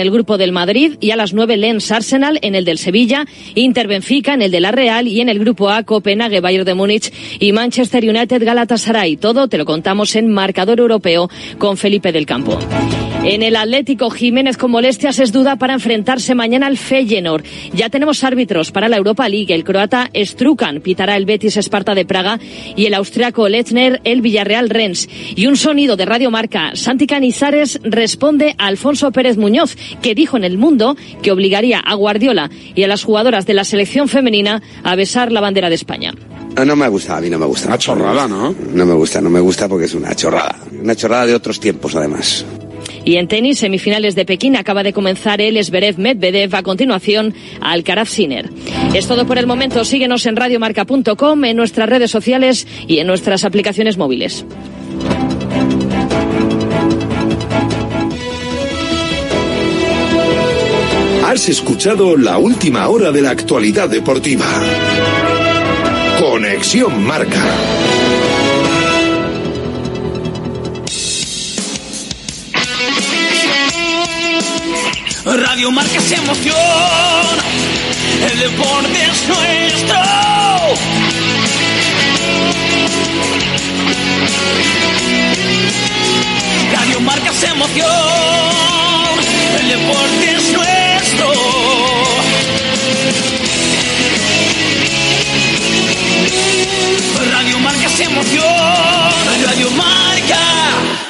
el grupo del Madrid y a las 9 Lens Arsenal en el del Sevilla, Inter Benfica en el de la Real y en el grupo A Copenhague Bayern de Múnich y Manchester United Galatasaray. Todo te lo contamos en marcador europeo con Felipe del Campo. En el Atlético Jiménez con molestias es duda para enfrentarse mañana al Feyenoord. Ya tenemos árbitros para la Europa League. El croata Strukan pitará el Betis Esparta de Praga y el austriaco Lechner el Villarreal Rennes. Y un sonido de Radio Marca. Santi Canizares responde a Alfonso Pérez Muñoz, que dijo en El Mundo que obligaría a Guardiola y a las jugadoras de la selección femenina a besar la bandera de España. No, no me gusta, a mí no me gusta. Una chorrada, ¿no? No me gusta, no me gusta porque es una chorrada. Una chorrada de otros tiempos, además. Y en tenis, semifinales de Pekín, acaba de comenzar el Esberev Medvedev. A continuación, Alcaraz Sinner. Es todo por el momento. Síguenos en radiomarca.com, en nuestras redes sociales y en nuestras aplicaciones móviles. Has escuchado la última hora de la actualidad deportiva. Conexión Marca. Radio Marca es emoción, el deporte es nuestro. Radio Marca es emoción, el deporte es nuestro. Radio Marca es emoción, Radio Marca.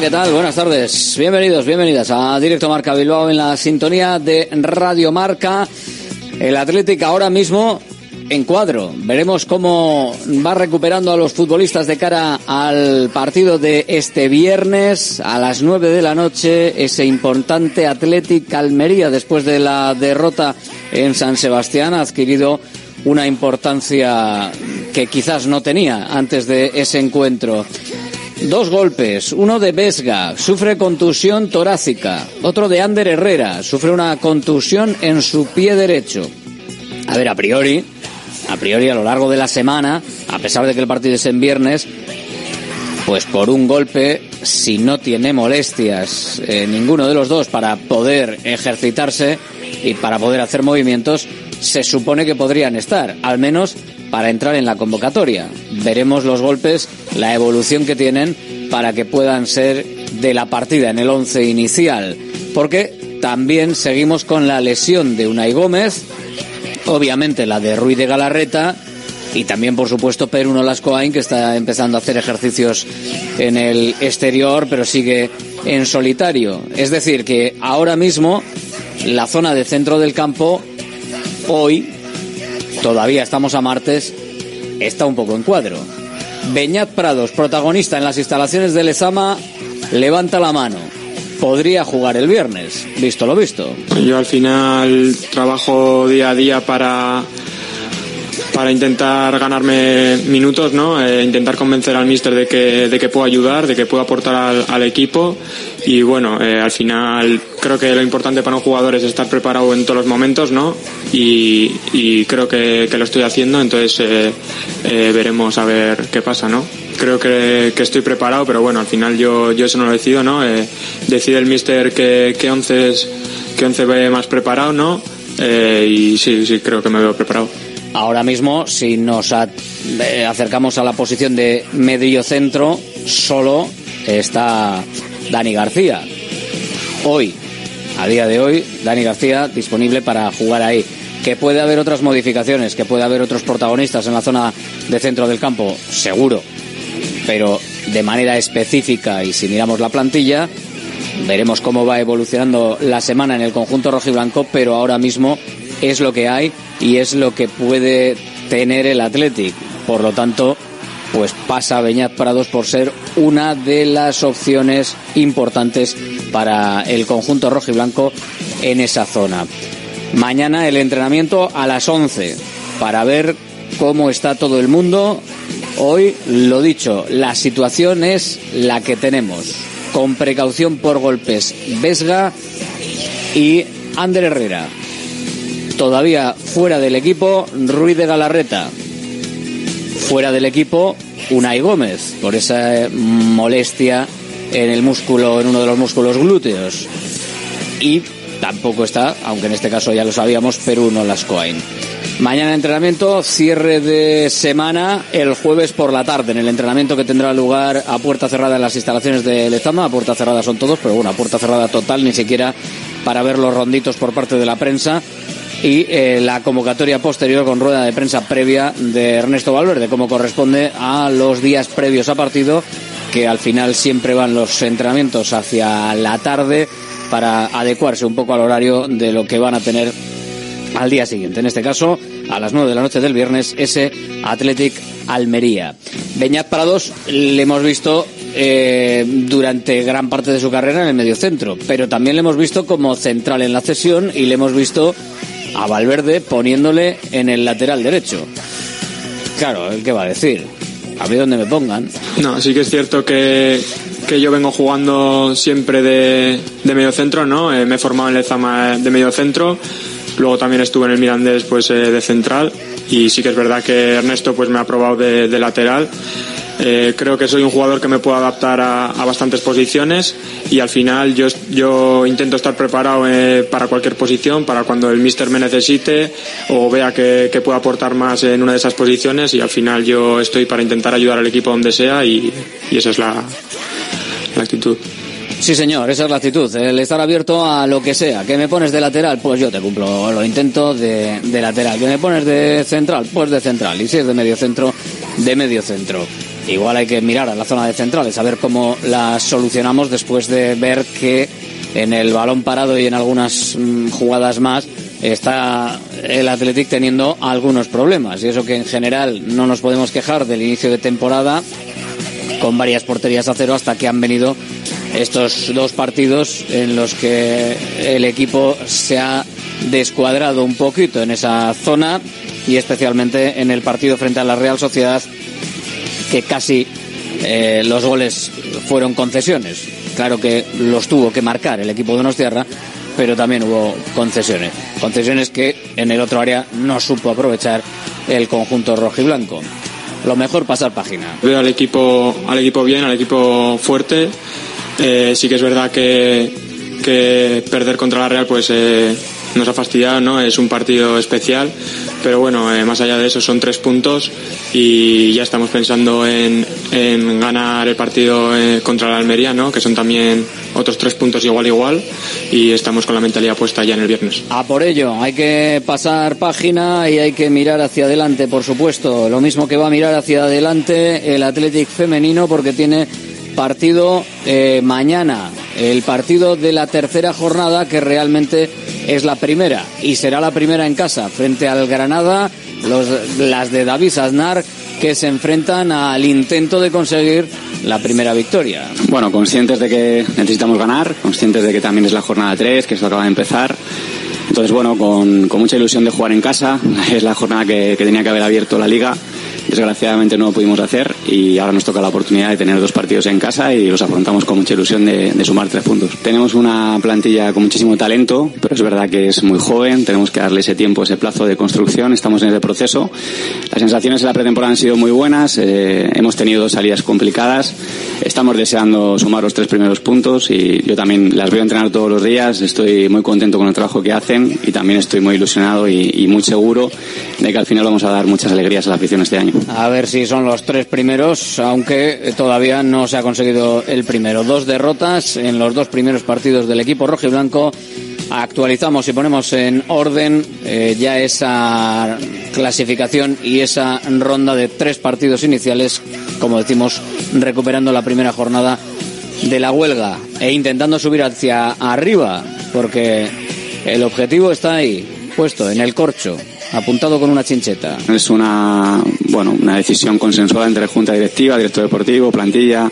¿Qué tal? Buenas tardes. Bienvenidos, bienvenidas a Directo Marca Bilbao en la sintonía de Radio Marca. El Atlético ahora mismo en cuadro. Veremos cómo va recuperando a los futbolistas de cara al partido de este viernes a las 9 de la noche. Ese importante Atlético Almería después de la derrota en San Sebastián ha adquirido una importancia que quizás no tenía antes de ese encuentro. Dos golpes, uno de Vesga, sufre contusión torácica, otro de Ander Herrera, sufre una contusión en su pie derecho. A ver, a priori, a priori a lo largo de la semana, a pesar de que el partido es en viernes, pues por un golpe, si no tiene molestias eh, ninguno de los dos para poder ejercitarse y para poder hacer movimientos, se supone que podrían estar, al menos para entrar en la convocatoria. Veremos los golpes, la evolución que tienen para que puedan ser de la partida en el once inicial, porque también seguimos con la lesión de Unai Gómez, obviamente la de Ruiz de Galarreta y también por supuesto Peruno Lascoain que está empezando a hacer ejercicios en el exterior pero sigue en solitario. Es decir, que ahora mismo la zona de centro del campo hoy todavía estamos a martes, está un poco en cuadro. Beñat Prados, protagonista en las instalaciones de Lezama, levanta la mano. Podría jugar el viernes, visto lo visto. Yo al final trabajo día a día para, para intentar ganarme minutos, ¿no? Eh, intentar convencer al míster de que, de que puedo ayudar, de que puedo aportar al, equipo y bueno, eh, al final creo que lo importante para un jugador es estar preparado en todos los momentos, ¿no? Y, creo que, lo estoy haciendo, entonces eh, veremos a ver qué pasa, ¿no? Creo que, estoy preparado, pero bueno, al final yo, yo eso no lo decido, ¿no? Decide el míster que, que once once ve más preparado, ¿no? Y sí, sí, creo que me veo preparado. Ahora mismo, si nos acercamos a la posición de medio centro, solo está Dani García. Hoy, a día de hoy, Dani García disponible para jugar ahí. Que puede haber otras modificaciones, que puede haber otros protagonistas en la zona de centro del campo, seguro. Pero de manera específica y si miramos la plantilla, veremos cómo va evolucionando la semana en el conjunto rojiblanco, pero ahora mismo es lo que hay y es lo que puede tener el Athletic. Por lo tanto, pues pasa Beñat Prados por ser una de las opciones importantes para el conjunto rojo y blanco en esa zona. Mañana el entrenamiento a las 11 para ver cómo está todo el mundo. Hoy, lo dicho, la situación es la que tenemos. Con precaución por golpes, Vesga y Ander Herrera. Todavía fuera del equipo, Ruiz de Galarreta. Fuera del equipo, Unai Gómez por esa molestia en el músculo, en uno de los músculos glúteos. Y tampoco está, aunque en este caso ya lo sabíamos, Perú no Lascoain. Mañana entrenamiento, cierre de semana el jueves por la tarde, en el entrenamiento que tendrá lugar a puerta cerrada en las instalaciones de Lezama. A puerta cerrada son todos, pero bueno, a puerta cerrada total, ni siquiera para ver los ronditos por parte de la prensa y eh, la convocatoria posterior con rueda de prensa previa de Ernesto Valverde, como corresponde a los días previos a partido, que al final siempre van los entrenamientos hacia la tarde para adecuarse un poco al horario de lo que van a tener al día siguiente. En este caso, a las 9 de la noche del viernes, ese Athletic Almería. Beñat Prados le hemos visto eh, durante gran parte de su carrera en el mediocentro, pero también le hemos visto como central en la cesión y le hemos visto a Valverde poniéndole en el lateral derecho. Claro, ¿qué va a decir? A ver dónde me pongan. No, sí que es cierto que, que yo vengo jugando siempre de, de medio centro, ¿no? Eh, me he formado en Lezama de medio centro, luego también estuve en el Mirandés pues eh, de central y sí que es verdad que Ernesto pues me ha probado de, de lateral eh, creo que soy un jugador que me puedo adaptar a, bastantes posiciones y al final yo, yo intento estar preparado eh, para cualquier posición, para cuando el míster me necesite o vea que, que puedo aportar más en una de esas posiciones y al final yo estoy para intentar ayudar al equipo donde sea y, y esa es la, la actitud. Sí, señor, esa es la actitud, el estar abierto a lo que sea. ¿Que me pones de lateral? Pues yo te cumplo, lo intento de, de lateral. ¿Que me pones de central? Pues de central. Y si es de medio centro, de medio centro. Igual hay que mirar a la zona de centrales, a ver cómo la solucionamos después de ver que en el balón parado y en algunas mm, jugadas más está el Athletic teniendo algunos problemas. Y eso que en general no nos podemos quejar del inicio de temporada con varias porterías a cero hasta que han venido estos dos partidos en los que el equipo se ha descuadrado un poquito en esa zona y especialmente en el partido frente a la Real Sociedad que casi eh, los goles fueron concesiones. Claro que los tuvo que marcar el equipo de Nostierra, pero también hubo concesiones. Concesiones que en el otro área no supo aprovechar el conjunto rojo y blanco. Lo mejor pasar página. Veo al equipo, al equipo bien, al equipo fuerte. Eh, sí que es verdad que, que perder contra la Real pues eh, nos ha fastidiado, ¿no? Es un partido especial, pero bueno, eh, más allá de eso son tres puntos y ya estamos pensando en, ganar el partido eh, contra la Almería, ¿no? Que son también otros tres puntos igual igual y estamos con la mentalidad puesta ya en el viernes. A por ello, hay que pasar página y hay que mirar hacia adelante, por supuesto. Lo mismo que va a mirar hacia adelante el Athletic femenino porque tiene partido eh, mañana, el partido de la tercera jornada que realmente es la primera y será la primera en casa frente al Granada, los, las de David Aznar que se enfrentan al intento de conseguir la primera victoria. Bueno, conscientes de que necesitamos ganar, conscientes de que también es la jornada 3, que esto acaba de empezar. Entonces, bueno, con, con mucha ilusión de jugar en casa, es la jornada que, que tenía que haber abierto la liga desgraciadamente no lo pudimos hacer y ahora nos toca la oportunidad de tener dos partidos en casa y los afrontamos con mucha ilusión de, de, sumar tres puntos. Tenemos una plantilla con muchísimo talento, pero es verdad que es muy joven, tenemos que darle ese tiempo, ese plazo de construcción, estamos en ese proceso. Las sensaciones en la pretemporada han sido muy buenas, eh, hemos tenido salidas complicadas, estamos deseando sumar los tres primeros puntos y yo también las veo entrenar todos los días, estoy muy contento con el trabajo que hacen y también estoy muy ilusionado y, y muy seguro de que al final vamos a dar muchas alegrías a la afición este año. A ver si son los tres primeros, aunque todavía no se ha conseguido el primero. Dos derrotas en los dos primeros partidos del equipo rojo y blanco actualizamos y ponemos en orden eh, ya esa clasificación y esa ronda de tres partidos iniciales, como decimos, recuperando la primera jornada de la huelga e intentando subir hacia arriba, porque el objetivo está ahí, puesto en el corcho, apuntado con una chincheta. Es una, bueno, una decisión consensuada entre Junta Directiva, Director Deportivo, plantilla,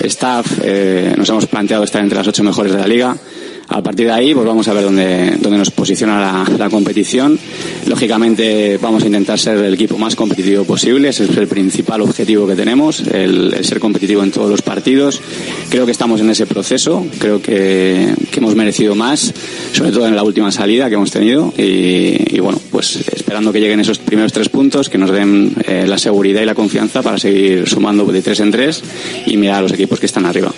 staff. Eh, nos hemos planteado estar entre las ocho mejores de la liga. A partir de ahí, pues vamos a ver dónde, dónde nos posiciona la, competición. Lógicamente, vamos a intentar ser el equipo más competitivo posible. Ese es el principal objetivo que tenemos, el, ser competitivo en todos los partidos. Creo que estamos en ese proceso. Creo que, que hemos merecido más, sobre todo en la última salida que hemos tenido. Y, y bueno, pues esperando que lleguen esos primeros tres puntos, que nos den eh, la seguridad y la confianza para seguir sumando de tres en tres y mirar a los equipos que están arriba.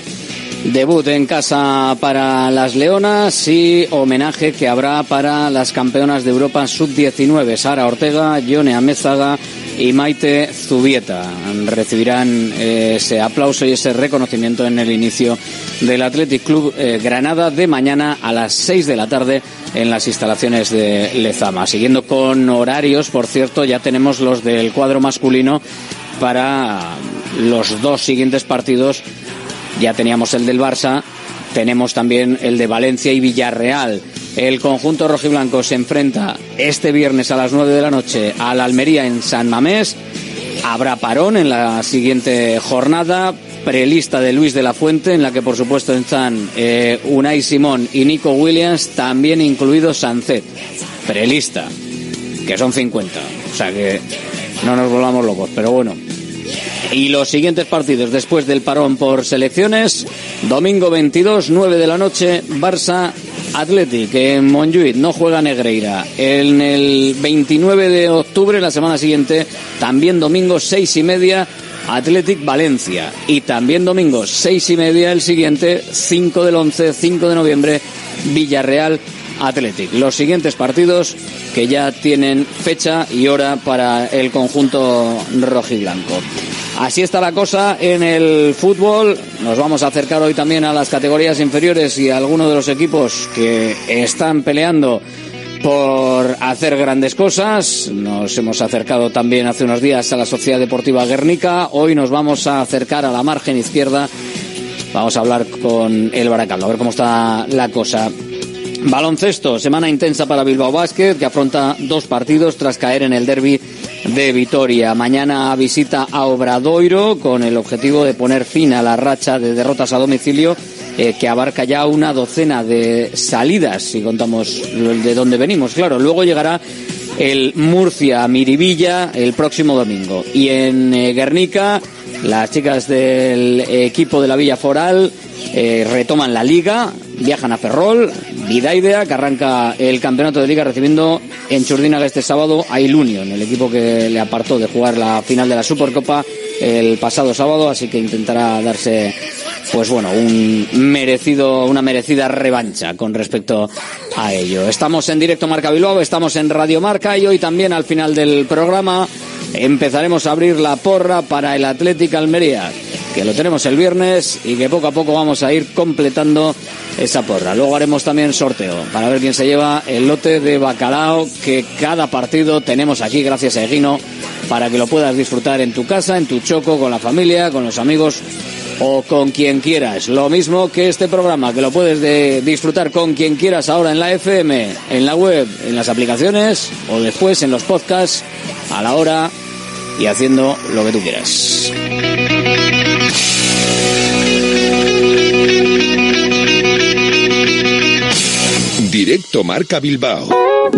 Debut en casa para las Leonas y homenaje que habrá para las campeonas de Europa sub-19, Sara Ortega, Yone Amézaga y Maite Zubieta. Recibirán eh, ese aplauso y ese reconocimiento en el inicio del Athletic Club eh, Granada de mañana a las 6 de la tarde en las instalaciones de Lezama. Siguiendo con horarios, por cierto, ya tenemos los del cuadro masculino para los dos siguientes partidos ya teníamos el del Barça, tenemos también el de Valencia y Villarreal. El conjunto rojiblanco se enfrenta este viernes a las 9 de la noche al Almería en San Mamés. Habrá parón en la siguiente jornada, prelista de Luis de la Fuente, en la que por supuesto están eh, Unai Simón y Nico Williams, también incluido Sancet. Prelista, que son 50. O sea que no nos volvamos locos, pero bueno, y los siguientes partidos después del parón por selecciones, domingo 22, 9 de la noche, Barça Athletic en Montjuic, no juega Negreira. En el 29 de octubre, la semana siguiente, también domingo 6 y media, Athletic Valencia. Y también domingo 6 y media, el siguiente, 5 del 11, 5 de noviembre, Villarreal Athletic. Los siguientes partidos que ya tienen fecha y hora para el conjunto rojiblanco. Así está la cosa en el fútbol. Nos vamos a acercar hoy también a las categorías inferiores y a algunos de los equipos que están peleando por hacer grandes cosas. Nos hemos acercado también hace unos días a la Sociedad Deportiva Guernica. Hoy nos vamos a acercar a la margen izquierda. Vamos a hablar con el Baracaldo, a ver cómo está la cosa. Baloncesto, semana intensa para Bilbao Basket, que afronta dos partidos tras caer en el derby de Vitoria. Mañana visita a Obradoiro con el objetivo de poner fin a la racha de derrotas a domicilio eh, que abarca ya una docena de salidas, si contamos de dónde venimos. Claro, luego llegará el Murcia Miribilla el próximo domingo. Y en eh, Guernica, las chicas del equipo de la Villa Foral eh, retoman la liga, viajan a Ferrol, Vidaidea, que arranca el campeonato de liga recibiendo en Churdinaga este sábado a Ilunion, el equipo que le apartó de jugar la final de la Supercopa el pasado sábado, así que intentará darse pues bueno, un merecido, una merecida revancha con respecto a ello. Estamos en directo Marca Bilbao, estamos en Radio Marca y hoy también al final del programa empezaremos a abrir la porra para el Atlético Almería, que lo tenemos el viernes y que poco a poco vamos a ir completando esa porra. Luego haremos también sorteo para ver quién se lleva el lote de bacalao que cada partido tenemos aquí gracias a Egino para que lo puedas disfrutar en tu casa, en tu choco, con la familia, con los amigos o con quien quieras. Lo mismo que este programa, que lo puedes de disfrutar con quien quieras ahora en la FM, en la web, en las aplicaciones o después en los podcasts a la hora y haciendo lo que tú quieras. Directo Marca Bilbao.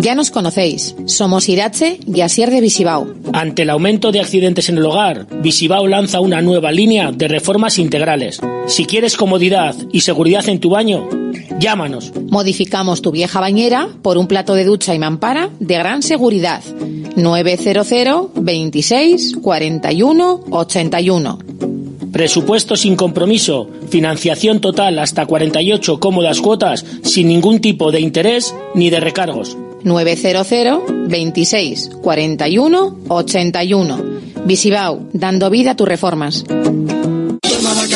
Ya nos conocéis, somos Irache y Asier de Visibao. Ante el aumento de accidentes en el hogar, Visibao lanza una nueva línea de reformas integrales. Si quieres comodidad y seguridad en tu baño, llámanos. Modificamos tu vieja bañera por un plato de ducha y mampara de gran seguridad. 900 26 41 81. Presupuesto sin compromiso, financiación total hasta 48 cómodas cuotas sin ningún tipo de interés ni de recargos. 900 26 41 81. Visibao, dando vida a tus reformas.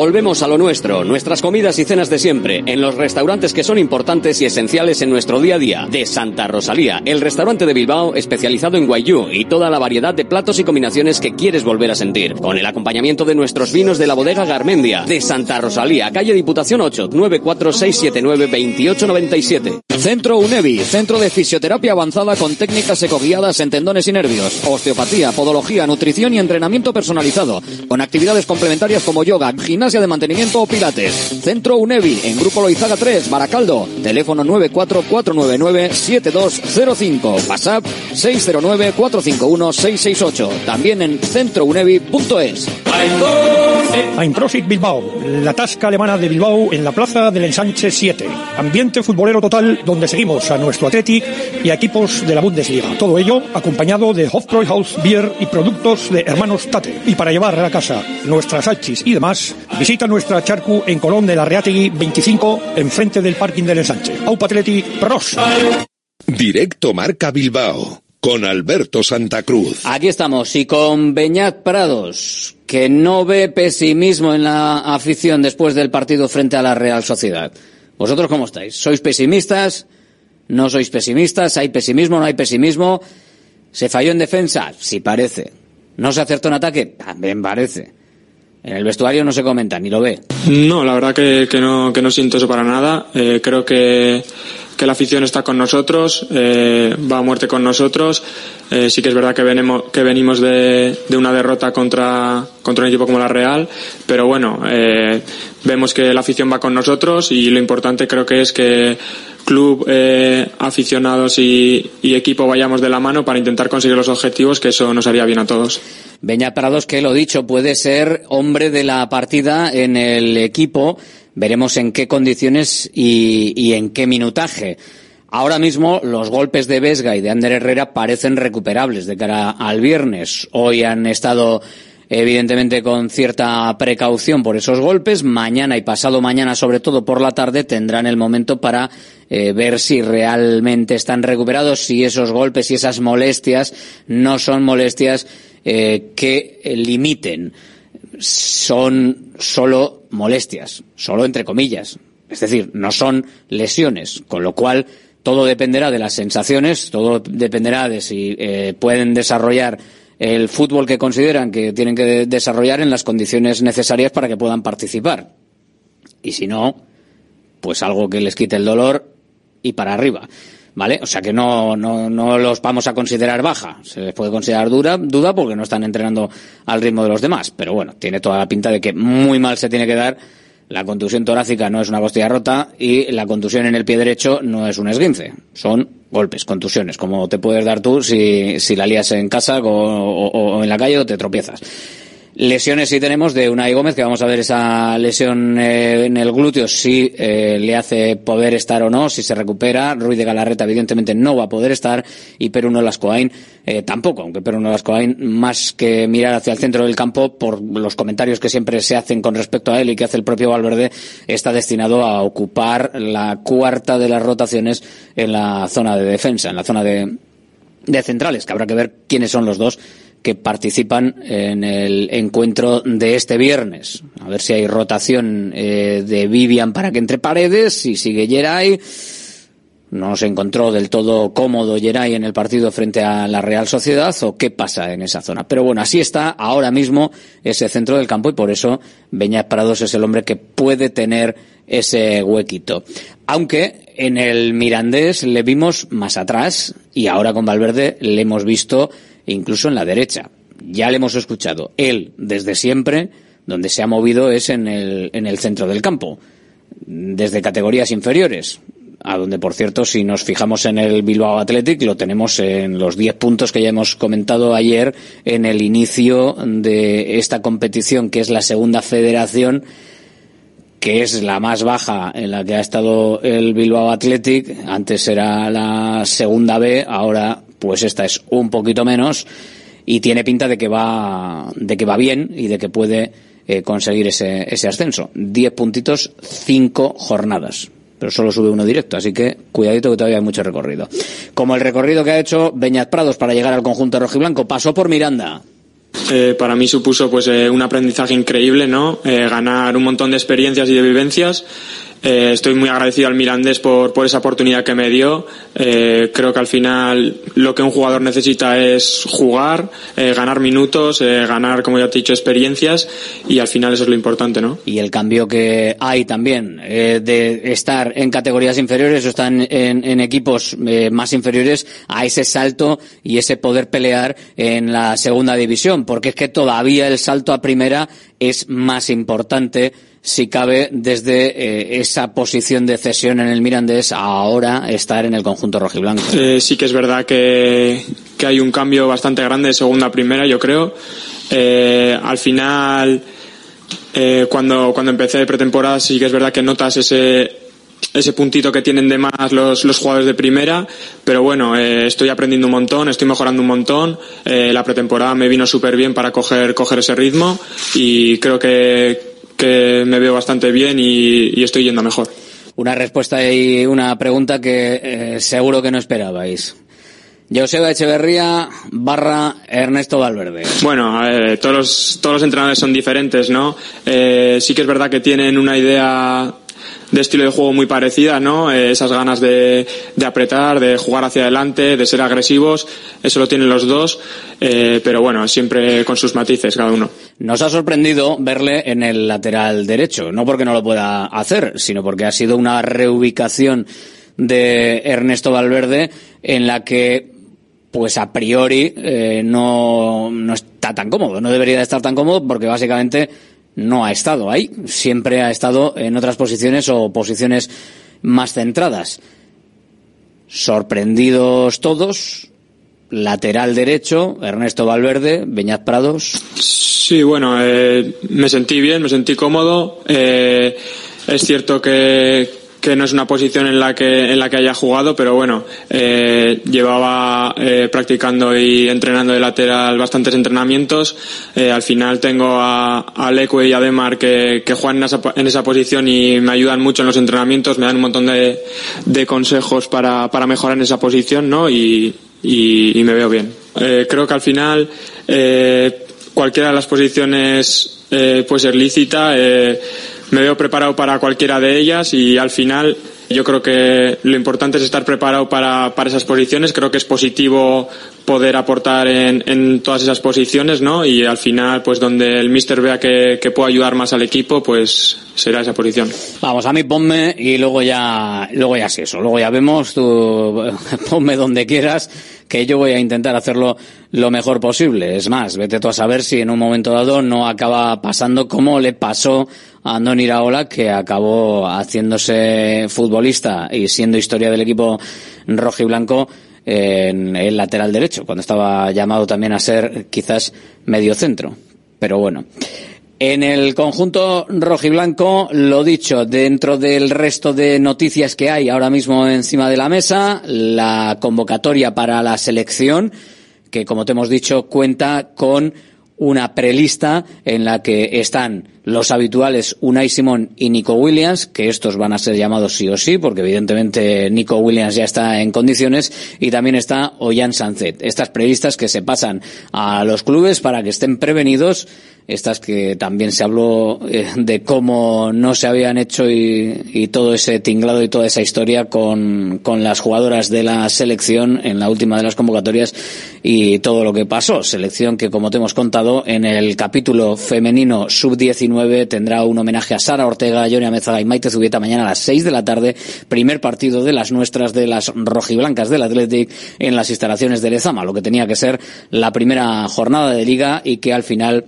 Volvemos a lo nuestro, nuestras comidas y cenas de siempre, en los restaurantes que son importantes y esenciales en nuestro día a día. De Santa Rosalía, el restaurante de Bilbao especializado en guayú y toda la variedad de platos y combinaciones que quieres volver a sentir. Con el acompañamiento de nuestros vinos de la bodega Garmendia. De Santa Rosalía, calle Diputación 8, 946792897. Centro UNEVI, centro de fisioterapia avanzada con técnicas ecoguiadas en tendones y nervios, osteopatía, podología, nutrición y entrenamiento personalizado, con actividades complementarias como yoga, gimnasia de mantenimiento o pilates. Centro UNEVI, en Grupo Loizaga 3, Baracaldo, teléfono 944997205, WhatsApp 609451668, también en centrounevi.es. Einprosit Bilbao, la tasca alemana de Bilbao en la plaza del Ensanche 7. Ambiente futbolero total donde seguimos a nuestro Athletic y a equipos de la Bundesliga. Todo ello acompañado de Hofbräuhaus Beer y productos de hermanos Tate. Y para llevar a la casa nuestras salchis y demás, visita nuestra charcu en Colón de la Reategui 25, enfrente del parking del Ensanche. Aupa Athletic, pros. Directo Marca Bilbao con Alberto Santa Cruz. Aquí estamos y con Beñat Prados, que no ve pesimismo en la afición después del partido frente a la Real Sociedad. ¿Vosotros cómo estáis? ¿Sois pesimistas? ¿No sois pesimistas? ¿Hay pesimismo? ¿No hay pesimismo? ¿Se falló en defensa? Sí parece. ¿No se acertó en ataque? También parece. En el vestuario no se comenta, ni lo ve. No, la verdad que, no, que no siento eso para nada. Eh, creo que, que la afición está con nosotros, eh, va a muerte con nosotros. Eh, sí que es verdad que venimos, que venimos de, de una derrota contra, contra un equipo como la Real, pero bueno, eh, vemos que la afición va con nosotros y lo importante creo que es que club, eh, aficionados y, y equipo vayamos de la mano para intentar conseguir los objetivos, que eso nos haría bien a todos. Beñat Prados, que lo dicho, puede ser hombre de la partida en el equipo. Veremos en qué condiciones y, en qué minutaje. Ahora mismo los golpes de Vesga y de Ander Herrera parecen recuperables de cara al viernes. Hoy han estado evidentemente con cierta precaución por esos golpes. Mañana y pasado mañana, sobre todo por la tarde, tendrán el momento para eh, ver si realmente están recuperados, si esos golpes y esas molestias no son molestias eh, que limiten. Son solo molestias, solo entre comillas. Es decir, no son lesiones, con lo cual todo dependerá de las sensaciones, todo dependerá de si eh, pueden desarrollar el fútbol que consideran que tienen que desarrollar en las condiciones necesarias para que puedan participar. Y si no, pues algo que les quite el dolor y para arriba. ¿Vale? O sea que no, no, no los vamos a considerar baja. Se les puede considerar dura, duda porque no están entrenando al ritmo de los demás. Pero bueno, tiene toda la pinta de que muy mal se tiene que dar. La contusión torácica no es una costilla rota y la contusión en el pie derecho no es un esguince. Son golpes, contusiones, como te puedes dar tú si, si la lías en casa o, en la calle o te tropiezas. Lesiones sí tenemos de Unai Gómez, que vamos a ver esa lesión eh, en el glúteo, si eh, le hace poder estar o no, si se recupera. Ruiz de Galarreta, evidentemente, no va a poder estar. Y Peruno Lascoain eh, tampoco, aunque Peruno Lascoain, más que mirar hacia el centro del campo, por los comentarios que siempre se hacen con respecto a él y que hace el propio Valverde, está destinado a ocupar la cuarta de las rotaciones en la zona de defensa, en la zona de, de centrales, que habrá que ver quiénes son los dos que participan en el encuentro de este viernes. A ver si hay rotación eh, de Vivian para que entre paredes, si sigue Geray. no se encontró del todo cómodo Geray en el partido frente a la Real Sociedad o qué pasa en esa zona. Pero bueno, así está ahora mismo ese centro del campo y por eso Beñat Prados es el hombre que puede tener ese huequito. Aunque en el Mirandés le vimos más atrás y ahora con Valverde le hemos visto incluso en la derecha. Ya le hemos escuchado. Él, desde siempre, donde se ha movido es en el, en el centro del campo, desde categorías inferiores a donde, por cierto, si nos fijamos en el Bilbao Athletic, lo tenemos en los 10 puntos que ya hemos comentado ayer en el inicio de esta competición, que es la segunda federación, que es la más baja en la que ha estado el Bilbao Athletic. Antes era la segunda B, ahora pues esta es un poquito menos y tiene pinta de que va, de que va bien y de que puede eh, conseguir ese, ese ascenso. 10 puntitos, 5 jornadas pero solo sube uno directo, así que cuidadito que todavía hay mucho recorrido. Como el recorrido que ha hecho Beñat Prados para llegar al conjunto rojiblanco, pasó por Miranda. Eh, para mí supuso pues eh, un aprendizaje increíble, ¿no? Eh, ganar un montón de experiencias y de vivencias eh, estoy muy agradecido al Mirandés por, por esa oportunidad que me dio. Eh, creo que al final lo que un jugador necesita es jugar, eh, ganar minutos, ganar, como ya te he dicho, experiencias y al final eso es lo importante, ¿no? Y el cambio que hay también de estar en categorías inferiores o estar en, en, equipos más inferiores a ese salto y ese poder pelear en la segunda división, porque es que todavía el salto a primera es más importante si cabe, desde eh, esa posición de cesión en el Mirandés a ahora estar en el conjunto rojiblanco. Sí que es verdad que, que, hay un cambio bastante grande de segunda a primera, yo creo. Eh, al final, eh, cuando, cuando empecé pretemporada, sí que es verdad que notas ese, ese puntito que tienen de más los, los jugadores de primera, pero bueno, eh, estoy aprendiendo un montón, estoy mejorando un montón, la pretemporada me vino súper bien para coger, coger ese ritmo y creo que, que me veo bastante bien y, y, estoy yendo mejor. Una respuesta y una pregunta que eh, seguro que no esperabais. Joseba Echeverría barra Ernesto Valverde. Bueno, eh, todos, los, todos los entrenadores son diferentes, ¿no? Eh, sí que es verdad que tienen una idea de estilo de juego muy parecida, ¿no? Eh, esas ganas de, de, apretar, de jugar hacia adelante, de ser agresivos, eso lo tienen los dos, eh, pero bueno, siempre con sus matices cada uno. Nos ha sorprendido verle en el lateral derecho, no porque no lo pueda hacer, sino porque ha sido una reubicación de Ernesto Valverde en la que pues a priori eh, no, no está tan cómodo, no debería de estar tan cómodo porque básicamente no ha estado ahí, siempre ha estado en otras posiciones o posiciones más centradas. Sorprendidos todos, lateral derecho, Ernesto Valverde, Beñat Prados. Sí, bueno, eh, me sentí bien, me sentí cómodo. Eh, es cierto que, que no es una posición en la que en la que haya jugado pero bueno eh, llevaba eh, practicando y entrenando de lateral bastantes entrenamientos eh, al final tengo a, a Leque y a Demar que, que juegan en esa, en esa, posición y me ayudan mucho en los entrenamientos me dan un montón de, de consejos para, para mejorar en esa posición ¿no? y, y, me veo bien eh, creo que al final eh, cualquiera de las posiciones eh, puede ser lícita me veo preparado para cualquiera de ellas y al final yo creo que lo importante es estar preparado para, para esas posiciones. Creo que es positivo poder aportar en, en, todas esas posiciones, ¿no? Y al final, pues donde el míster vea que, que puedo ayudar más al equipo, pues será esa posición. Vamos, a mí ponme y luego ya, luego ya es eso. Luego ya vemos, tú ponme donde quieras, que yo voy a intentar hacerlo lo mejor posible. Es más, vete tú a saber si en un momento dado no acaba pasando como le pasó a Andoni Iraola, que acabó haciéndose futbolista y siendo historia del equipo rojo y blanco en el lateral derecho, cuando estaba llamado también a ser quizás medio centro. Pero bueno. En el conjunto rojiblanco, lo dicho, dentro del resto de noticias que hay ahora mismo encima de la mesa, la convocatoria para la selección, que como te hemos dicho cuenta con una prelista en la que están los habituales Unai Simón y Nico Williams, que estos van a ser llamados sí o sí, porque evidentemente Nico Williams ya está en condiciones, y también está Ollán Sanzet. Estas previstas que se pasan a los clubes para que estén prevenidos estas que también se habló eh, de cómo no se habían hecho y, y, todo ese tinglado y toda esa historia con, con, las jugadoras de la selección en la última de las convocatorias y todo lo que pasó. Selección que, como te hemos contado, en el capítulo femenino sub-19 tendrá un homenaje a Sara Ortega, Jonia Mezaga y Maite Zubieta mañana a las 6 de la tarde. Primer partido de las nuestras de las rojiblancas del Athletic en las instalaciones de Lezama, lo que tenía que ser la primera jornada de liga y que al final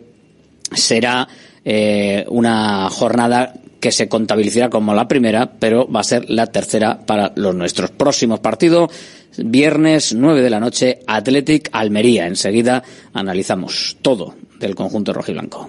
será eh, una jornada que se contabilizará como la primera, pero va a ser la tercera para los nuestros. Próximos partidos, viernes 9 de la noche, Athletic Almería. Enseguida analizamos todo del conjunto rojiblanco.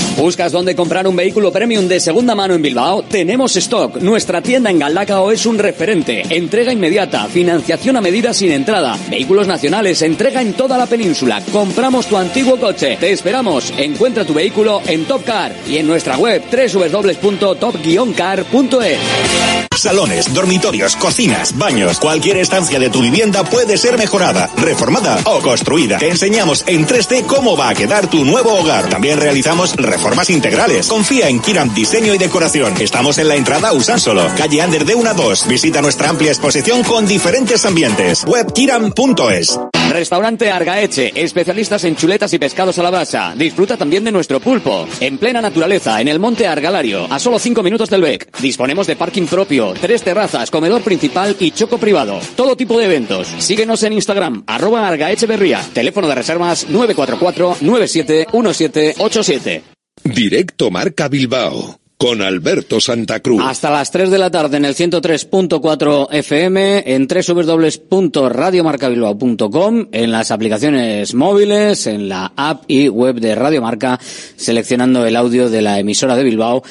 ¿Buscas dónde comprar un vehículo premium de segunda mano en Bilbao? Tenemos stock. Nuestra tienda en Galdacao es un referente. Entrega inmediata, financiación a medida sin entrada, vehículos nacionales, entrega en toda la península. Compramos tu antiguo coche. Te esperamos. Encuentra tu vehículo en Top Car y en nuestra web www.top-car.es. Salones, dormitorios, cocinas, baños, cualquier estancia de tu vivienda puede ser mejorada, reformada o construida. Te enseñamos en 3D cómo va a quedar tu nuevo hogar. También realizamos reformas integrales. Confía en Kiram Diseño y Decoración. Estamos en la entrada Usánsolo, calle Ander de 1 a 2. Visita nuestra amplia exposición con diferentes ambientes. Webkiram.es. Restaurante Argaeche, especialistas en chuletas y pescados a la brasa. Disfruta también de nuestro pulpo. En plena naturaleza, en el monte Argalario, a solo 5 minutos del BEC. Disponemos de parking propio, tres terrazas, comedor principal y choco privado. Todo tipo de eventos. Síguenos en Instagram, arroba Argaecheverría. Teléfono de reservas 944 971787. Directo Marca Bilbao con Alberto Santa Cruz. Hasta las 3 de la tarde en el 103.4 FM, en www.radiomarcabilbao.com, en las aplicaciones móviles, en la app y web de Radio Marca, seleccionando el audio de la emisora de Bilbao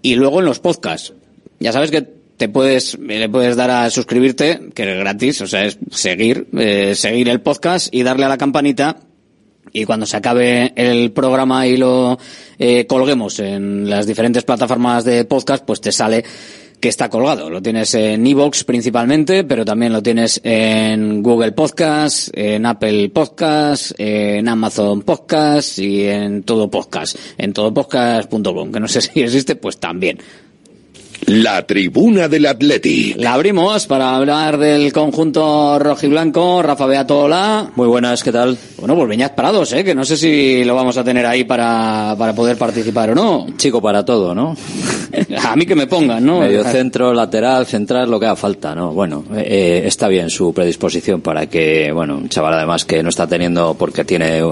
y luego en los podcasts. Ya sabes que te puedes, le puedes dar a suscribirte, que es gratis, o sea, es seguir, eh, seguir el podcast y darle a la campanita y cuando se acabe el programa y lo eh, colguemos en las diferentes plataformas de podcast, pues te sale que está colgado. Lo tienes en Evox principalmente, pero también lo tienes en Google Podcast, en Apple Podcast, en Amazon Podcast y en todo podcast, en todopodcast.com, que no sé si existe, pues también. La tribuna del Atleti. La abrimos para hablar del conjunto rojiblanco. Rafa Beato, hola. Muy buenas, ¿qué tal? Bueno, pues Beñat Parados, ¿eh? que no sé si lo vamos a tener ahí para, para poder participar o no. Chico para todo, ¿no? a mí que me pongan, ¿no? Medio centro, lateral, central, lo que haga falta, ¿no? Bueno, eh, está bien su predisposición para que, bueno, un chaval además que no está teniendo porque tiene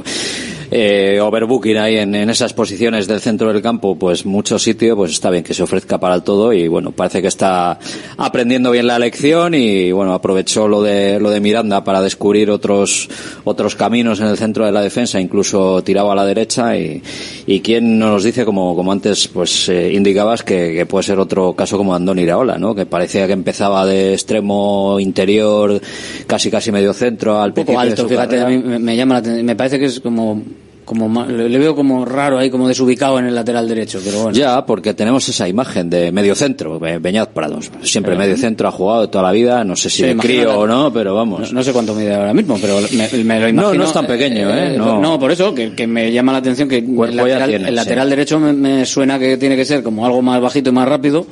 eh, overbooking ahí en, en, esas posiciones del centro del campo, pues mucho sitio, pues está bien que se ofrezca para el todo y bueno, parece que está aprendiendo bien la lección y bueno, aprovechó lo de, lo de Miranda para descubrir otros, otros caminos en el centro de la defensa, incluso tiraba a la derecha y, y quien nos dice, como, como antes pues eh, indicabas, que, que, puede ser otro caso como Andoni Iraola, ¿no? Que parecía que empezaba de extremo interior, casi casi medio centro al poco alto, fíjate, a mí me, me llama la me parece que es como como le veo como raro ahí, como desubicado en el lateral derecho, pero bueno. Ya, porque tenemos esa imagen de medio centro, Be- Beñat Prados. Siempre Pero- medio centro ha jugado toda la vida, no sé si de crío o no, pero vamos. No, no sé cuánto mide ahora mismo, pero me, me lo imagino. No, no es tan pequeño, ¿eh? No. por eso, que, que me llama la atención que el lateral, tiene, el sí. lateral derecho me, me suena que tiene que ser como algo más bajito y más rápido,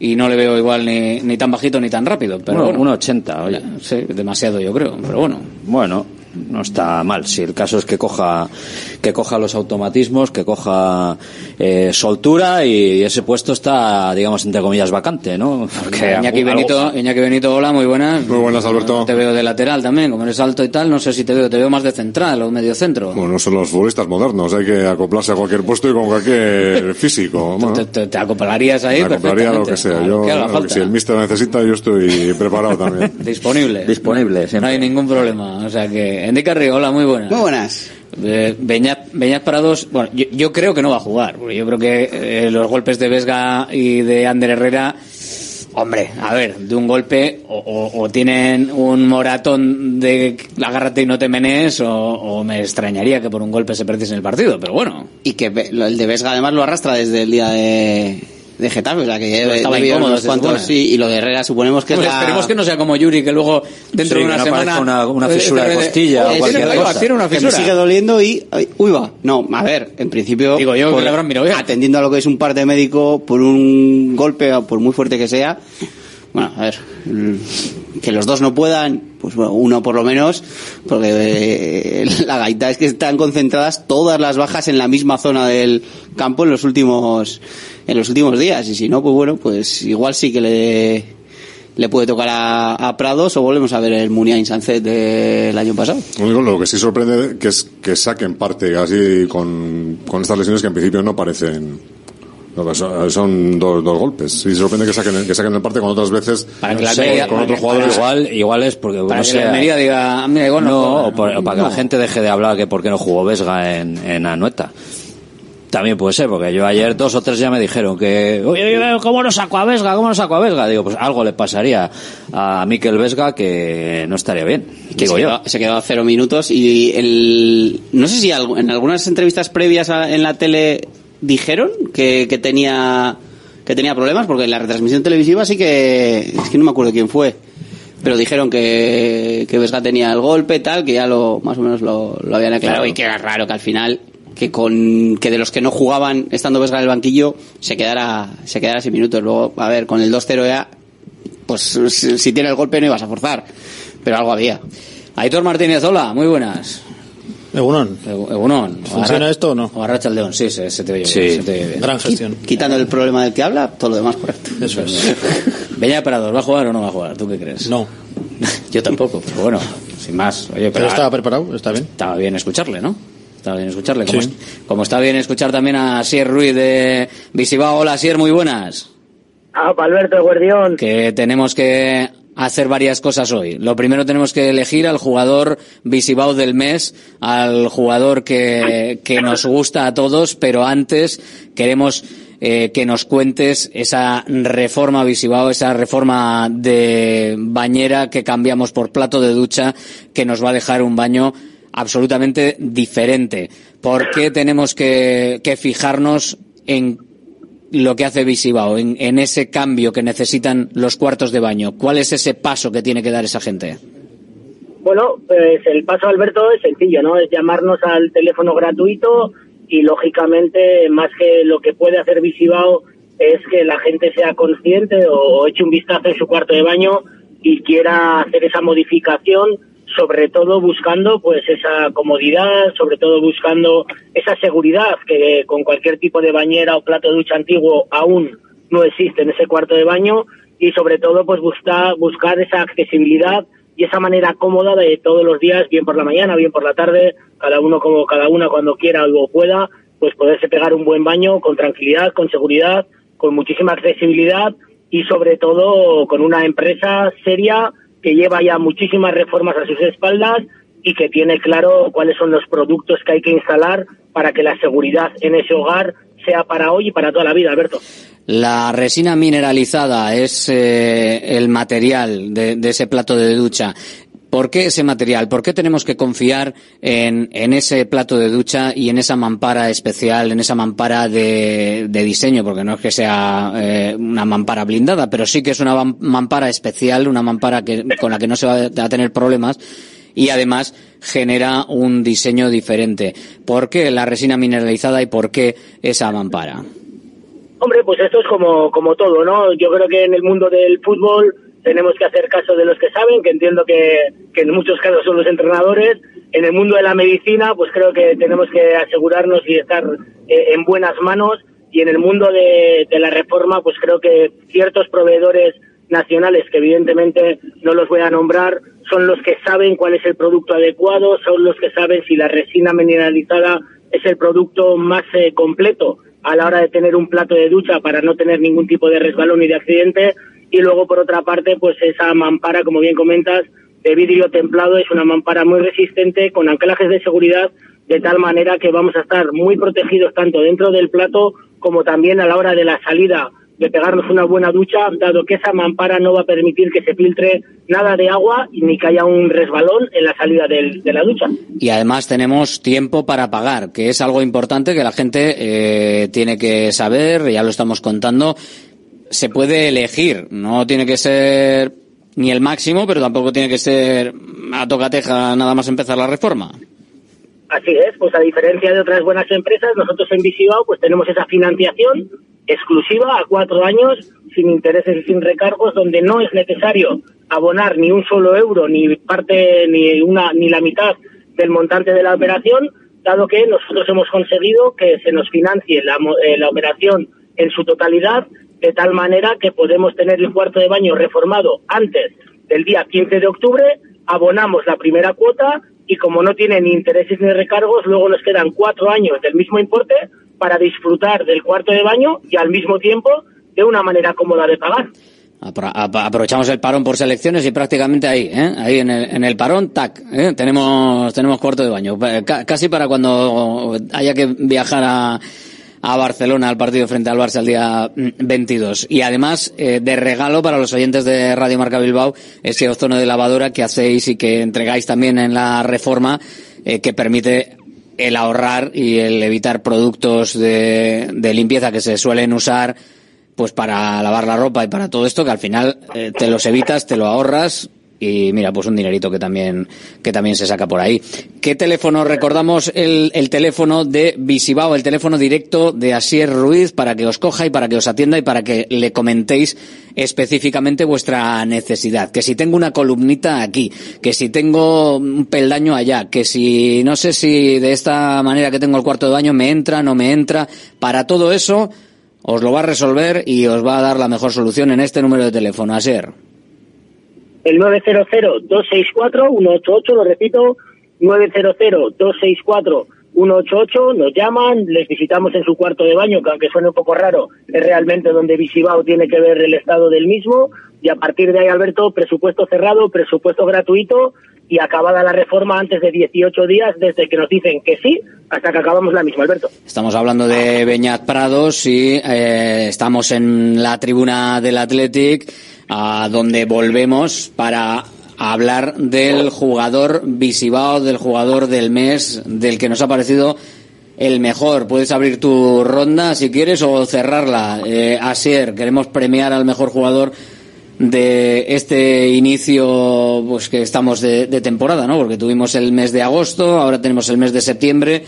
y no le veo igual ni, ni tan bajito ni tan rápido. Pero Bueno, bueno, 1,80, oye. Sí, demasiado yo creo, pero bueno. Bueno, no está mal. Si el caso es que coja, que coja los automatismos, que coja eh, soltura y ese puesto está, digamos, entre comillas, vacante, ¿no? Porque Iñaki Benito, Iñaki Benito, hola, muy buenas. Muy buenas, Alberto. Te veo de lateral también, como eres alto y tal, no sé si te veo, te veo más de central o medio centro. Bueno, son los futbolistas modernos, hay que acoplarse a cualquier puesto y con cualquier físico. Bueno, Te, te- te acoplarías ahí me acoplaría a lo que perfectamente, sea. Yo, falta. si el mister necesita, yo estoy preparado también. Disponible. Disponible, No hay ningún problema. O sea que, Enrique Carrillo, hola, muy buenas. Muy buenas. Eh, Beñat, bueno, yo, yo creo que no va a jugar, porque yo creo que eh, los golpes de Vesga y de Ander Herrera, hombre, a ver, de un golpe o, o- o tienen un moratón de agárrate y no te menes, o, o me extrañaría que por un golpe se perdiese en el partido, pero bueno. Y que el de Vesga además lo arrastra desde el día de, de Getafe, o sea que estaba incómodo, unos se cuantos, supone. sí, y lo de Herrera suponemos que Hombre, es la... Esperemos que no sea como Yuri, que luego dentro Sí, de una semana... una- una eh, fisura de eh, costilla o eh, cualquier cosa. tiene una que me fisura. sigue doliendo y uy va no a ver en principio Digo yo que le habrán mirado bien. atendiendo a lo que es un parte médico por un golpe o por muy fuerte que sea bueno a ver mm, que los dos no puedan pues bueno, uno por lo menos porque eh, la gaita es que están concentradas todas las bajas en la misma zona del campo en los últimos en los últimos días y si no pues bueno pues igual sí que le le puede tocar a, a Prados o volvemos a ver el Muniain Sunset del año pasado Lo único lo que sí sorprende que es que saquen parte así con, con estas lesiones que en principio no parecen. son, dos, dos golpes. Y sorprende que saquen, que saquen el parte con otras veces Para que la con otros jugadores. Igual, igual es porque Para no que la Almería diga, "Ah, mira, igual no, no, juega". o, por- o para que No. la gente deje de hablar que por qué no jugó Vesga en, en Anoeta. También puede ser, porque yo ayer dos o tres ya me dijeron que, oye, ¿cómo no saco a Vesga? ¿Cómo no saco a Vesga? Digo, pues algo le pasaría a Miquel Vesga que no estaría bien. que Digo se, yo. quedó, se quedó a cero minutos y el no sé si en algunas entrevistas previas a- en la tele dijeron que, que tenía que tenía problemas porque en la retransmisión televisiva sí que es que no me acuerdo quién fue pero dijeron que, que Vesga tenía el golpe tal que ya lo más o menos lo, lo habían aclarado Claro. y que era raro que al final que con que de los que no jugaban estando Vesga en el banquillo se quedara se quedara sin minutos luego a ver con el 2-0 ya pues si, si tiene el golpe no ibas a forzar pero algo había Aitor Martínez, hola, muy buenas. Egunon. Egunon. ¿Funciona esto o no? O Arracha el León, sí, se, se te oye Sí. bien. se te oye bien. Gran gestión. quitando el problema del que habla todo lo demás correcto Eso es. Prados, ¿va a jugar o no va a jugar? ¿Tú qué crees? No. Yo tampoco, pero bueno, sin más. Oye, pero, Pero estaba preparado, está bien. estaba bien escucharle, ¿no? Estaba bien escucharle. Como, Sí. es- como está bien escuchar también a Sier Ruiz de Visibao. Hola, Sier, muy buenas. Ah, Alberto Guardión. Que tenemos que hacer varias cosas hoy. Lo primero tenemos que elegir al jugador Visibao del mes, al jugador que, que nos gusta a todos, pero antes queremos eh, que nos cuentes esa reforma Visibao, esa reforma de bañera que cambiamos por plato de ducha, que nos va a dejar un baño absolutamente diferente. ¿Por qué tenemos que, que fijarnos en lo que hace Visibao, en, en ese cambio que necesitan los cuartos de baño? ¿Cuál es ese paso que tiene que dar esa gente? Bueno, pues el paso, Alberto, es sencillo, ¿no? Es llamarnos al teléfono gratuito y, lógicamente, más que lo que puede hacer Visibao es que la gente sea consciente o eche un vistazo en su cuarto de baño y quiera hacer esa modificación, sobre todo buscando pues esa comodidad, sobre todo buscando esa seguridad que con cualquier tipo de bañera o plato de ducha antiguo aún no existe en ese cuarto de baño y sobre todo pues buscar, buscar esa accesibilidad y esa manera cómoda de todos los días, bien por la mañana, bien por la tarde, cada uno como cada una cuando quiera o pueda, pues poderse pegar un buen baño con tranquilidad, con seguridad, con muchísima accesibilidad y sobre todo con una empresa seria que lleva ya muchísimas reformas a sus espaldas y que tiene claro cuáles son los productos que hay que instalar para que la seguridad en ese hogar sea para hoy y para toda la vida, Alberto. La resina mineralizada es eh, el material de, de ese plato de ducha. ¿Por qué ese material? ¿Por qué tenemos que confiar en, en ese plato de ducha y en esa mampara especial, en esa mampara de, diseño? Porque no es que sea eh, una mampara blindada, pero sí que es una mam- mampara especial, una mampara que, con la que no se va a tener problemas y además genera un diseño diferente. ¿Por qué la resina mineralizada y por qué esa mampara? Hombre, pues esto es como, como todo, ¿no? Yo creo que en el mundo del fútbol tenemos que hacer caso de los que saben, que entiendo que, que en muchos casos son los entrenadores. En el mundo de la medicina, pues creo que tenemos que asegurarnos y estar eh, en buenas manos. Y en el mundo de, la reforma, pues creo que ciertos proveedores nacionales, que evidentemente no los voy a nombrar, son los que saben cuál es el producto adecuado, son los que saben si la resina mineralizada es el producto más eh, completo a la hora de tener un plato de ducha para no tener ningún tipo de resbalón ni de accidente. Y luego, por otra parte, pues esa mampara, como bien comentas, de vidrio templado, es una mampara muy resistente, con anclajes de seguridad, de tal manera que vamos a estar muy protegidos tanto dentro del plato como también a la hora de la salida de pegarnos una buena ducha, dado que esa mampara no va a permitir que se filtre nada de agua ni que haya un resbalón en la salida de la ducha. Y además tenemos tiempo para pagar, que es algo importante que la gente eh, tiene que saber, ya lo estamos contando. Se puede elegir, no tiene que ser ni el máximo, pero tampoco tiene que ser a tocateja nada más empezar la reforma. Así es, pues a diferencia de otras buenas empresas, nosotros en Visibao pues tenemos esa financiación exclusiva a cuatro años, sin intereses y sin recargos, donde no es necesario abonar ni un solo euro, ni parte, ni una, ni la mitad del montante de la operación, dado que nosotros hemos conseguido que se nos financie la, eh, la operación en su totalidad, de tal manera que podemos tener el cuarto de baño reformado antes del día 15 de octubre, abonamos la primera cuota y como no tiene ni intereses ni recargos, luego nos quedan cuatro años del mismo importe para disfrutar del cuarto de baño y al mismo tiempo de una manera cómoda de pagar. Apro- ap- Aprovechamos el parón por selecciones y prácticamente ahí, ¿eh? ahí en el, parón, tac, ¿eh? tenemos, tenemos cuarto de baño. Casi para cuando haya que viajar a, a Barcelona al partido frente al Barça el día mm, 22. Y además, eh, de regalo para los oyentes de Radio Marca Bilbao, ese ozono de lavadora que hacéis y que entregáis también en la reforma, eh, que permite el ahorrar y el evitar productos de, de limpieza que se suelen usar pues para lavar la ropa y para todo esto que al final eh, te los evitas, te lo ahorras y mira, pues un dinerito que también que también se saca por ahí. ¿Qué teléfono recordamos el, el teléfono de Visibao, el teléfono directo de Asier Ruiz para que os coja y para que os atienda y para que le comentéis específicamente vuestra necesidad? Que si tengo una columnita aquí, que si tengo un peldaño allá, que si no sé si de esta manera que tengo el cuarto de baño me entra, no me entra, para todo eso os lo va a resolver y os va a dar la mejor solución en este número de teléfono, Asier. El 900-264-188, lo repito, 900-264-188, nos llaman, les visitamos en su cuarto de baño, que aunque suene un poco raro, es realmente donde Visibao tiene que ver el estado del mismo, y a partir de ahí, Alberto, presupuesto cerrado, presupuesto gratuito, y acabada la reforma antes de 18 días, desde que nos dicen que sí, hasta que acabamos la misma, Alberto. Estamos hablando de Beñat Prados y eh, estamos en la tribuna del Athletic, a donde volvemos para hablar del jugador Visibao, del jugador del mes, del que nos ha parecido el mejor. Puedes abrir tu ronda si quieres o cerrarla. Eh, Asier, queremos premiar al mejor jugador de este inicio pues que estamos de, de temporada, ¿no? Porque tuvimos el mes de agosto, ahora tenemos el mes de septiembre.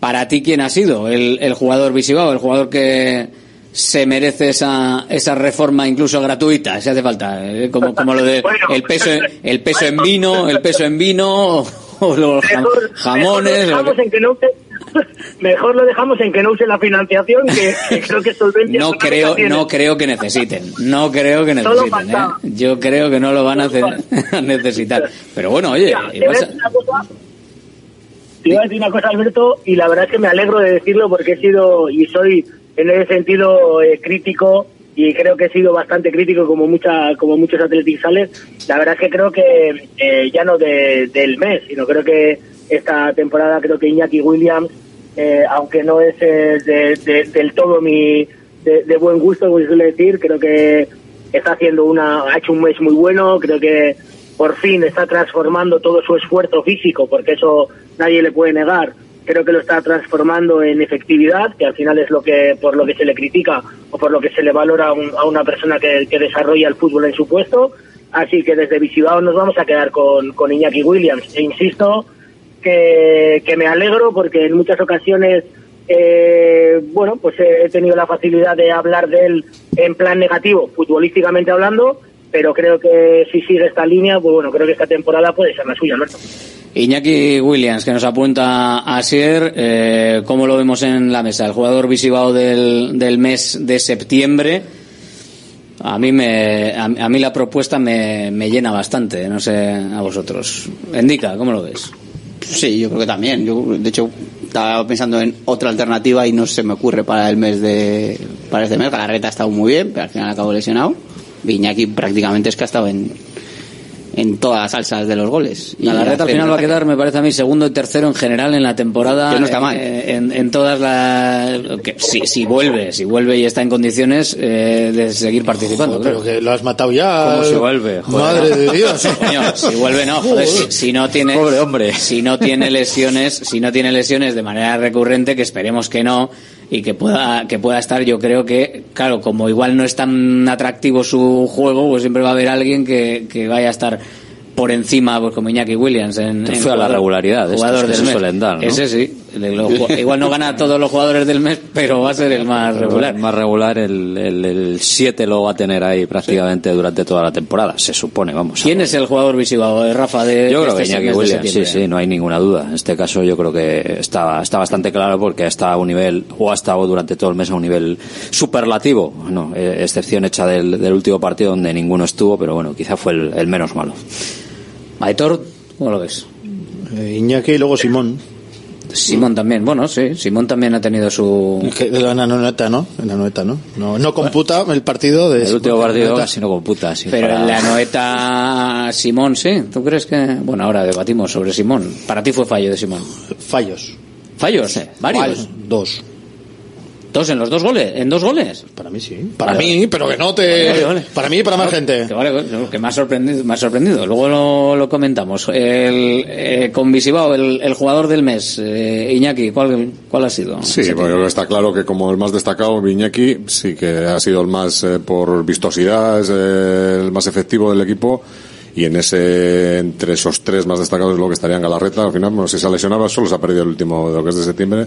Para ti, ¿quién ha sido el, el jugador Visibao, el jugador que se merece esa, esa reforma incluso gratuita, si hace falta, eh, como, como lo de el peso, el peso en vino, el peso en vino o los jam- jamones. Mejor lo que- en que no use- mejor lo dejamos en que no use la financiación, que, que creo que solvencia No creo, no creo que necesiten, no creo que necesiten, ¿eh? Yo creo que no lo van a hacer- a necesitar. Pero bueno, oye, Mira, te voy a vas a- decir una cosa- te iba a decir una cosa, Alberto, y la verdad es que me alegro de decirlo porque he sido y soy en ese sentido eh, crítico y creo que he sido bastante crítico como mucha como muchos atletizales. La verdad es que creo que eh, ya no de- del mes, sino creo que esta temporada creo que Iñaki Williams, eh, aunque no es eh, de- de- del todo mi de, buen gusto, como decir, creo que está haciendo una ha hecho un mes muy bueno, creo que por fin está transformando todo su esfuerzo físico, porque eso nadie le puede negar, creo que lo está transformando en efectividad, que al final es lo que por lo que se le critica o por lo que se le valora a, un- a una persona que, desarrolla el fútbol en su puesto. Así que desde Visibao nos vamos a quedar con, con Iñaki Williams. E insisto que, que me alegro porque en muchas ocasiones, eh, bueno, pues he tenido la facilidad de hablar de él en plan negativo, futbolísticamente hablando, pero creo que si sigue esta línea, pues bueno, creo que esta temporada puede ser la suya, Alberto. Iñaki Williams, que nos apunta a Sier, eh, ¿cómo lo vemos en la mesa? El jugador visibao del, del mes de septiembre. A mí, me, a, a mí la propuesta me, me llena bastante, no sé a vosotros. Indica, ¿cómo lo ves? Sí, yo creo que también. Yo, de hecho, estaba pensando en otra alternativa y no se me ocurre para el mes de para este mes. Galarreta ha estado muy bien, pero al final acabó lesionado. Viñaki prácticamente es que ha estado en, en todas las salsas de los goles. Y Galarreta al hace- final va a quedar, me parece a mí, segundo y tercero en general en la temporada. Que no está eh, mal. eh, En, en todas las. que si, si vuelve, si vuelve y está en condiciones eh, de seguir participando. Joder, pero que lo has matado ya. ¿Cómo se vuelve? Joder. Madre de Dios. Coño, si vuelve no, joder, si, si no tiene Pobre hombre. si no tiene lesiones, si no tiene lesiones de manera recurrente, que esperemos que no y que pueda que pueda estar, yo creo que claro, como igual no es tan atractivo su juego, pues siempre va a haber alguien que, que vaya a estar por encima, pues como Iñaki Williams en, en fue a la jugador- regularidad, estos jugador que del se mes. suelen dar, ¿no? Ese sí, igual no gana a todos los jugadores del mes, pero va a ser el más regular. Más regular, el 7 lo va a tener ahí prácticamente durante toda la temporada, se supone, vamos. ¿Quién es el jugador visivo, eh, Rafa? De, Yo creo que este Iñaki Williams, sí, sí, no hay ninguna duda. En este caso yo creo que está, está bastante claro porque está a un nivel, o ha estado durante todo el mes a un nivel superlativo. No, eh, excepción hecha del, del último partido donde ninguno estuvo, pero bueno, quizá fue el, el menos malo. Aitor, ¿cómo lo ves? Eh, Iñaki y luego Simón. Simón también, bueno, sí, Simón también ha tenido su... Que de la Nanoeta, ¿no? En la Noeta, ¿no? No, no computa el partido de... El último partido casi no computa. sí, Pero para- en la noeta Simón, sí. ¿Tú crees que...? Bueno, ahora debatimos sobre Simón. Para ti fue fallo de Simón. Fallos. ¿Fallos? ¿Varios? ¿Cuál? Dos. ¿Dos en los dos goles? ¿En dos goles? Para mí sí. Para Vale. mí, pero que no te... Vale, vale. Para mí y para más gente. Que que me ha sorprendido, me ha sorprendido. Luego lo, lo comentamos. El, eh, con Visibao, el, el jugador del mes, eh, Iñaki, ¿cuál, ¿cuál ha sido? Sí, bueno, está claro que como el más destacado, Viñaki, sí que ha sido el más eh, por vistosidad, es eh, el más efectivo del equipo. Y en ese, entre esos tres más destacados, lo que estarían Galarreta. Al final, bueno, si se ha lesionado, solo se ha perdido el último, de lo que es de septiembre,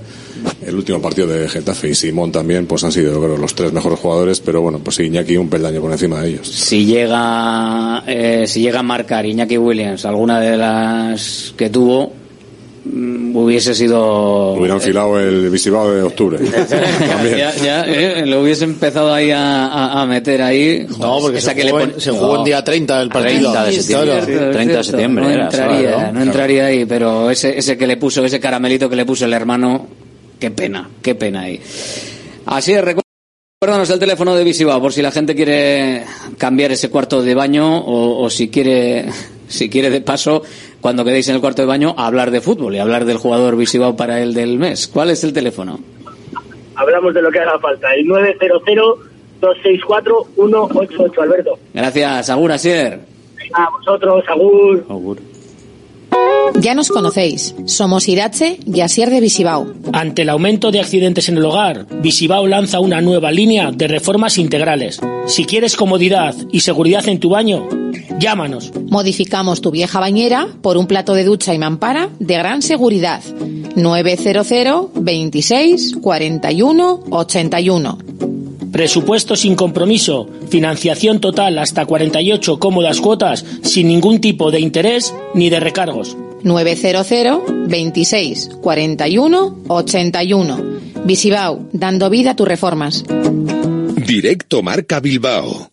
el último partido de Getafe. Y Simón también, pues han sido, los tres mejores jugadores. Pero bueno, pues Iñaki un peldaño por encima de ellos. Si llega, eh, si llega a marcar Iñaki Williams alguna de las que tuvo, hubiese sido... Hubiera enfilado el Visibao de octubre. También. ya, ya, eh, lo hubiese empezado ahí a, a- a meter ahí. No, porque Esa se que le jugó, pon- en- se jugó No. el día 30 del partido. 30 de septiembre. Claro. Cierto, 30 de cierto. septiembre No era, entraría, ¿sabes, no? no entraría ahí, pero ese, ese que le puso, ese caramelito que le puso el hermano, qué pena, qué pena ahí. Así es, recuérdanos el teléfono de Visibao por si la gente quiere cambiar ese cuarto de baño o, o si quiere, si quiere de paso, cuando quedéis en el cuarto de baño, hablar de fútbol y hablar del jugador Visibao para el del mes. ¿Cuál es el teléfono? Hablamos de lo que haga falta. El 900-264-188, Alberto. Gracias, Agur Asier. A vosotros, Agur. Ya nos conocéis. Somos Irache y Asier de Visibao. Ante el aumento de accidentes en el hogar, Visibao lanza una nueva línea de reformas integrales. Si quieres comodidad y seguridad en tu baño, llámanos. Modificamos tu vieja bañera por un plato de ducha y mampara de gran seguridad. 900 26 41 81. Presupuesto sin compromiso, financiación total hasta 48 cómodas cuotas sin ningún tipo de interés ni de recargos. 900 26 41 81. Visibao, dando vida a tus reformas. Directo Marca Bilbao.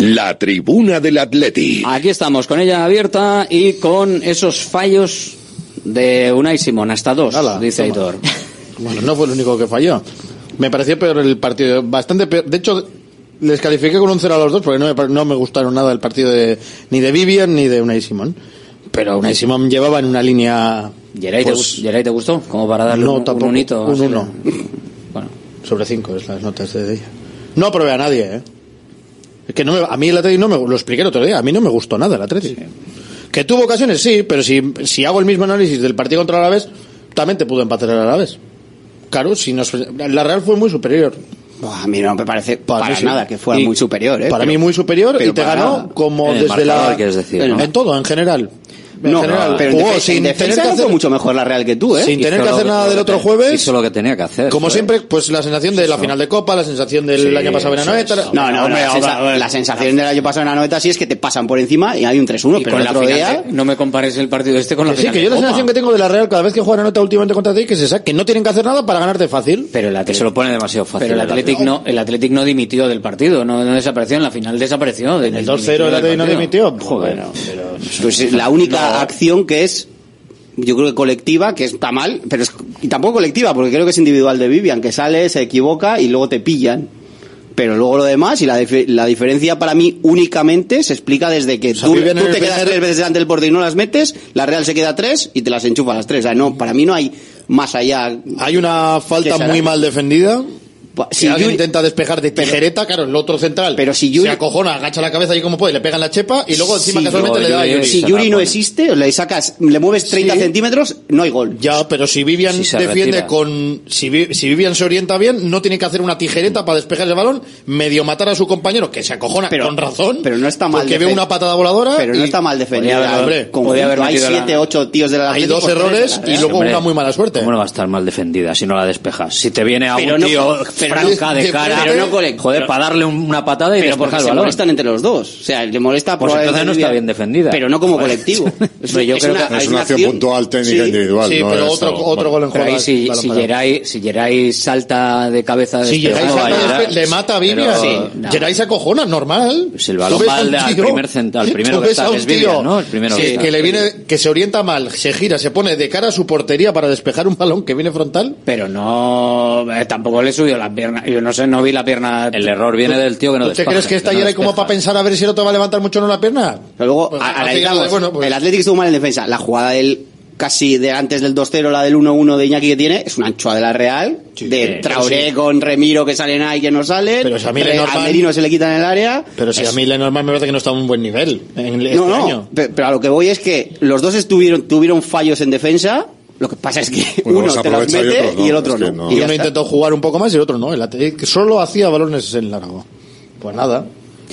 La tribuna del Atleti. Aquí estamos, con ella abierta y con esos fallos de Unai Simón, hasta dos, dice Aitor. Bueno, no fue el único que falló. Me pareció peor el partido, bastante peor. De hecho, les califiqué con un cero a los dos porque no me, no me gustaron nada el partido de, ni de Vivian ni de Unai Simón. Pero Unai Simón llevaba en una línea. ¿Yeray, pues, te, gustó? Como para darle no, un, tampoco, un, unito. Uno. Bueno. Sobre cinco es las notas de ella. No aprobé a nadie, ¿eh? Que no me, a mí el Atleti no me lo expliqué el otro día, a mí no me gustó nada el Atleti. Que tuvo ocasiones, sí, pero si, si hago el mismo análisis del partido contra el Alavés, también te pudo empatar el Alavés. Claro, si nos, la Real fue muy superior. A mí no me parece para, nada que fuera muy superior. ¿eh? Para pero, mí muy superior y te ganó como desde la... En todo, en general no, pero jugó sin tener que hacer, mucho mejor la Real que tú, ¿eh? Sin tener que hacer nada del otro jueves. Hizo lo que tenía que hacer. Como siempre, pues la sensación de la final de Copa, la sensación del año pasado en Anoeta. No, no, la sensación del año pasado en la Anoeta sí es que te pasan por encima y hay un 3-1, pero el otro día... ¿eh? No me compares el partido este con la final Sí, que yo la sensación que tengo de la Real cada vez que juega Anoeta últimamente contra ti, que es esa, que no tienen que hacer nada para ganarte fácil. Pero el Atlético... se lo pone demasiado fácil. Pero el Atlético no, el Atlético no dimitió del partido, no, desapareció, en la final desapareció. El 2-0 el Atlético no dimitió. Joder, pero... Pues la única acción que es yo creo que colectiva, que está mal, pero es, y tampoco colectiva, porque creo que es individual de Vivian, que sale, se equivoca y luego te pillan. Pero luego lo demás, y la, dif la diferencia para mí únicamente se explica desde que o tú, te quedas tres veces delante del portero y no las metes, la Real se queda tres y te las enchufa a las tres. O no, para mí no hay más allá. Hay una falta muy mal defendida, si, alguien intenta despejar de tijereta, claro, el otro central pero si Yuri, se acojona, agacha la cabeza ahí como puede, le pegan la chepa y luego encima sí, casualmente le da a Yuri. Si Yuri no existe, le sacas, le mueves 30 centímetros, no hay gol. Ya, pero si Vivian defiende con... Si, si, Vivian se orienta bien, no tiene que hacer una tijereta para despejar el balón, medio matar a su compañero, que se acojona pero, con razón. Pero no está mal. Porque ve una patada voladora. Pero no está mal defendida defendido. hay 7, 8 tíos de la Hay dos errores y ¿eh? luego una muy mala suerte. ¿Cómo no va a estar mal defendida si no la despejas? Si te viene a un tío pero franca de, cara. No joder, para darle una patada y pero entre los dos. O sea, le molesta por pues entonces no está bien defendida. Pero no como colectivo. es una, acción puntual técnica individual. Sí, pero otro, otro gol en juego. Si, si, salta de cabeza le mata a Vivian. Sí, no. Geray normal. Pues el balón al primer central, que se orienta mal, se gira, se pone de cara a su portería para despejar un balón que viene frontal. Pero no, tampoco le subió la pierna. Yo no sé, no vi la pierna. El error viene del tío que no ¿Tú te crees que está llena no como para pensar a ver si el otro va a levantar mucho o no la pierna? Pero luego, pues. Bueno, pues. El Atlético estuvo mal en defensa. La jugada del casi de antes del 2-0, la del 1-1 de Iñaki que tiene, es una anchoa de la Real, sí, de Traoré sí. con Remiro que salen ahí que no salen, pero si a, mí Re, Norman, a Merino se le quitan el área. Pero si es... a mí Lenormand me parece que no está a un buen nivel en no, este no, año. Pero, pero, a lo que voy es que los dos estuvieron, tuvieron fallos en defensa lo que pasa es que uno, te las mete y, no, el otro no. Y, uno intentó jugar un poco más y el otro no. Eh, solo hacía balones en largo. Pues nada.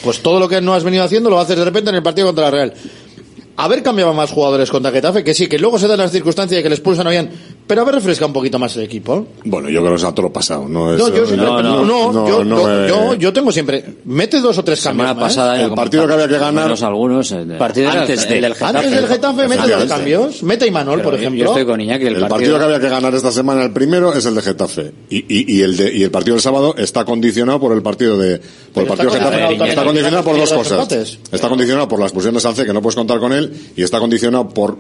Pues todo lo que no has venido haciendo lo haces de repente en el partido contra la Real haber cambiado más jugadores contra Getafe, que sí, que luego se dan las circunstancias de que les expulsan a bien, pero a ver, refresca un poquito más el equipo. Bueno, yo creo que es a todo lo pasado. No, no, yo, no, tengo siempre. Mete dos o tres cambios. Más, pasada, ¿eh? El partido que había que ganar. Algunos. El antes, del, Getafe. Antes del Getafe, mete dos cambios. Mete Imanol, por ejemplo. Yo estoy con Iñaki. El, el partido... partido... que había que ganar esta semana, el primero, es el de Getafe. Y, y, el, de, y el partido del sábado está condicionado por el partido de. Por el partido está Getafe. Está condicionado por dos cosas. Está condicionado por la expulsión de Sánchez, que no puedes contar con él. Y está condicionado por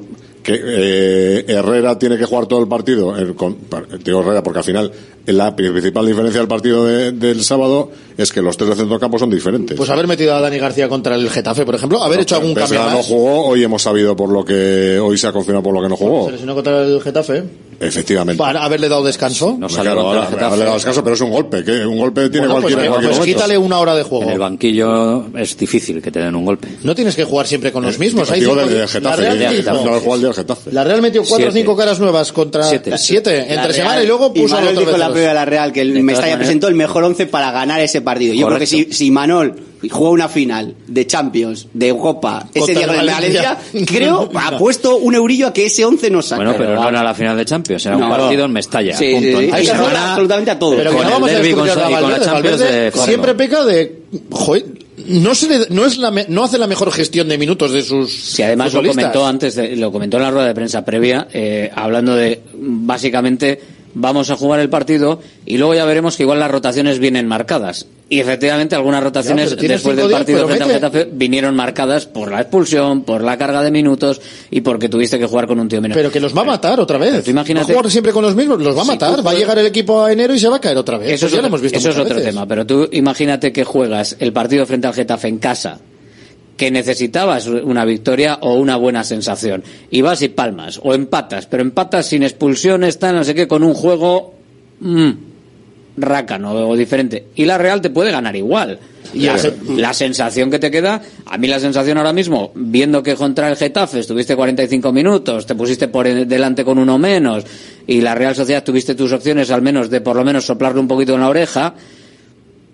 que eh, Herrera tiene que jugar todo el partido, eh, con, digo Herrera porque al final la principal diferencia del partido de, del sábado es que los tres de centrocampo son diferentes. Pues haber metido a Dani García contra el Getafe, por ejemplo, haber hecho algún cambio más. no jugó, hoy hemos sabido por lo que, hoy se ha confirmado por lo que no jugó. Se lesionó contra el Getafe. Efectivamente. Para haberle dado descanso. No salió claro, ahora, haberle dado descanso, pero es un golpe, que un golpe tiene bueno, pues, cualquier, pues, pues, quítale una hora de juego. En el banquillo es difícil que te den un golpe. No tienes que jugar siempre con los eh, mismos. Hay la Real, el del Getafe. La Real metió cuatro o cinco caras nuevas contra siete, entre semana y luego puso y a otro a la Real que el Mestalla presentó el mejor once para ganar ese partido. Yo creo que si, si Manol juega una final de Champions, de Europa ese día con el Valencia, creo, ha puesto un eurillo a que ese 11 no saca. Bueno, pero no era la final de Champions, era un partido en Mestalla. Sí, punto. Sí, sí. Que absolutamente a todo. Pero con el derbi con, con, la Champions de Siempre peca de... No se le, no es la me, no hace la mejor gestión de minutos de sus si además lo comentó antes de, lo comentó en la rueda de prensa previa eh, hablando de básicamente vamos a jugar el partido y luego ya veremos que igual las rotaciones vienen marcadas. Y efectivamente algunas rotaciones después del partido frente al Getafe vinieron marcadas por la expulsión, por la carga de minutos y porque tuviste que jugar con un tío menos. Pero que los va a matar otra vez. Tú imagínate, jugar siempre con los mismos, los va a matar. Va a llegar el equipo a enero y se va a caer otra vez. Eso, es, ya otro, lo hemos visto eso es otro tema. Pero tú imagínate que juegas el partido frente al Getafe en casa que necesitabas una victoria o una buena sensación. Y vas y palmas, o empatas, pero empatas sin expulsiones, tan, no sé qué, con un juego mmm, rácano o diferente. Y la Real te puede ganar igual. Y la, mm. la, sensación que te queda, a mí la sensación ahora mismo, viendo que contra el Getafe estuviste 45 minutos, te pusiste por delante con uno menos, y la Real Sociedad tuviste tus opciones al menos de por lo menos soplarle un poquito en la oreja,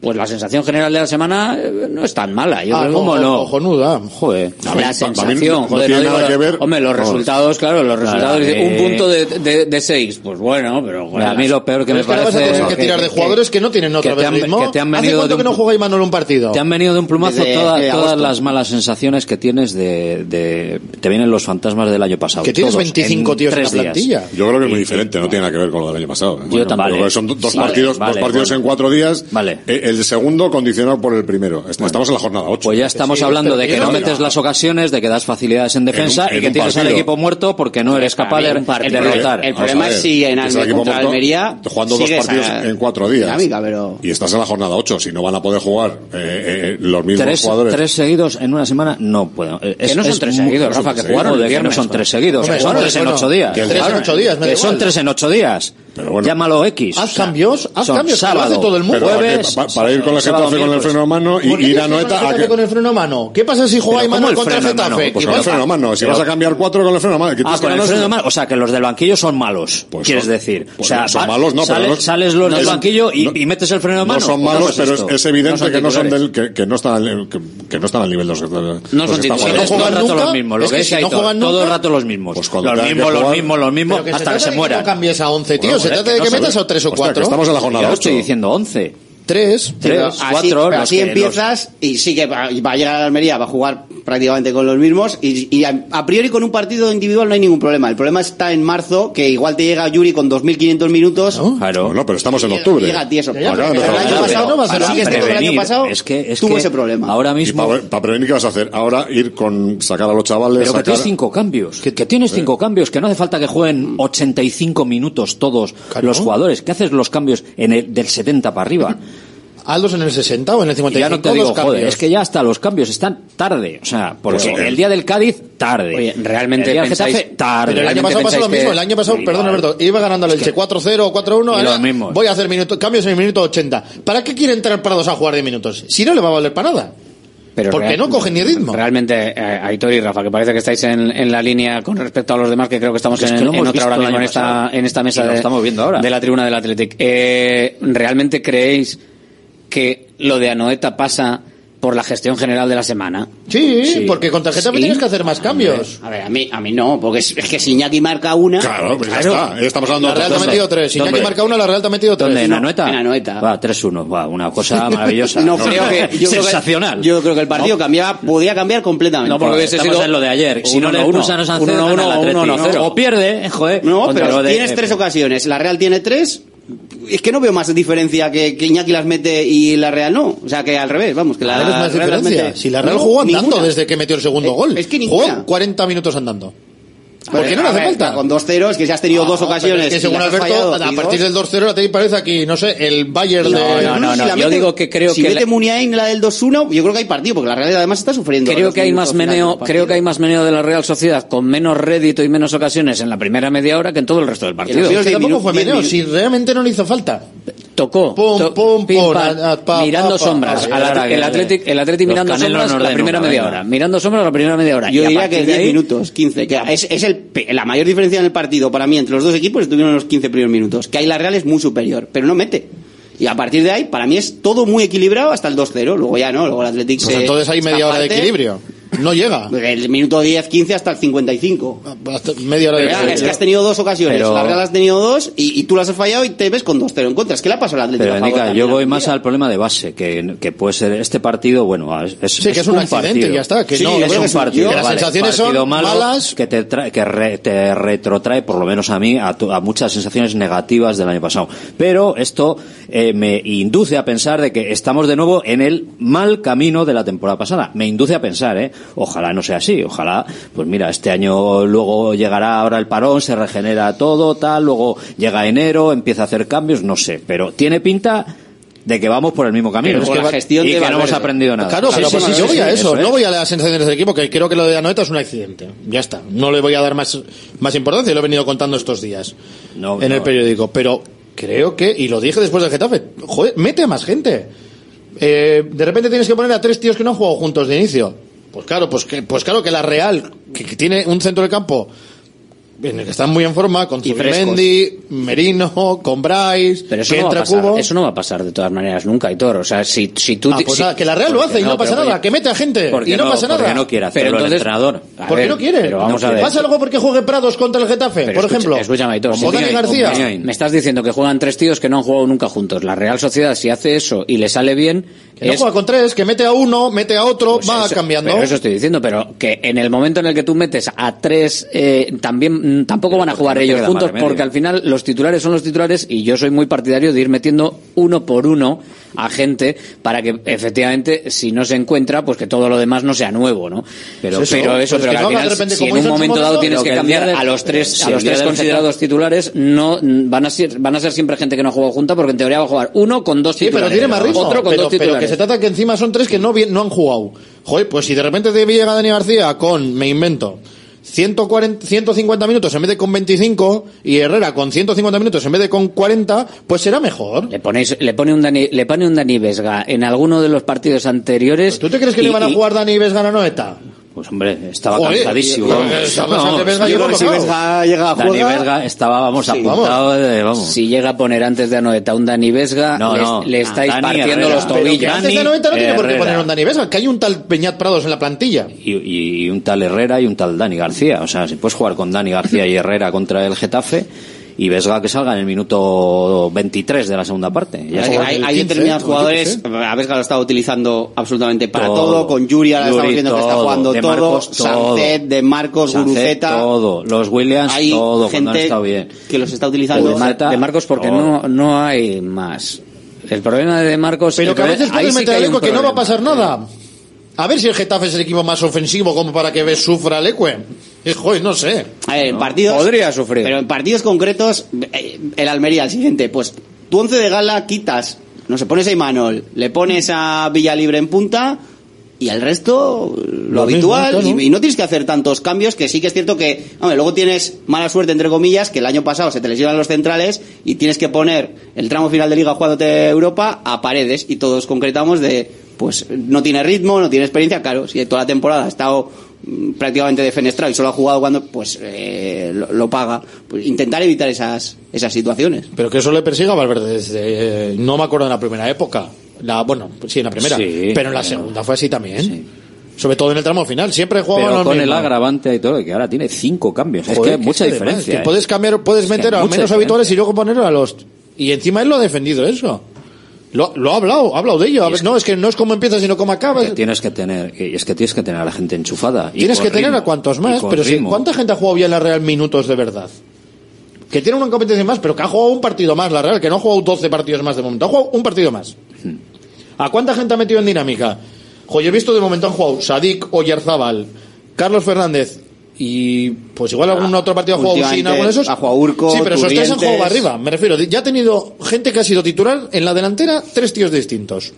pues la sensación general de la semana eh, no es tan mala. Yo ah, creo, ¿cómo no? Cojonuda. Joder. A la sensación, joder. No tiene nada que ver. Hombre, los resultados, claro, los resultados. Claro. Un punto de, de, seis, pues bueno, pero A mí lo peor que pero me es que parece... Que, tirar de jugadores que, no tienen otra vez. Que te han venido ¿Hace cuánto de un... que no un partido? Te han venido de un plumazo todas las malas sensaciones que tienes de, de... Te vienen los fantasmas del año pasado. Que tienes Todos, 25 tíos en la plantilla. Yo creo que es muy diferente, no tiene nada que ver con lo del año pasado. Yo también. Son dos partidos en cuatro días. Vale eh, el segundo condicionado por el primero. Estamos en la jornada 8. Pues ya estamos hablando de que no metes las ocasiones, de que das facilidades en defensa y que tienes al equipo muerto porque no eres capaz de, derrotar. El problema es si en Almería, jugando dos partidos en cuatro días. Y estás en la jornada 8, si no van a poder jugar eh, eh, eh, los mismos jugadores. Tres seguidos en una semana, no puedo. Que no son tres seguidos, Rafa, que jugaron. Que no son tres seguidos, son tres en ocho días. Son tres en ocho días. Pero bueno, Llámalo X. Haz cambios, haz cambios, sábado, todo el mundo. Eh, para, ir con con el freno a mano y ir a Noeta a con el freno a mano. ¿Qué pasa si jugáis mano contra el pues con el freno a mano, si vas a cambiar cuatro con el freno a mano. O sea, que los del banquillo son malos, pues quieres decir. O pues sea, son ah, malos, no, pero sales los del banquillo y, metes el freno a mano. No son malos, pero es, evidente que no son del que, no están que, no están al nivel de los No son todo el los mismos, lo los mismos. Los los mismos, hasta se mueran. No cambies a 11 tíos, se trata de que metas a tres o cuatro. Estamos en la jornada 8. Estoy diciendo 11. Tres, tres cuatro. Así, pero así empiezas y sí que va, a llegar a la Almería, va a jugar prácticamente con los mismos y, a, priori con un partido individual no hay ningún problema. El problema está en marzo, que igual te llega Yuri con 2.500 minutos. Claro. No, pero estamos en octubre. Llega, llega a ti eso. el año pasado es que, es tuvo que ese problema. Ahora mismo... Para, prevenir, ¿qué vas a hacer? Ahora ir con sacar a los chavales... Pero que tienes cinco cambios. Que, tienes cinco cambios, que no hace falta que jueguen mm. 85 minutos todos los jugadores. ¿Qué haces los cambios en el, del 70 para arriba? Aldos en el 60 o en el 55. Y ya no te digo, joder, es que ya hasta los cambios están tarde. O sea, porque pues el día del Cádiz, tarde. Oye, realmente el día del pensáis, Getafe, tarde. El año pasado pasó lo mismo. El año pasado, perdón Alberto, iba ganando el Elche 4-0 o 4-1. Voy a hacer minuto, cambios en el minuto 80. ¿Para qué quiere entrar Prados a jugar 10 minutos? Si no le va a valer para nada. Pero porque no cogen ni ritmo. Realmente, eh, Aitor y Rafa, que parece que estáis en, la línea con respecto a los demás, que creo que estamos en, otra hora mismo en esta, en esta mesa de, estamos viendo ahora. de la tribuna del Athletic. Eh, ¿Realmente creéis que lo de Anoeta pasa por la gestión general de la semana. Sí, sí. porque con tarjeta sí. tienes que hacer más cambios. A ver, a mí, a mí no, porque es, es que si Iñaki marca una... Claro, pues claro. ya está. Estamos hablando la Real ha metido tres. Si Iñaki marca una, la Real ha metido tres. ¿Dónde? ¿En Anoeta? En Anoeta. Va, 3-1. Va, una cosa maravillosa. no, no, creo que... Yo Sensacional. Creo que, yo creo que el partido no. cambiaba, podía cambiar completamente. No, porque hubiese sido... en lo de ayer. Si uno, no le expulsan o sancionan 1 O pierde, joder. No, pero tienes tres ocasiones. La Real tiene tres es que no veo más diferencia que, que, Iñaki las mete y la Real no. O sea, que al revés, vamos, que la, ah, Real es Si la Real jugó andando desde que metió el segundo gol. Es que 40 minutos andando. Porque pues, no hace ver, falta. Con dos ceros, que ya has tenido ah, dos ocasiones. Es que según Alberto, fallado, a partir del 2-0 la tenéis parece aquí, no sé, el Bayern no, de... No, no, no, si yo mete, digo que creo si que... Si mete la... Muniain la del 2-1, yo creo que hay partido, porque la Real además está sufriendo. Creo que hay más meneo, creo que hay más meneo de la Real Sociedad con menos rédito y menos ocasiones en la primera media hora que en todo el resto del partido. Pero, pero, tampoco fue meneo, si realmente no le hizo falta tocó pum, to, pum, pim, pum, a, pa, mirando pa, pa, sombras al, el Atlético el Atlético mirando sombras no la primera media hora mirando sombras la primera media hora yo y diría que 10 ahí, minutos 15 que es, es el, la mayor diferencia en el partido para mí entre los dos equipos estuvieron los 15 primeros minutos que ahí la Real es muy superior pero no mete y a partir de ahí, para mí es todo muy equilibrado hasta el 2-0. Luego ya no, luego el Atlético pues se. Entonces hay media hora de equilibrio. No llega. El minuto 10, 15 hasta el 55. media hora de Pero Es que has tenido dos ocasiones. Pero- La Real has tenido dos y, y tú las has fallado y te ves con 2-0 en contra. Es que le ha pasado al Atlético. Pero favor yo voy más al problema de base, que, que puede ser este partido, bueno, es, es, Sí, que es un accidente partido. ya está, que Sí, no, es un un- partido, que las vale, sensaciones son malas. que te trae- que re- te retrotrae, por lo menos a mí, a, tu- a muchas sensaciones negativas del año pasado. Pero esto eh, me induce a pensar de que estamos de nuevo en el mal camino de la temporada pasada. Me induce a pensar, ¿eh? Ojalá no sea así, ojalá, pues mira, este año luego llegará ahora el parón, se regenera todo, tal, luego llega enero, empieza a hacer cambios, no sé, pero tiene pinta de que vamos por el mismo camino. Pero la gestión y que no hemos aprendido nada. Claro, pero Sí, pues sí, yo voy a eso, es. no voy a las sensaciones del equipo, que creo que lo de Anoeta es un accidente. Ya está. No le voy a dar más, más importancia, lo he venido contando estos días No, en no. el periódico. Pero creo que, y lo dije después del Getafe, joder, mete a más gente. Eh, de repente tienes que poner a tres tíos que no han jugado juntos de inicio. Pues claro, pues, que, pues claro que la Real, que, que tiene un centro de campo en el que están muy en forma, con Y frescos. Zubimendi, Merino, con Bryce, Pero eso que no, va a entra pasar, Cubo. eso no va a pasar de todas maneras nunca, Hitor. O sea, si, si tú... Ah, pues si- que la Real lo hace y no, pasa nada, que mete a gente ¿Por y no, pasa nada. Porque no quiere hacerlo Pero el entrenador. ¿Por qué no quiere? Pero vamos a ver. ¿Pasa algo porque juegue Prados contra el Getafe, Pero por escucha- ejemplo? Escúchame, Hitor, O si Dani García. Me estás diciendo que juegan tres tíos que no han jugado nunca juntos. La Real Sociedad, si hace eso y le sale bien, Que no juega con tres, que mete a uno, mete a otro, Pues va eso- cambiando. Pero eso estoy diciendo, pero que en el momento en el que tú metes a tres, eh, también tampoco van a jugar ellos juntos, porque al final los titulares son los titulares y yo soy muy partidario de ir metiendo uno por uno a gente para que efectivamente, si no se encuentra, pues que todo lo demás no sea nuevo, ¿no? Pero, eso, pero eso, pero que al final, si en un momento dado tienes que cambiar a los tres, si a los tres considerados titulares, no mm, van a ser, van a ser siempre gente que no ha jugado junta, porque en teoría va a jugar uno con dos Sí, pero titulares. tiene más ritmo. Otro con pero, dos pero titulares. que se trata que encima son tres que no, no han jugado. Joder, pues si de repente te llega Dani García con, me invento, 140, 150 minutos en vez de con 25 y Herrera con 150 minutos en vez de con 40, pues será mejor. Le ponéis, le pone un Dani, le pone un Dani Vesga en alguno de los partidos anteriores. ¿Tú te crees que y- le van a y- jugar Dani Vesga a Noeta? Pues hombre, estaba Joder, cansadísimo. vamos. Vamos, si. Vesga llega a Dani jugar- Vesga estaba, vamos, Sí, apuntado de, vamos. Si llega a poner antes de Anoeta un Dani Vesga, No, le, no. le estáis Dani partiendo Herrera. los Pero Pero tobillos. antes de Dani Noeta no tiene por qué poner un Dani Vesga, que hay un tal Peñat Prados en la plantilla. Y, y- y un tal Herrera y un tal Dani García. O sea, si puedes jugar con Dani García y Herrera contra el Getafe y Vesga que salga en el minuto 23 de la segunda parte. Ya Hay, está. hay- el hay 15, determinados jugadores, a Vesga lo está utilizando absolutamente para Todo. todo, con Yuri ahora estamos viendo que está jugando De todo, Marcos, todo. Sancet, de Marcos, Sancet, Guruceta, todo. Los Williams, hay todo. Cuando han gente estado bien. que los está utilizando. de, de Marcos porque no. no, hay más. El problema de Marcos Pero que a veces puedes sí meter un Leque que no va a pasar nada. A ver si el Getafe es el equipo más ofensivo como para que ves sufra Leque. Eh, Joder, no sé. A ver, en partidos. Podría sufrir. Pero en partidos concretos, eh, el Almería, el siguiente, pues tu once de gala quitas, no sé, pones a Imanol, le pones a Villalibre en punta y al resto lo, Lo habitual mismo, claro. y, y no tienes que hacer tantos cambios que sí que es cierto que hombre, luego tienes mala suerte entre comillas que el año pasado se te lesionan los centrales y tienes que poner el tramo final de liga jugándote Europa a paredes y todos concretamos de pues no tiene ritmo, no tiene experiencia, claro, si toda la temporada ha estado prácticamente defenestrado y solo ha jugado cuando pues eh, lo, lo paga, pues intentar evitar esas esas situaciones. Pero que eso le persiga a Valverde desde, eh, no me acuerdo en la primera época. La, bueno, sí, en la primera. Sí, pero en la segunda fue así también. Sobre todo en el tramo final. Siempre los con el agravante y todo, que ahora tiene cinco cambios. es que hay mucha diferencia. que ¿eh? puedes cambiar, puedes meter a menos habituales y luego poner a los. Y encima él lo ha defendido eso. Lo, lo ha hablado, ha hablado de ello. No, es que no es como empieza, sino como acaba. Que tienes que tener, es que tienes que tener a la gente enchufada. y Tienes que tener a cuantos más, pero si. ¿cuánta gente ha jugado bien la Real minutos de verdad? Que tiene una competencia más, pero que ha jugado un partido más la Real, que no ha jugado 12 partidos más de momento, ha jugado un partido más. Hmm. ¿A cuánta gente ha metido en dinámica? Joder, he visto de momento han jugado Sadik Oyarzábal, Carlos Fernández y pues igual algún otro partido ha jugado sin alguno de esos. ha jugado Urco, sí, pero esos tres han jugado arriba. Me refiero, ya ha tenido gente que ha sido titular en la delantera, tres tíos distintos.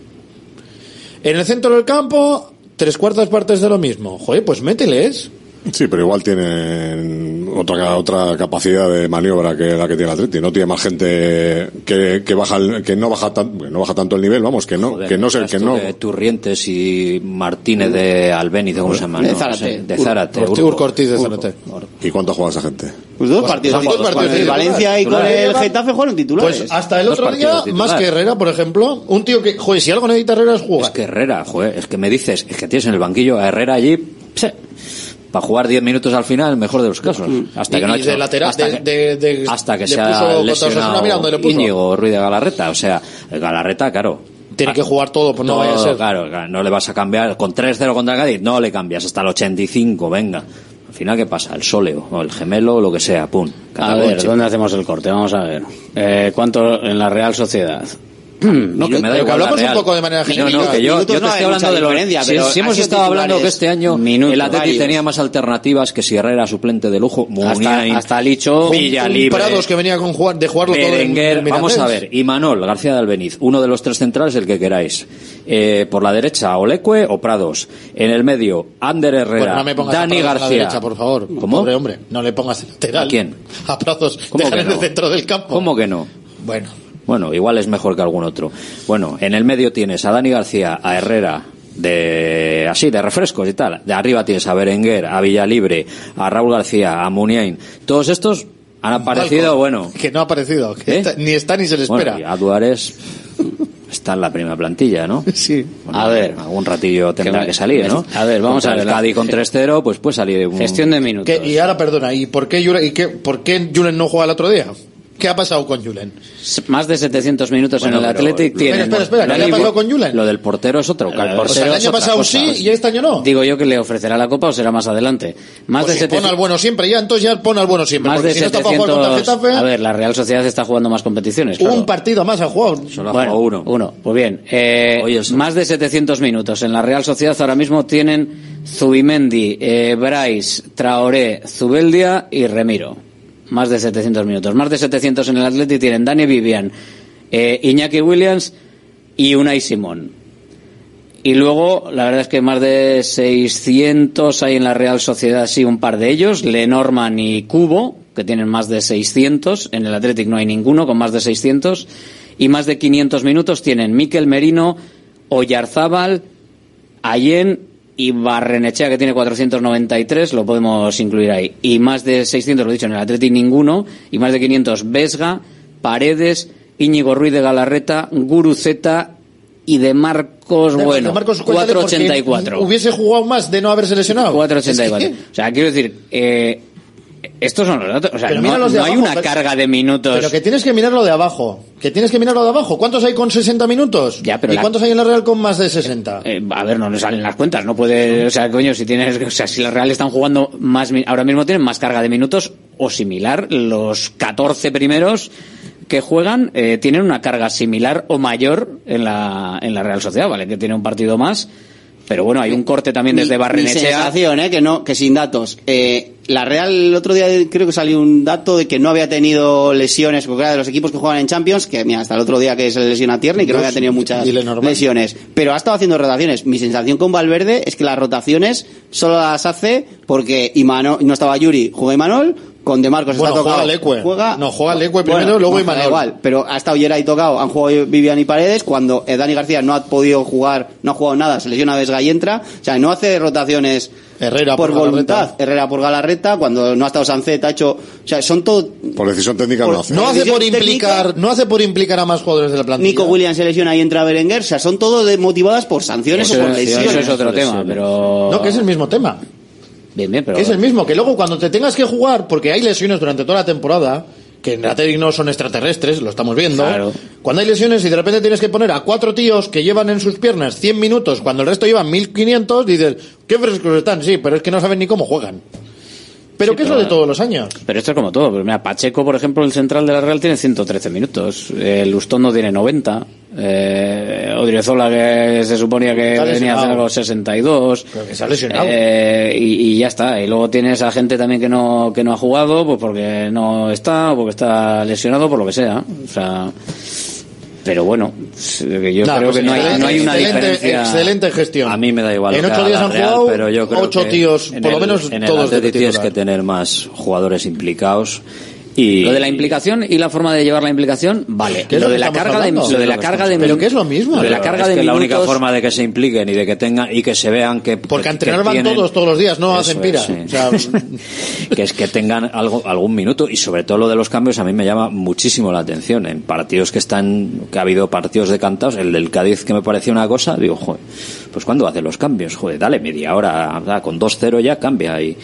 En el centro del campo, tres cuartas partes de lo mismo. Joder, pues mételes. Sí, pero igual tienen otra otra capacidad de maniobra que la que tiene el Atleti. No tiene más gente que, que baja el- que no baja tan, que no baja tanto el nivel, vamos, que no Joder, que no sé que no. Turrientes y Martínez de Albéniz, ¿cómo se llama? De no? Zárate. De Zárate. Ortiz, Urco. Ortiz de Zárate. ¿Y cuánto juega esa gente? Pues dos Pues, partidos, dos partidos con el titulares. Valencia y con el Getafe jugaron titulares. Pues hasta el otro día, más que Herrera, por ejemplo, un tío que, joder, si algo necesita Herrera es jugar. Es que Herrera, joder, es que me dices, es que tienes en el banquillo a Herrera allí Para jugar 10 minutos al final, mejor de los casos. Hasta Y- que no ha y hecho- de lateral- hasta de- que, de- de- hasta que le se puso ha contra Osasuna, lesionado. Íñigo Ruiz de Galarreta. O sea, Galarreta, claro. Tiene que jugar todo, pues no vaya a ser. Claro, claro, no le vas a cambiar. Con 3-0 contra el Cádiz, no le cambias hasta el 85, venga. Al final, ¿qué pasa? El sóleo, o el gemelo, o lo que sea, pum. A ver, ¿dónde hacemos el corte? Vamos a ver. Eh, ¿Cuánto en la Real Sociedad? No, que me da Pero que igual hablamos la un poco de manera No, genérica. no, que yo, yo te no estoy hablando mucha de lo si, si hemos estado hablando que este año minutos el Atleti varios. tenía más alternativas que si Herrera suplente de lujo, Muniain, hasta Licho, Villalibre, Prados que venía con jugar, de jugarlo todo en- Berenguer, vamos a ver, y Manol García de Albeniz, uno de los tres centrales, el que queráis. Eh, por la derecha, Olecue o Prados. En el medio, Ander Herrera, Bueno, no Dani a Prados en la García. derecha, por favor. ¿Cómo? Pobre hombre, no le pongas lateral. ¿A quién? A Prados. ¿Cómo que el no? centro del campo. ¿Cómo que no? Bueno. Bueno, igual es mejor que algún otro. Bueno, en el medio tienes a Dani García, a Herrera, de así, de refrescos y tal. De arriba tienes a Berenguer, a Villalibre, a Raúl García, a Muniain. Todos estos han aparecido, bueno. Que no ha aparecido. que ¿Eh? está- ni está ni se le Bueno, espera. y a Duárez está en la primera plantilla, ¿no? Sí. a ver. Algún ratillo tendrá me- que, salir, ¿no? a ver, vamos Contra a ver, El Cádiz con 3-0, pues puede salir un... Gestión de minutos. Y ahora, perdona, ¿y por qué, Julen, y qué, por qué Julen no juega el otro día? ¿Qué ha pasado con Julen? Más de 700 minutos Bueno, en el Athletic Espera, tienen. espera, espera, ¿qué ha pasado con Julen? Lo del portero es otro. el Eh, portero O sea, el año pasado cosa. sí y este año no. Digo yo que le ofrecerá la copa o será más adelante. Más Pues de si pon 700 al bueno siempre, ya entonces ya pon al bueno siempre. Más de si no está para jugar 700 contra el Getafe, A ver, la Real Sociedad está jugando más competiciones. claro. un partido más ha jugado. Solo ha Bueno, jugado uno. Pues bien, eh, más de 700 minutos. En la Real Sociedad ahora mismo tienen Zubimendi, eh, Bryce, Traoré, Zubeldia y Remiro. Más de 700 minutos. Más de 700 en el Atleti tienen Dani Vivian, eh, Iñaki Williams y Unai Simón. Y luego, la verdad es que más de 600 hay en la Real Sociedad, sí, un par de ellos, Lenormand y Cubo, que tienen más de 600. En el Athletic no hay ninguno con más de 600. Y más de 500 minutos tienen Miquel Merino, Oyarzábal, Allen y Barrenechea, que tiene 493, lo podemos incluir ahí. Y más de 600, lo he dicho, en el Athletic ninguno. Y más de 500, Vesga, Paredes, Íñigo Ruiz de Galarreta, Guruceta y de Marcos, De- bueno, de Marcos, cuéntale, porque 484. Hubiese jugado más de no haberse lesionado. 484. Es que- O sea, quiero decir, eh, estos son los datos. O sea, no, hay una pero- carga de minutos. Pero que tienes que mirarlo de abajo. Que tienes que mirarlo de abajo. ¿Cuántos hay con 60 minutos? Ya, pero ¿Y la- cuántos hay en la Real con más de 60? Eh, a ver, no le salen las cuentas, no puede, o sea, coño, si tienes, o sea, si los Real están jugando más, ahora mismo tienen más carga de minutos o similar, los 14 primeros que juegan eh, tienen una carga similar o mayor en la, en la Real Sociedad, ¿vale? Que tiene un partido más, pero bueno, hay un corte también desde Mi Barrenechea. sensación, ¿eh? que no, que sin datos. Eh, la Real el otro día creo que salió un dato de que no había tenido lesiones, porque era de los equipos que juegan en Champions, que mira, hasta el otro día que se le lesiona Tierney, que no había tenido muchas lesiones. Pero ha estado haciendo rotaciones. Mi sensación con Valverde es que las rotaciones solo las hace porque Imanol, no estaba Yuri, juega Imanol, con De Marcos Bueno, está tocado. juega Leque. Juega, No, juega Leque primero, Bueno, luego no, Imanol. igual, pero ha estado Yeray tocado, han jugado Vivian y Paredes, cuando eh, Dani García no ha podido jugar, no ha jugado nada, se lesiona Vesga y entra, o sea, no hace rotaciones Herrera por, por voluntad, Galarreta. Herrera por Galarreta, cuando no ha estado Sancet, ha hecho, o sea, son todo, Por decisión técnica Por- no hace. No hace por implicar, no hace por implicar a más jugadores de la plantilla. Nico Williams se lesiona y entra Berenguer, o sea, son todo de- motivadas por sanciones Eso, o por lesiones. eso es otro tema, pero... No, que es el mismo tema. Bien, bien, pero... Que es el mismo, que luego cuando te tengas que jugar, porque hay lesiones durante toda la temporada, que en la no son extraterrestres, lo estamos viendo. Claro. Cuando hay lesiones y de repente tienes que poner a cuatro tíos que llevan en sus piernas 100 minutos, cuando el resto llevan 1500, dices, qué frescos están, sí, pero es que no saben ni cómo juegan. Pero Sí, ¿qué es lo de todos los años? Pero esto es como todo. Mira, Pacheco, por ejemplo, el central de la Real tiene 113 minutos. El Lustondo tiene 90. Eh, Odriozola, que se suponía que venía a hacer algo 62. Pero que se ha lesionado. Eh, y, y ya está. Y luego tienes a gente también que no, que no ha jugado, pues porque no está, o porque está lesionado, por lo que sea. O sea. Pero bueno, yo Nah, creo pues que no hay, excelente- no hay una excelente- diferencia. Excelente gestión. A mí me da igual. En ocho días han Real, jugado pero yo creo ocho tíos, por lo el- menos en el todos de Atleti tienes que tener más jugadores implicados Y, Lo de la implicación y la forma de llevar la implicación, vale. ¿Qué es Lo lo de la carga de, lo de la carga de pero que es lo mismo. Lo de la carga es de que la única forma de que se impliquen y de que tengan y que se vean que Porque a entrenar van tienen- todos, todos los días, no Eso hacen es, pira. sí. O sea, que es que tengan algo algún minuto y sobre todo lo de los cambios a mí me llama muchísimo la atención en partidos que están que ha habido partidos decantados el del Cádiz que me parecía una cosa digo joder pues cuando hace los cambios joder dale media hora da, con 2-0 ya cambia y,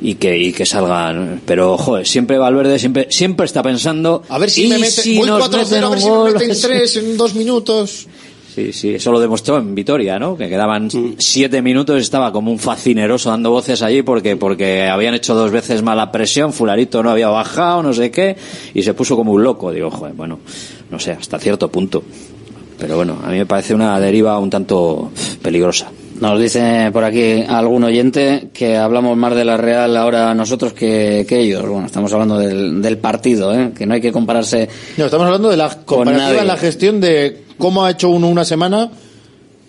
y que y que salgan pero joder siempre Valverde siempre siempre está pensando a ver si "¿Y me mete, si voy nos 4-0, meten a ver si me gol?". meten 3 en dos minutos. Sí, sí, eso lo demostró en Vitoria, ¿no? Que quedaban siete minutos, estaba como un fascineroso dando voces allí porque, porque habían hecho dos veces mala presión, fularito no había bajado, no sé qué, y se puso como un loco. Digo, joder, bueno, no sé, hasta cierto punto. Pero bueno, a mí me parece una deriva un tanto peligrosa. Nos dice por aquí algún oyente que hablamos más de la Real ahora nosotros que, que ellos. Bueno, estamos hablando del, del partido, ¿eh? que no hay que compararse. No, estamos hablando de la comparativa en la gestión de cómo ha hecho uno una semana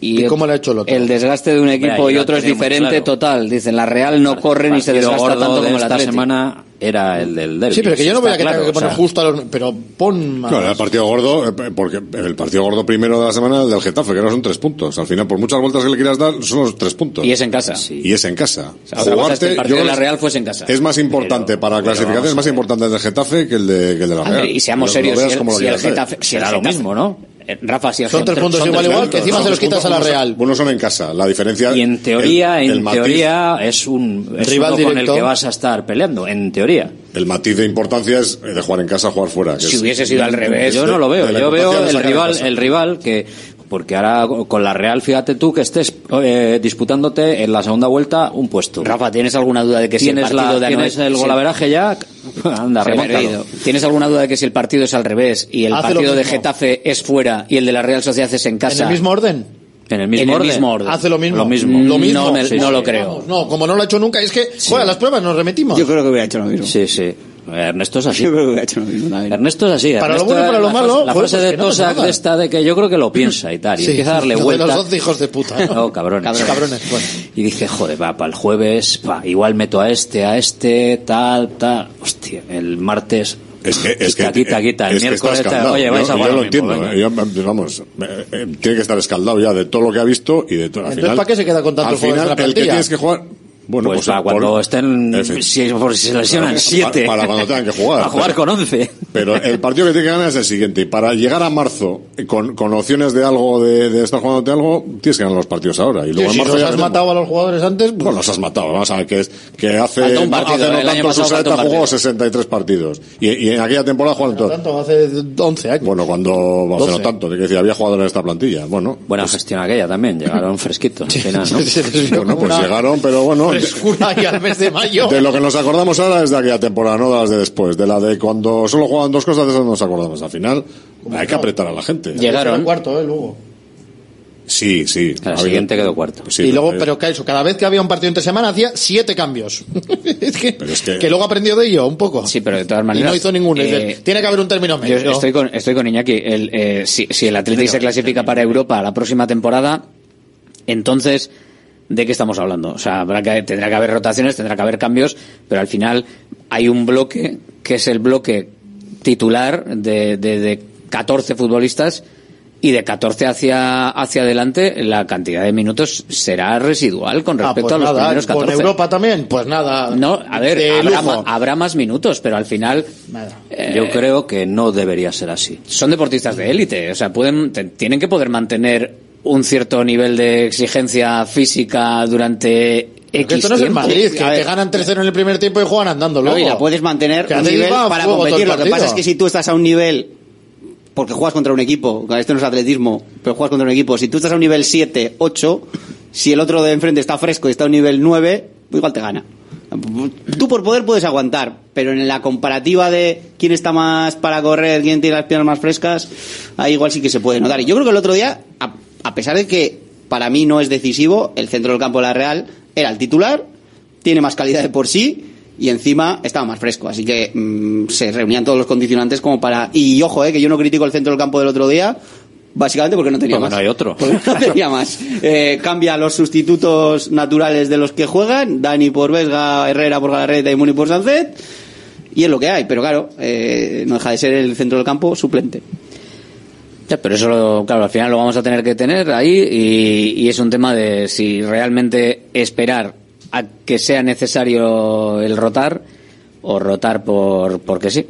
y, cómo lo ha hecho el otro. El desgaste de un equipo y otro es diferente claro. total. Dicen, la Real no corre ni se desgasta tanto de como el esta semana era el del derbi. Sí, pero que yo no voy a claro, que poner o sea, justo a los... Pero pon más. Era el partido gordo, eh, porque el partido gordo primero de la semana el del Getafe, que no son tres puntos. Al final, por muchas vueltas que le quieras dar, son los tres puntos. Y es en casa. Y es en casa. sea, otra cosa es que el Jugarte, partido yo de la Real fuese en casa. Es más importante para la pero clasificación, vamos es más importante el del Getafe que el de, que el de la Hombre, Real. y seamos serios, si el, como lo si el. Getafe, Será lo mismo, ¿no? Eh, Rafa, si Son tres puntos son igual, tres igual, puntos. que encima Son se los quitas a la Real. Unos son en casa. La diferencia. Y en teoría, el- el en matiz- teoría es un es Rival uno con el que vas a estar peleando, en teoría. El matiz de importancia es de jugar en casa, jugar fuera. que Si es- hubiese sido al revés. Yo no lo veo, yo veo el rival, el rival que porque ahora con la Real, fíjate tú que estés eh, disputándote en la segunda vuelta un puesto. Rafa, ¿tienes alguna duda de que si el tienes partido la, de tienes el golaveraje ya, anda. ¿Tienes alguna duda de que si el partido es al revés y el Hace partido de. Getafe es fuera y el de la Real Sociedad es en casa? ¿En el mismo orden? En el mismo En el orden. mismo orden. Hace lo mismo. Lo mismo. Lo mismo. No, me- Sí, no sí. lo creo. Vamos, No, como no lo ha hecho nunca, es que, bueno, las pruebas nos remitimos. Yo creo que hubiera hecho lo mismo. Sí, sí. Ernesto es así. Yo creo que hubiera hecho lo mismo también. Ernesto es así. Para lo Ernesto bueno y para lo la malo, frase- La joder, frase pues de que no Tosak jodas. de esta de que yo creo que lo piensa y tal. Y Sí, empieza a darle lo de vueltas. los 12 hijos de puta. ¿no? No, cabrones. Cabrones, bueno. Y dije, joder, va, para el jueves, pa, igual meto a este, a este, tal, tal. Hostia, el martes. Es que, es quita, que, quita, quita. El es que está miércoles, tal. escaldado. oye, vais yo, a yo jugar lo lo mismo, entiendo. eh, yo, vamos, eh, eh, tiene que estar escaldado ya de todo lo que ha visto y de todo. Al Entonces, final, ¿para qué se queda con tantos Al final, el que tienes que jugar. Bueno, pues, pues, para por- cuando estén, si, por si se lesionan Para- siete. para cuando tengan que jugar. A jugar con once. Pero el partido que tiene que ganar es el siguiente. Y para llegar a marzo eh, con, con opciones de algo, de, de estar jugándote algo, tienes que ganar los partidos ahora. Y Sí, luego en si marzo los ya has matado a los jugadores antes, pues, Bueno, los has matado. Vamos a ver que, es, que hace, partido, hace no año tanto Susaeta jugó partido. 63 partidos. Y, y en aquella temporada jugaron todos. tanto, hace 11 años. Bueno, cuando, hace 12. no tanto, de que decir, había jugadores en esta plantilla. Bueno, Buena gestión aquella también. Llegaron fresquitos al final, ¿no? Bueno pues una llegaron, pero bueno. de- frescura ahí al mes de mayo. De lo que nos acordamos ahora es de aquella temporada, no de las de después. De la de cuando solo jugaban dos cosas, de eso no nos acordamos. Al final, hay que apretar a la gente. Llegaron. cuarto, eh, luego. Sí, sí. La Había- siguiente quedó cuarto. Sí, y luego, pero que eso, cada vez que había un partido entre semana hacía siete cambios. es, que, Pero es que- que luego aprendió de ello un poco. Sí, pero de todas y maneras. no hizo ninguno. Es eh, decir, Tiene que haber un término Yo medio. estoy con, estoy con Iñaki. El, eh, si, si el Atlético se clasifica para Europa la próxima temporada, entonces, ¿de qué estamos hablando? O sea, habrá que, tendrá que haber rotaciones, tendrá que haber cambios, pero al final hay un bloque que es el bloque titular de, de, de 14 futbolistas y de 14 hacia, hacia adelante la cantidad de minutos será residual con Ah, respecto pues a los nada, primeros 14. con Europa también, pues nada. No, a ver, habrá, ma- habrá más minutos, pero al final Nada. eh, Yo creo que no debería ser así. son deportistas de élite, o sea, pueden te- tienen que poder mantener un cierto nivel de exigencia física durante X esto no es el. Madrid, que te ganan 3-0 en el primer tiempo y juegan andando luego. La puedes mantener un nivel para competir. Lo que pasa es que si tú estás a un nivel, porque juegas contra un equipo, esto no es atletismo, pero juegas contra un equipo, si tú estás a un nivel 7, 8, si el otro de enfrente está fresco y está a un nivel 9, pues igual te gana. Tú por poder puedes aguantar, pero en la comparativa de quién está más para correr, quién tiene las piernas más frescas, ahí igual sí que se puede notar. Y yo creo que el otro día, a, a pesar de que para mí no es decisivo, el centro del campo de la Real era el titular, tiene más calidad de por sí y encima estaba más fresco. Así que mm, se reunían todos los condicionantes como para. Y ojo, eh, que yo no critico el centro del campo del otro día. Básicamente porque no tenía más. no hay otro. No tenía más. Eh, cambia los sustitutos naturales de los que juegan. Dani por Vesga, Herrera por Galarreta y Muni por Sancet. Y es lo que hay. Pero claro, eh, no deja de ser el centro del campo suplente. Ya, pero eso, claro, al final lo vamos a tener que tener ahí y, y es un tema de si realmente esperar a que sea necesario el rotar o rotar por porque sí.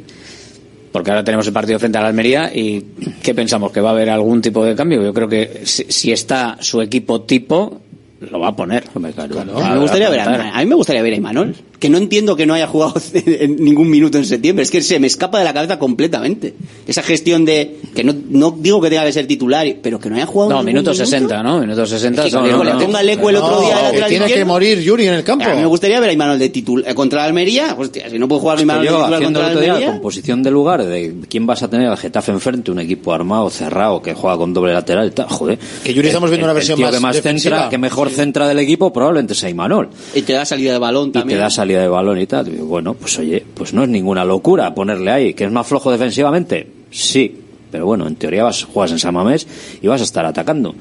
Porque ahora tenemos el partido frente a la Almería y ¿qué pensamos? ¿Que va a haber algún tipo de cambio? Yo creo que si, si está su equipo tipo, lo va a poner. Me gustaría ver a, a, mí me gustaría ver a Imanol que no entiendo que no haya jugado en ningún minuto en septiembre. Es que se me escapa de la cabeza completamente. Esa gestión de. que no, no digo que tenga que ser titular, pero que no haya jugado. No, minuto 60, ¿no? Minuto 60. Es que, no, no, ponga el eco el otro día. Lateral tiene que morir Yuri en el campo. A mí me gustaría ver a Imanol de titular eh, contra la Almería. Hostia, si no puedo jugar a Imanol de titular contra Almería. Día, composición de lugar, de quién vas a tener al Getafe enfrente, un equipo armado, cerrado, que juega con doble lateral y tal. Joder. Que Yuri estamos viendo el, una versión el tío más. que más centra, que mejor sí. centra del equipo, probablemente sea Imanol. Y te da salida de balón también. Y te da salida de balón y tal. Bueno, pues oye, pues no es ninguna locura ponerle ahí, que es más flojo defensivamente. Sí, pero bueno, en teoría vas, juegas en Samamés y vas a estar atacando.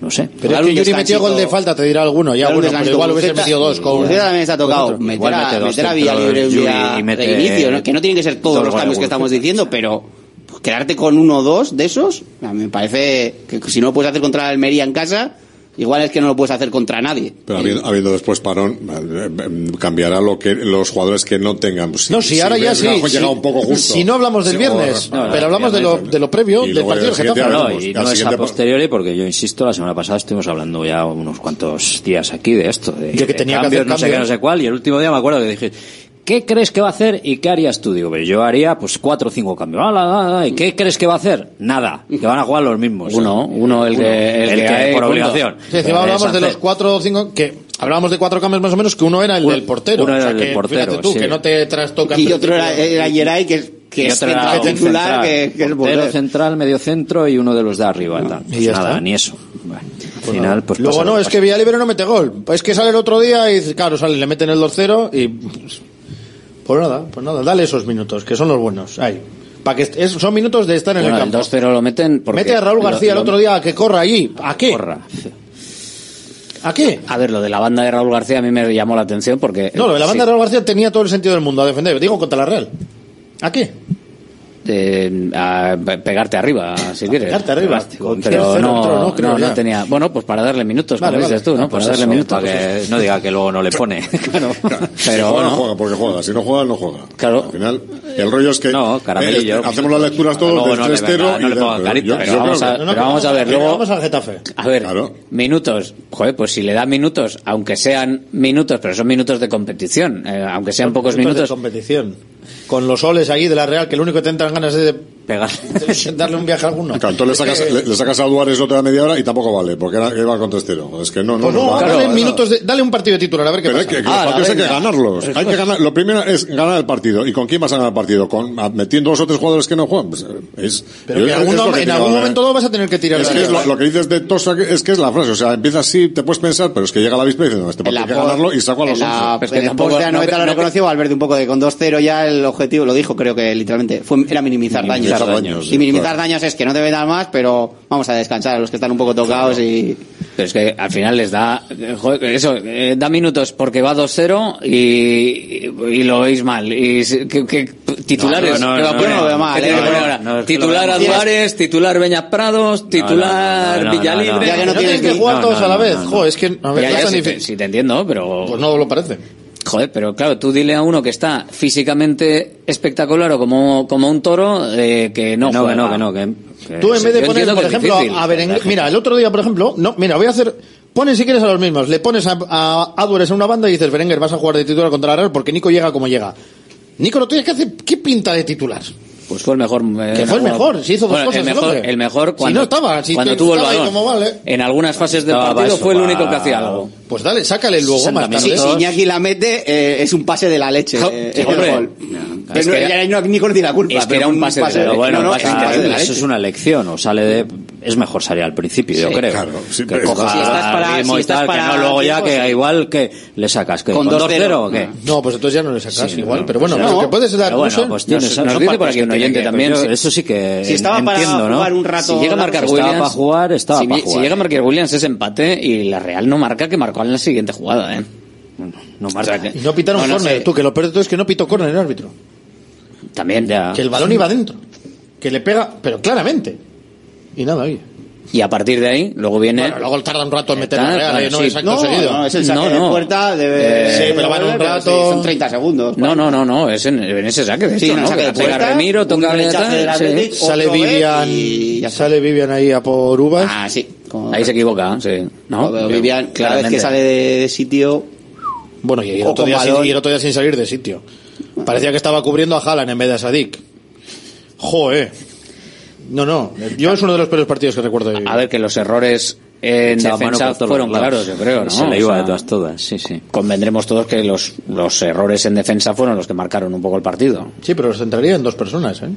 No sé. Pero es que Yuri metió gol de falta, te dirá alguno. Ya, bueno, pero igual hubiese metido dos. Con Uceta también está tocado. Meter a, meter a un día reinicio, que no tienen que ser todos los cambios que estamos diciendo, pero pues, quedarte con uno o dos de esos, me parece que si no puedes hacer contra la Almería en casa, Igual es que no lo puedes hacer contra nadie. Pero habiendo, habiendo después parón, eh, cambiará lo que los jugadores que no tengan. Si, no, si, si ahora ya sí. Si, un poco justo, si no hablamos del viernes, no, pero hablamos de lo, de lo previo, del partido del Getafe. No, y no es a posteriori, porque yo insisto, la semana pasada estuvimos hablando ya unos cuantos días aquí de esto. De, yo que tenía cambios, que hacer no sé qué, no sé cuál, y el último día me acuerdo que dije, ¿qué crees que va a hacer y qué harías tú? Digo, yo haría pues cuatro o cinco cambios. ¿Y qué crees que va a hacer? Nada, que van a jugar los mismos. Uno, uno el uno, que, el, que, por obligación. Sí, encima eh, hablábamos de los cuatro o cinco, que hablábamos de cuatro cambios más o menos, que uno era el del portero. Uno era el del portero, que no te trastoca. Y otro era, era que que es central, central, que, central, medio centro y uno de los de arriba. Pues nada, ni eso. Bueno, al final, pues Luego no, es que Villalibero no mete gol. Es que sale el otro día y, claro, sale, le meten el 2-0 y... Pues, pues nada, pues nada, dale esos minutos, que son los buenos. Ahí. Para que es, son minutos de estar en el campo. El 2-0 lo meten Mete a Raúl García el otro día a que corra allí. ¿A qué? Corra. ¿A qué? A ver, lo de la banda de Raúl García a mí me llamó la atención porque... No, lo de la banda de Raúl García tenía todo el sentido del mundo a defender. Digo, contra la Real. ¿A qué? eh, pegarte arriba, si quieres. Pegarte arriba, pero no, no, creo, tenía. Bueno, pues para darle minutos, vale, como vale. dices tú, ¿no? Ah, pues para darle minutos. Para que no diga que luego no le pone. Pero, si juega, no juega, porque juega. Si no juega, no juega. Claro. Al final, el rollo es que. No, eh, caramelillo. Hacemos las lecturas todos 3-0. Pero, vamos a, ver luego. Vamos al Getafe. A ver, minutos. Joder, pues si le da minutos, aunque sean minutos, pero son minutos de competición, eh, aunque sean pocos minutos. de competición con los soles allí de la Real, que lo único que te entran ganas es de pegarle. Darle un viaje a alguno. Claro, entonces le sacas, eh, le, le sacas a Duárez otra media hora y tampoco vale, porque era, iba con 3-0. Es que no, no, no, dale, minutos de, dale un partido de titular, a ver qué Pero pasa. Es que, los ah, partidos hay que ganarlos. Hay que ganar, lo primero es ganar el partido. ¿Y con quién vas a ganar el partido? ¿Con, metiendo dos o tres jugadores que no juegan? Pues, eh, es, Pero en algún ganar. momento vas a tener que tirar. Es que es lo, que dices de Tosa es que es la frase. O sea, empiezas así, te puedes pensar, pero es que llega la víspera y dices, este partido hay que ganarlo y saco a los 11. Pues que tampoco, de la lo reconoció Valverde un poco de con 2-0 ya el objetivo, lo dijo creo que literalmente, fue, era minimizar daño minimizar daños. daños. Y minimizar claro. daños es que no debe dar más, pero vamos a descansar a los que están un poco tocados claro. y... Pero es que al final les da... Eh, joder, eso, eh, da minutos porque va 2-0 y, y, lo veis mal. Y que, que titulares... No, no, no, Titular Álvarez, titular Beñas Prados, titular Villalibre... Ya que no, tienes que jugar todos a la vez. Jo, es que... A ver, ya, ya, si, te entiendo, pero... Pues no lo parece. Joder, pero claro, tú dile a uno que está físicamente espectacular o como, como un toro eh, que no, no juega. Que no, que no, que, Tú en vez de poner, por ejemplo, a Berenguer, mira, el otro día, por ejemplo, no, mira, voy a hacer, pones si quieres a los mismos, le pones a, a, a en una banda y dices, Berenguer, vas a jugar de titular contra la Real porque Nico llega como llega. Nico, lo tienes que hacer, ¿qué pinta de titular? Pues fue el mejor. Eh, que fue el mejor, se hizo dos cosas. El mejor, el, mejor cuando, si no estaba, cuando tuvo el balón. En algunas fases del partido fue el único que hacía algo. Pues dale, sácale luego más tarde. Si, Iñaki la mete, eh, es un pase de la leche. No, eh, sí, hombre. No, es que, no, la culpa. Es que era un pase, de, la leche. Eso es una lección, o sale de es mejor salir al principio, sí, yo creo. Claro, sí, que coja si estás para, si estás tal, para que no luego ya que sí. igual que le sacas que con 2-0 que no, pues entonces ya no le sacas igual, no, pero bueno, no, que puedes dar bueno, uso, pues tienes, nos dice por aquí un oyente también, eso sí que si estaba para ¿no? jugar un rato, si llega a marcar Williams, estaba para jugar, estaba si, para jugar. Si llega a marcar Williams es empate y la Real no marca que marcó en la siguiente jugada, eh. No, marca. Y no pitaron córner, tú que lo peor de todo es que no pitó córner el árbitro. También ya. Que el balón iba dentro. Que le pega, pero claramente. Y nada, oye. Y a partir de ahí, luego viene. Bueno, luego tarda un rato en meter la Tarda, real, ahí no sí. es acto No, seguido. No, es el saque No, de no. puerta de... Eh, Sí, pero van un rato. sí, son 30 segundos. No, no, no, no, es en, en ese saque, de Sí, hecho, el ¿no? saque de pega puerta, Remiro, un toca del sí. Sale Vivian, y sale Vivian ahí a por uvas. Ah, sí. Como- Ahí se equivoca, sí. ¿No? Pero Vivian, cada vez Claramente. que sale de, de sitio... Bueno, y el, otro día sin, y el otro día sin salir de sitio. Parecía que estaba cubriendo a Haaland en vez de a Sadik. Joder. No, no. Yo es uno de los peores partidos que recuerdo de A ver, que los errores en defensa fueron claros, yo creo, ¿no? Se le O iba sea, de todas, todas, sí, sí. Convendremos todos que los, los errores en defensa fueron los que marcaron un poco el partido. Sí, pero los centraría en dos personas, ¿eh?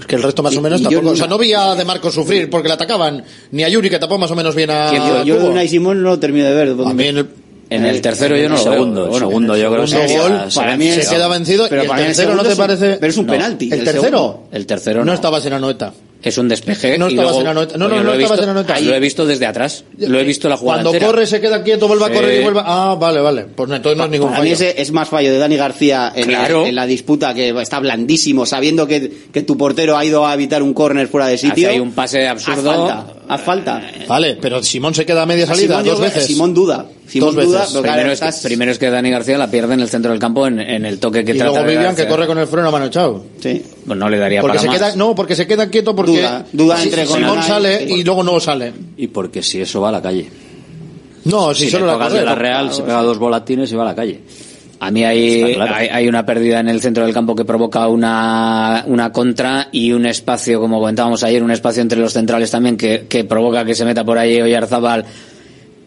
Es que el resto más Y- o menos yo tampoco... no- O sea, no vi a De Marco sufrir porque le atacaban, ni a Yuri que tapó más o menos bien a... yo yo. Unai Simón no lo termino de ver. A mí en el En el tercero yo no lo veo. segundo, Bueno, segundo yo creo que se gol, para mí se queda vencido pero y el para mí el tercero no te parece... pero es un No. penalti, El tercero. El tercero no no. estaba en Anoeta. Es un despeje. No estabas en Anoeta. No, no, no estabas en Anoeta. Lo he visto desde atrás. Lo he visto la jugada Cuando entera. corre, se queda quieto, vuelve a correr y vuelve... Ah, vale, vale. Pues entonces no es ningún mí fallo. ese es más fallo de Dani García en, Claro. en la disputa que está blandísimo, sabiendo que, que tu portero ha ido a evitar un córner fuera de sitio. Ahí un pase absurdo. Haz falta, haz falta. Vale, pero Simón se queda a media salida dos veces. Simón duda. Simón Dos duda, veces. claro, Primero es, que, estás- primero es que Dani García la pierde en el centro del campo en, en el toque que y trata luego Vivian que corre con el freno a mano echado. Sí. Pues no le daría Porque para se más. queda, no, porque se queda quieto porque Duda, duda Si- entre Simón sale y- y luego no sale. Y porque si eso va a la calle. No, si, Si solo la de la Real, se pega dos volatines y va a la calle. A mí hay, claro. hay, hay una pérdida en el centro del campo que provoca una, una contra y un espacio, como comentábamos ayer, un espacio entre los centrales también que, que provoca que se meta por ahí Oyarzabal,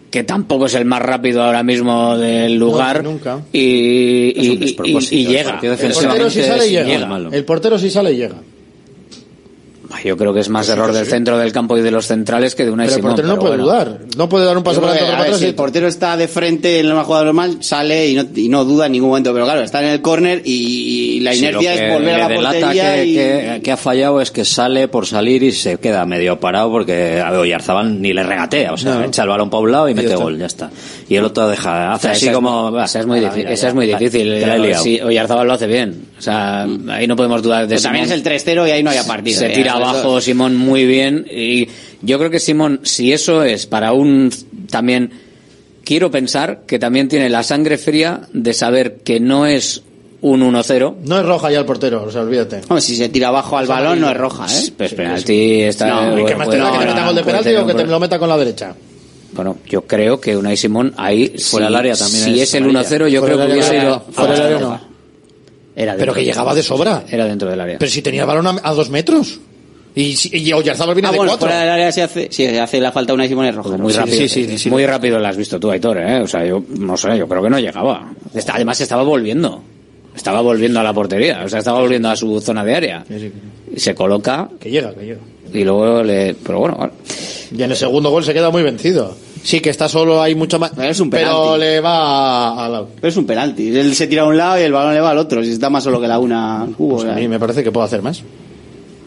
que tampoco es el más rápido ahora mismo del lugar. No, nunca. Y, llega. El portero si sale llega. llega. El portero si sale llega. Yo creo que es más error del centro del campo y de los centrales que de una Pero el portero no puede dudar. No puede dar un paso para que, adelante a o ver, para si el atrás. portero está de frente en una jugada normal, sale y no, y no duda en ningún momento. Pero claro, está en el córner y, la inercia es volver a la portería que, que- ha fallado es que sale por salir y se queda medio parado porque a Oyarzabal ni le regatea, o sea, echa el balón para un lado y, mete gol, ya está. Y el otro deja, hace así como... esa es muy venga, difícil. Esa es muy difícil. Oyarzabal lo hace bien. O sea, ahí no podemos dudar de también es el 3-0 y ahí no haya partido. Se tira Los abajo dos. Simón muy bien y yo creo que Simón, si eso es para un también quiero pensar que también tiene la sangre fría de saber que no es un 1-0. No es roja ya el portero, o sea, olvídate. Hombre, si se tira abajo al balón no es roja, ¿eh? Pues penalti está No, ¿Y qué más te da que te meta gol de penalti o que te lo meta con la derecha? Bueno, yo creo que Unai Simón ahí Fuera si- del área también Si es es el amarilla. 1-0 yo Fuera creo que hubiese ido fuera del a- área no. Era Pero que llegaba de sobra. Era dentro del área. Pero si tenía el balón a, a dos metros. Y, si- y Oyarzabal viene Ah, de bueno, cuatro. fuera del área si hace, si hace la falta una Simón es roja. muy Sí, rápido, sí, sí, sí. muy rápido lo has visto tú, Aitor, ¿eh? O sea, yo no sé, yo creo que no llegaba. Está- Además estaba volviendo, estaba volviendo a la portería, o sea, estaba volviendo a su zona de área. Y se coloca Que llega, que llega. y luego le, pero bueno, vale. Y en el segundo gol se queda muy vencido. Sí, que está solo, hay mucho más. Pero es un Pero penalti. le va al lado. Pero es un penalti. Él se tira a un lado y el balón le va al otro. Si está más solo que la una cubo. Pues a o sea. mí me parece que puedo hacer más.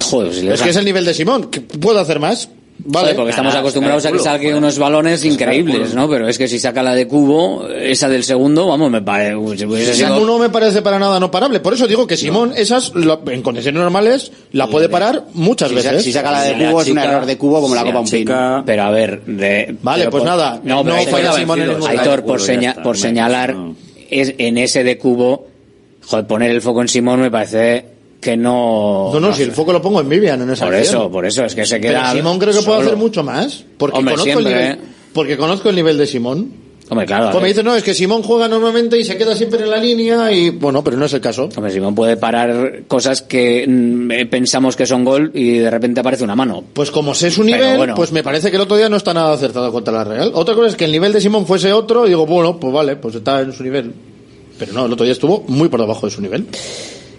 Joder, si le Es da- que es el nivel de Simón. que ¿Puedo hacer más? Vale. Joder, porque estamos acostumbrados a que salque unos balones increíbles, ¿no? Pero es que si saca la de cubo, esa del segundo, vamos, me parece, hubiese Esa sido- no me parece para nada no parable. Por eso digo que Simón, esas, lo- en condiciones normales, la puede parar muchas Si, veces. sa- si saca la de Si la cubo es un error de cubo como la si copa un pino. Pero a ver, de, Vale, pues por- nada, No, no falla Simón en ningún Aitor, por, seña- está, por señalar, no. es, en ese de cubo, joder, poner el foco en Simón me parece que no... No, no, si el foco lo pongo en Vivian en esa Por acción. eso, por eso, es que se Pero queda... Simón creo que puede hacer mucho más. Porque, Hombre, conozco, siempre, el nivel, ¿eh? porque conozco el nivel de Simón. Hombre, claro. a Pues dices, no, es que Simón juega normalmente y se queda siempre en la línea y, bueno, pero no es el caso. Hombre, Simón puede parar cosas que mm, eh, pensamos que son gol y de repente aparece una mano. Pues como sé su nivel, bueno. pues me parece que el otro día no está nada acertado contra la Real. Otra cosa es que el nivel de Simón fuese otro y digo, bueno, pues vale, pues está en su nivel. Pero no, el otro día estuvo muy por debajo de su nivel.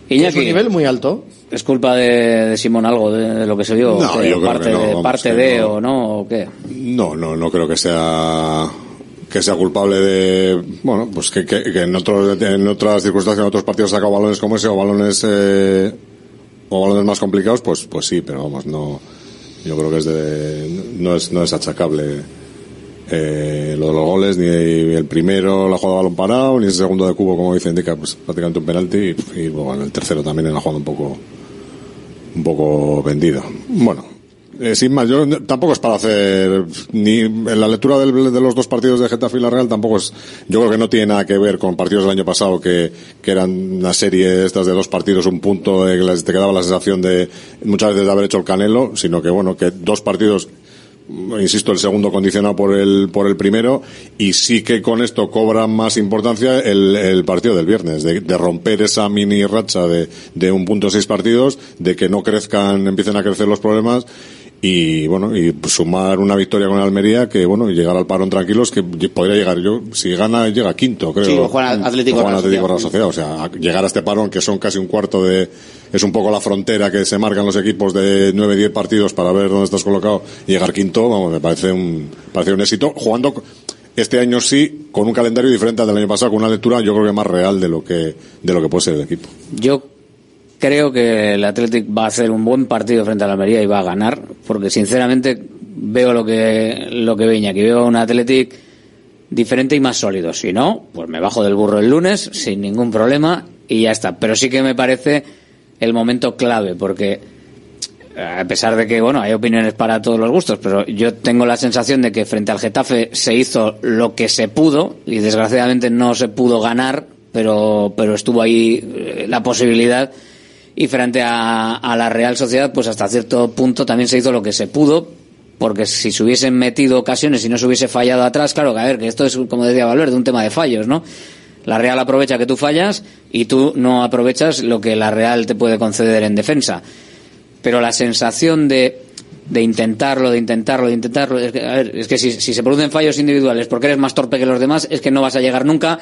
Es Iñaki, un nivel muy alto. ¿es culpa de, de Simón algo de, de lo que se vio? No, yo creo parte que no, vamos, parte que de no. o no, o qué? No, no, no creo que sea que sea culpable de bueno pues que, que, que en otros en otras circunstancias en otros partidos ha sacado balones como ese o balones eh, o balones más complicados pues pues sí pero vamos no yo creo que es de no es no es achacable eh, lo de los goles, ni el primero la jugada de balón parado, ni el segundo de cubo, como dice Indica, pues prácticamente un penalti, y, bueno, el tercero también en la jugada un poco, un poco vendido. Bueno, eh, sin más, yo tampoco es para hacer ni en la lectura del- de los dos partidos de Getafe y la Real tampoco es, yo creo que no tiene nada que ver con partidos del año pasado que, que eran una serie estas de dos partidos, un punto, de que les- te quedaba la sensación de muchas veces de haber hecho el canelo, sino que bueno, que dos partidos insisto, el segundo condicionado por el, por el primero, y sí que con esto cobra más importancia el, el partido del viernes, de, de romper esa mini racha de, de un punto seis partidos, de que no crezcan, empiecen a crecer los problemas, y bueno, y sumar una victoria con Almería, que bueno, y llegar al parón tranquilos, que podría llegar yo, si gana, llega quinto, creo. Sí, o Juan Atlético O Juan Real Atlético. Real Sociedad, o sea, llegar a este parón, que son casi un cuarto de, es un poco la frontera que se marcan los equipos de 9, 10 partidos para ver dónde estás colocado y llegar quinto, vamos, me parece un, parece un éxito. Jugando este año sí, con un calendario diferente al del año pasado, con una lectura yo creo que más real de lo que, de lo que puede ser el equipo. Yo creo que el Athletic va a hacer un buen partido frente a la Almería y va a ganar, porque sinceramente veo lo que lo que veña, que veo un Athletic diferente y más sólido. Si no, pues me bajo del burro el lunes sin ningún problema y ya está. Pero sí que me parece el momento clave, porque a pesar de que, bueno, hay opiniones para todos los gustos, pero yo tengo la sensación de que frente al Getafe se hizo lo que se pudo y desgraciadamente no se pudo ganar, pero, pero estuvo ahí eh, la posibilidad y frente a, a la Real Sociedad, pues hasta cierto punto también se hizo lo que se pudo, porque si se hubiesen metido ocasiones y no se hubiese fallado atrás, claro que a ver, que esto es, como decía Valverde, un tema de fallos, ¿no? La Real aprovecha que tú fallas y tú no aprovechas lo que la Real te puede conceder en defensa pero la sensación de, de intentarlo, de intentarlo, de intentarlo, es que, a ver, es que si, si se producen fallos individuales porque eres más torpe que los demás, es que no vas a llegar nunca,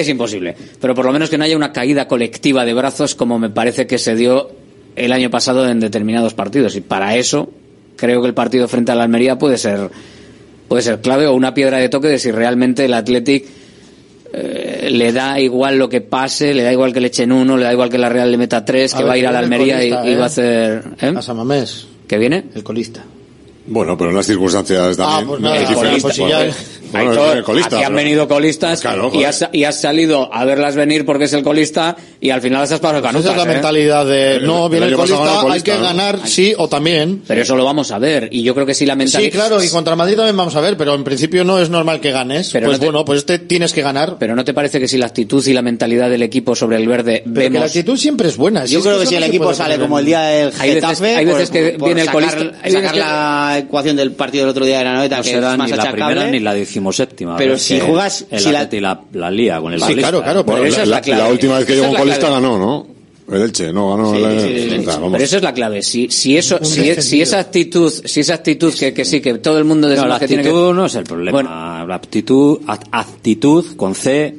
es imposible. Pero por lo menos que no haya una caída colectiva de brazos como me parece que se dio el año pasado en determinados partidos. Y para eso creo que el partido frente a la Almería puede ser, puede ser clave o una piedra de toque de si realmente el Athletic eh, le da igual lo que pase, le da igual que le echen uno, le da igual que la Real le meta tres, que va a ir a la Almería y, va a ¿eh? hacer... ¿eh? A Samamés. ¿Qué viene? El colista. Bueno, pero en las circunstancias también. pues nada, es diferente, colista, porque- pues ya- bueno, Aitor, colista, aquí han pero- venido colistas Claro, y, joder. has, y has salido a verlas venir porque es el colista y al final las has pasado Pues canutas, esa es la ¿eh? mentalidad de no, viene el el colista, hay que ¿no? ganar sí o también. Pero eso lo vamos a ver y yo creo que sí la mentalidad... Sí, claro, y contra Madrid también vamos a ver, pero en principio no es normal que ganes. Pero pues no te- bueno, pues este tienes que ganar. Pero ¿no te parece que si la actitud y la mentalidad del equipo sobre el verde Pero que la vemos... actitud siempre es buena. Yo es creo que eso si el equipo sale como el día del Getafe, hay veces que viene el colista- la ecuación del partido del otro día de la noveta, No que será es más ni la achacable. primera ni la decimoséptima. Pero si juegas- El si la- la, la lía con el Sí, colista. claro, claro, Pero esa la, es la la- clave. la última vez que Esa llegó un la colista ganó, ¿no? El Elche, no ganó. Sí, el- sí, sí, sí. o sea, vamos. Pero eso es la clave. Si, si eso, si, si esa actitud, si esa actitud que, que sí, que todo el mundo No, decimos la que tiene que- actitud no es el problema. Bueno. la actitud, act- actitud con C,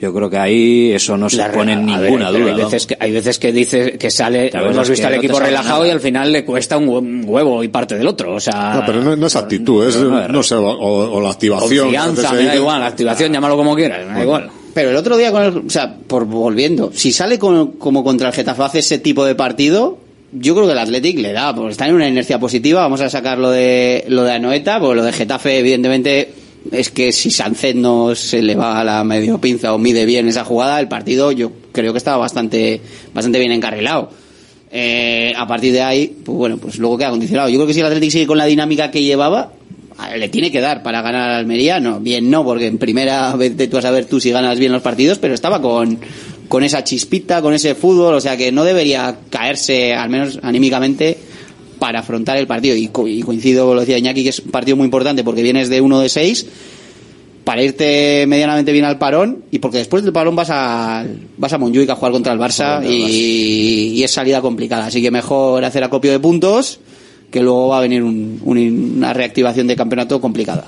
yo creo que ahí eso no se La pone en ver, ninguna duda. Hay veces, que, hay veces que dice que sale, Claro, hemos visto al no equipo relajado nada. y al final le cuesta un hue- un huevo y parte del otro. O sea, No, pero no, no es actitud, es, no no sé, o, o la activación. confianza, me da igual, la activación, llámalo como quieras, me da igual. Pero el otro día con el, o sea, por volviendo, si sale con- como contra el Getafe hace ese tipo de partido, yo creo que el Athletic le da, porque está en una inercia positiva, vamos a sacar lo de lo de Anoeta, porque lo de Getafe evidentemente es que si Sánchez no se le va a la medio pinza o mide bien esa jugada, el partido yo creo que estaba bastante bastante bien encarrilado. Eh, a partir de ahí, pues bueno, pues luego queda condicionado. Yo creo que si el Athletic sigue con la dinámica que llevaba, le tiene que dar para ganar a Almería. No, bien no, porque en primera vez tú a saber tú si ganas bien los partidos, pero estaba con, con esa chispita, con ese fútbol, o sea que no debería caerse, al menos anímicamente, para afrontar el partido. Y, co- y coincido, lo decía Iñaki, que es un partido muy importante porque vienes de uno de seis para irte medianamente bien al parón y porque después del parón vas a vas a Montjuic a jugar contra el Barça y, y es salida complicada. Así que mejor hacer acopio de puntos que luego va a venir un- un- una reactivación de campeonato complicada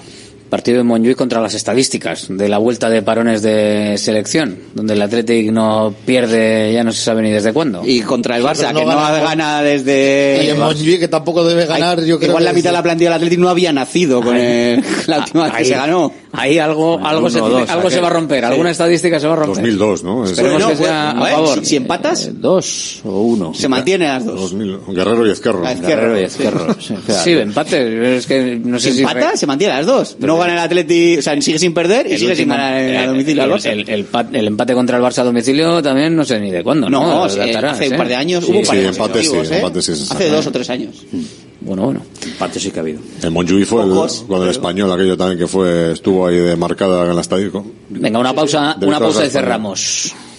Partido de Montjuic contra las estadísticas de la vuelta de parones de selección, donde el Athletic no pierde, ya no se sabe ni desde cuándo. y contra el Barça pero no que no gana- gana desde Y Montjuic, que tampoco debe ganar, Hay- yo creo igual que la mitad de la plantilla del Atlético no había nacido con el- la última vez que se ganó Ahí algo, algo, se, uno o tiene- dos, algo se va a romper, Sí. alguna estadística se va a romper. 2002, ¿no? Es- Esperemos Bueno, que sea bueno, a favor. si, si empatas, Dos o uno. se mantiene las dos. 2000, Guerrero y Ezquerro. Guerrero y Ezquerro. Sí, Sí, empate, es que no sé Si si... empata, se mantiene las dos. No gana el Atleti, o sea, sigue sin perder y el sigue sin ganar en- a el- domicilio al el, Barça. el- el pa- el empate contra el Barça a domicilio también no sé ni de cuándo, ¿no? No, hace un ¿eh? par de años Sí, hubo un par sí, de ¿eh? Hace dos o tres años. Bueno, bueno. Empate sí que ha habido. El Montjuic fue el, Pocos, con el pero- español, aquello también que fue, estuvo ahí de marcada en la estadio. Venga, una pausa, una pausa y Rafael.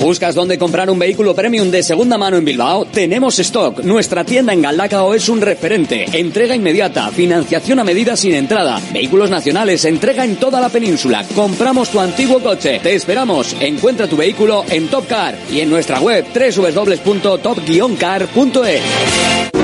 ¿Buscas dónde comprar un vehículo premium de segunda mano en Bilbao? Tenemos stock. Nuestra tienda en Galdacao es un referente. Entrega inmediata, financiación a medida sin entrada, vehículos nacionales, entrega en toda la península. Compramos tu antiguo coche. Te esperamos. Encuentra tu vehículo en Top Car y en nuestra web www.top-car.es.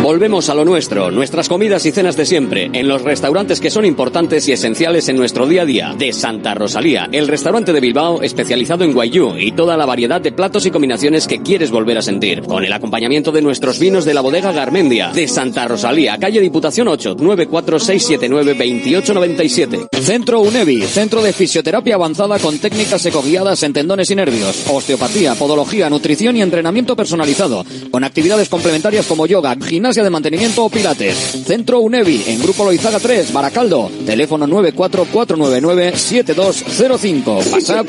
Volvemos a lo nuestro, nuestras comidas y cenas de siempre, en los restaurantes que son importantes y esenciales en nuestro día a día. De Santa Rosalía, el restaurante de Bilbao especializado en guayú y toda la variedad de platos y combinaciones que quieres volver a sentir. Con el acompañamiento de nuestros vinos de la bodega Garmendia. De Santa Rosalía, calle Diputación 8, 946792897. Centro UNEVI, centro de fisioterapia avanzada con técnicas ecoguiadas en tendones y nervios, osteopatía, podología, nutrición y entrenamiento personalizado, con actividades complementarias como yoga, gimnasia de mantenimiento o pilates. Centro UNEVI, en Grupo Loizaga 3, Baracaldo, teléfono 944997205, WhatsApp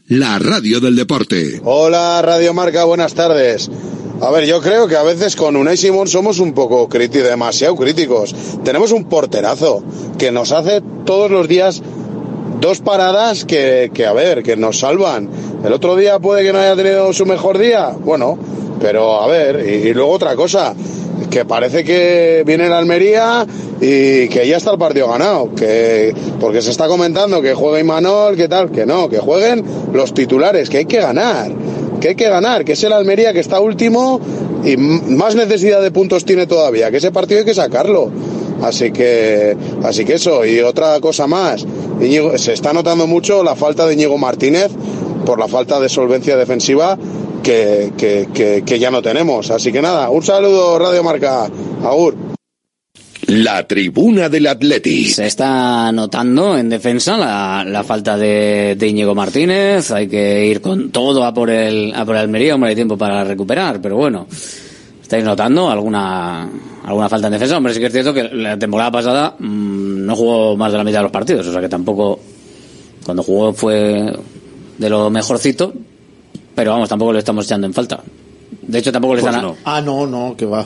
la radio del deporte. Hola Radio Marca, buenas tardes. A ver, yo creo que a veces con Unai Simón somos un poco críticos, demasiado críticos. Tenemos un porterazo que nos hace todos los días dos paradas que, que, a ver, que nos salvan. El otro día puede que no haya tenido su mejor día, bueno, pero a ver, y, luego otra cosa, que parece que viene la Almería y que ya está el partido ganado, que porque se está comentando que juega Imanol, que tal, que no, que jueguen los titulares, que hay que ganar, que hay que ganar, que es el Almería que está último y más necesidad de puntos tiene todavía, que ese partido hay que sacarlo. Así que, así que eso, y otra cosa más, Íñigo- se está notando mucho la falta de Íñigo Martínez por la falta de solvencia defensiva que, que, que, que ya no tenemos. Así que nada, un saludo Radio Marca, Agur. La tribuna del Atleti. Se está notando en defensa la, la falta de, de Íñigo Martínez. Hay que ir con todo a por el, a por el Almería. Hombre, hay tiempo para recuperar, pero bueno. ¿Estáis notando alguna, alguna falta en defensa? Hombre, sí que es cierto que la temporada pasada mmm, no jugó más de la mitad de los partidos. O sea que tampoco, cuando jugó fue de lo mejorcito. Pero vamos, tampoco le estamos echando en falta. De hecho, tampoco le Pues están... no. Ah, no, no, que va.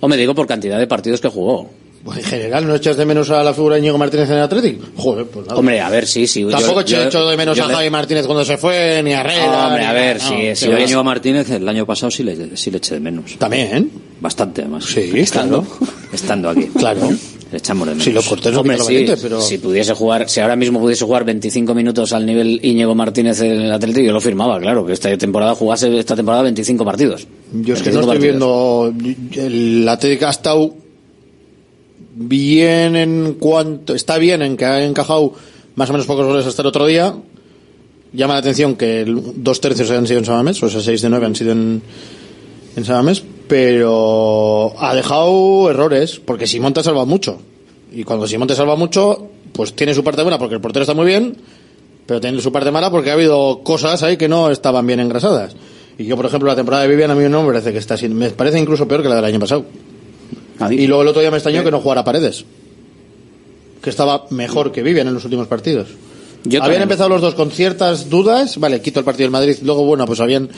O me digo por cantidad de partidos que jugó. Pues en general, ¿no echas de menos a la figura de Íñigo Martínez en el Atlético? Joder, pues nada. Hombre, a ver, sí, sí. Tampoco yo- he yo- hecho de menos a le- Javi Martínez cuando se fue, ni a Herrera. Hombre, ni a ver, no, sí, yo- Íñigo Martínez el año pasado sí le, sí le eché de menos. También. Bastante, además. Sí, estando, claro. estando aquí. Claro. Le echamos de menos. Sí, los porteros no Hombre, quitan sí, la valiente, pero... si pudiese jugar, si ahora mismo pudiese jugar 25 minutos al nivel Íñigo Martínez en el Atlético, yo lo firmaba, claro, que esta temporada jugase esta temporada 25 partidos. Yo es que 25 no estoy partidos. viendo. El Atlético ha estado bien en cuanto. Está bien en que ha encajado más o menos pocos goles hasta el otro día. Llama la atención que el- dos tercios han sido en Samamés, o sea, seis de nueve han sido en, en Samamés, pero ha dejado errores, porque Simón te ha salvado mucho. Y cuando Simón te salva mucho, pues tiene su parte buena porque el portero está muy bien, pero tiene su parte mala porque ha habido cosas ahí que no estaban bien engrasadas. Y yo, por ejemplo, la temporada de Vivian a mí no me parece que está siendo, me parece incluso peor que la del año pasado. Y luego el otro día me extrañó que no jugara Paredes. Que estaba mejor que Vivian en los últimos partidos. habían también. empezado los dos con ciertas dudas. Vale, quito el partido del Madrid. Luego, bueno, pues habían.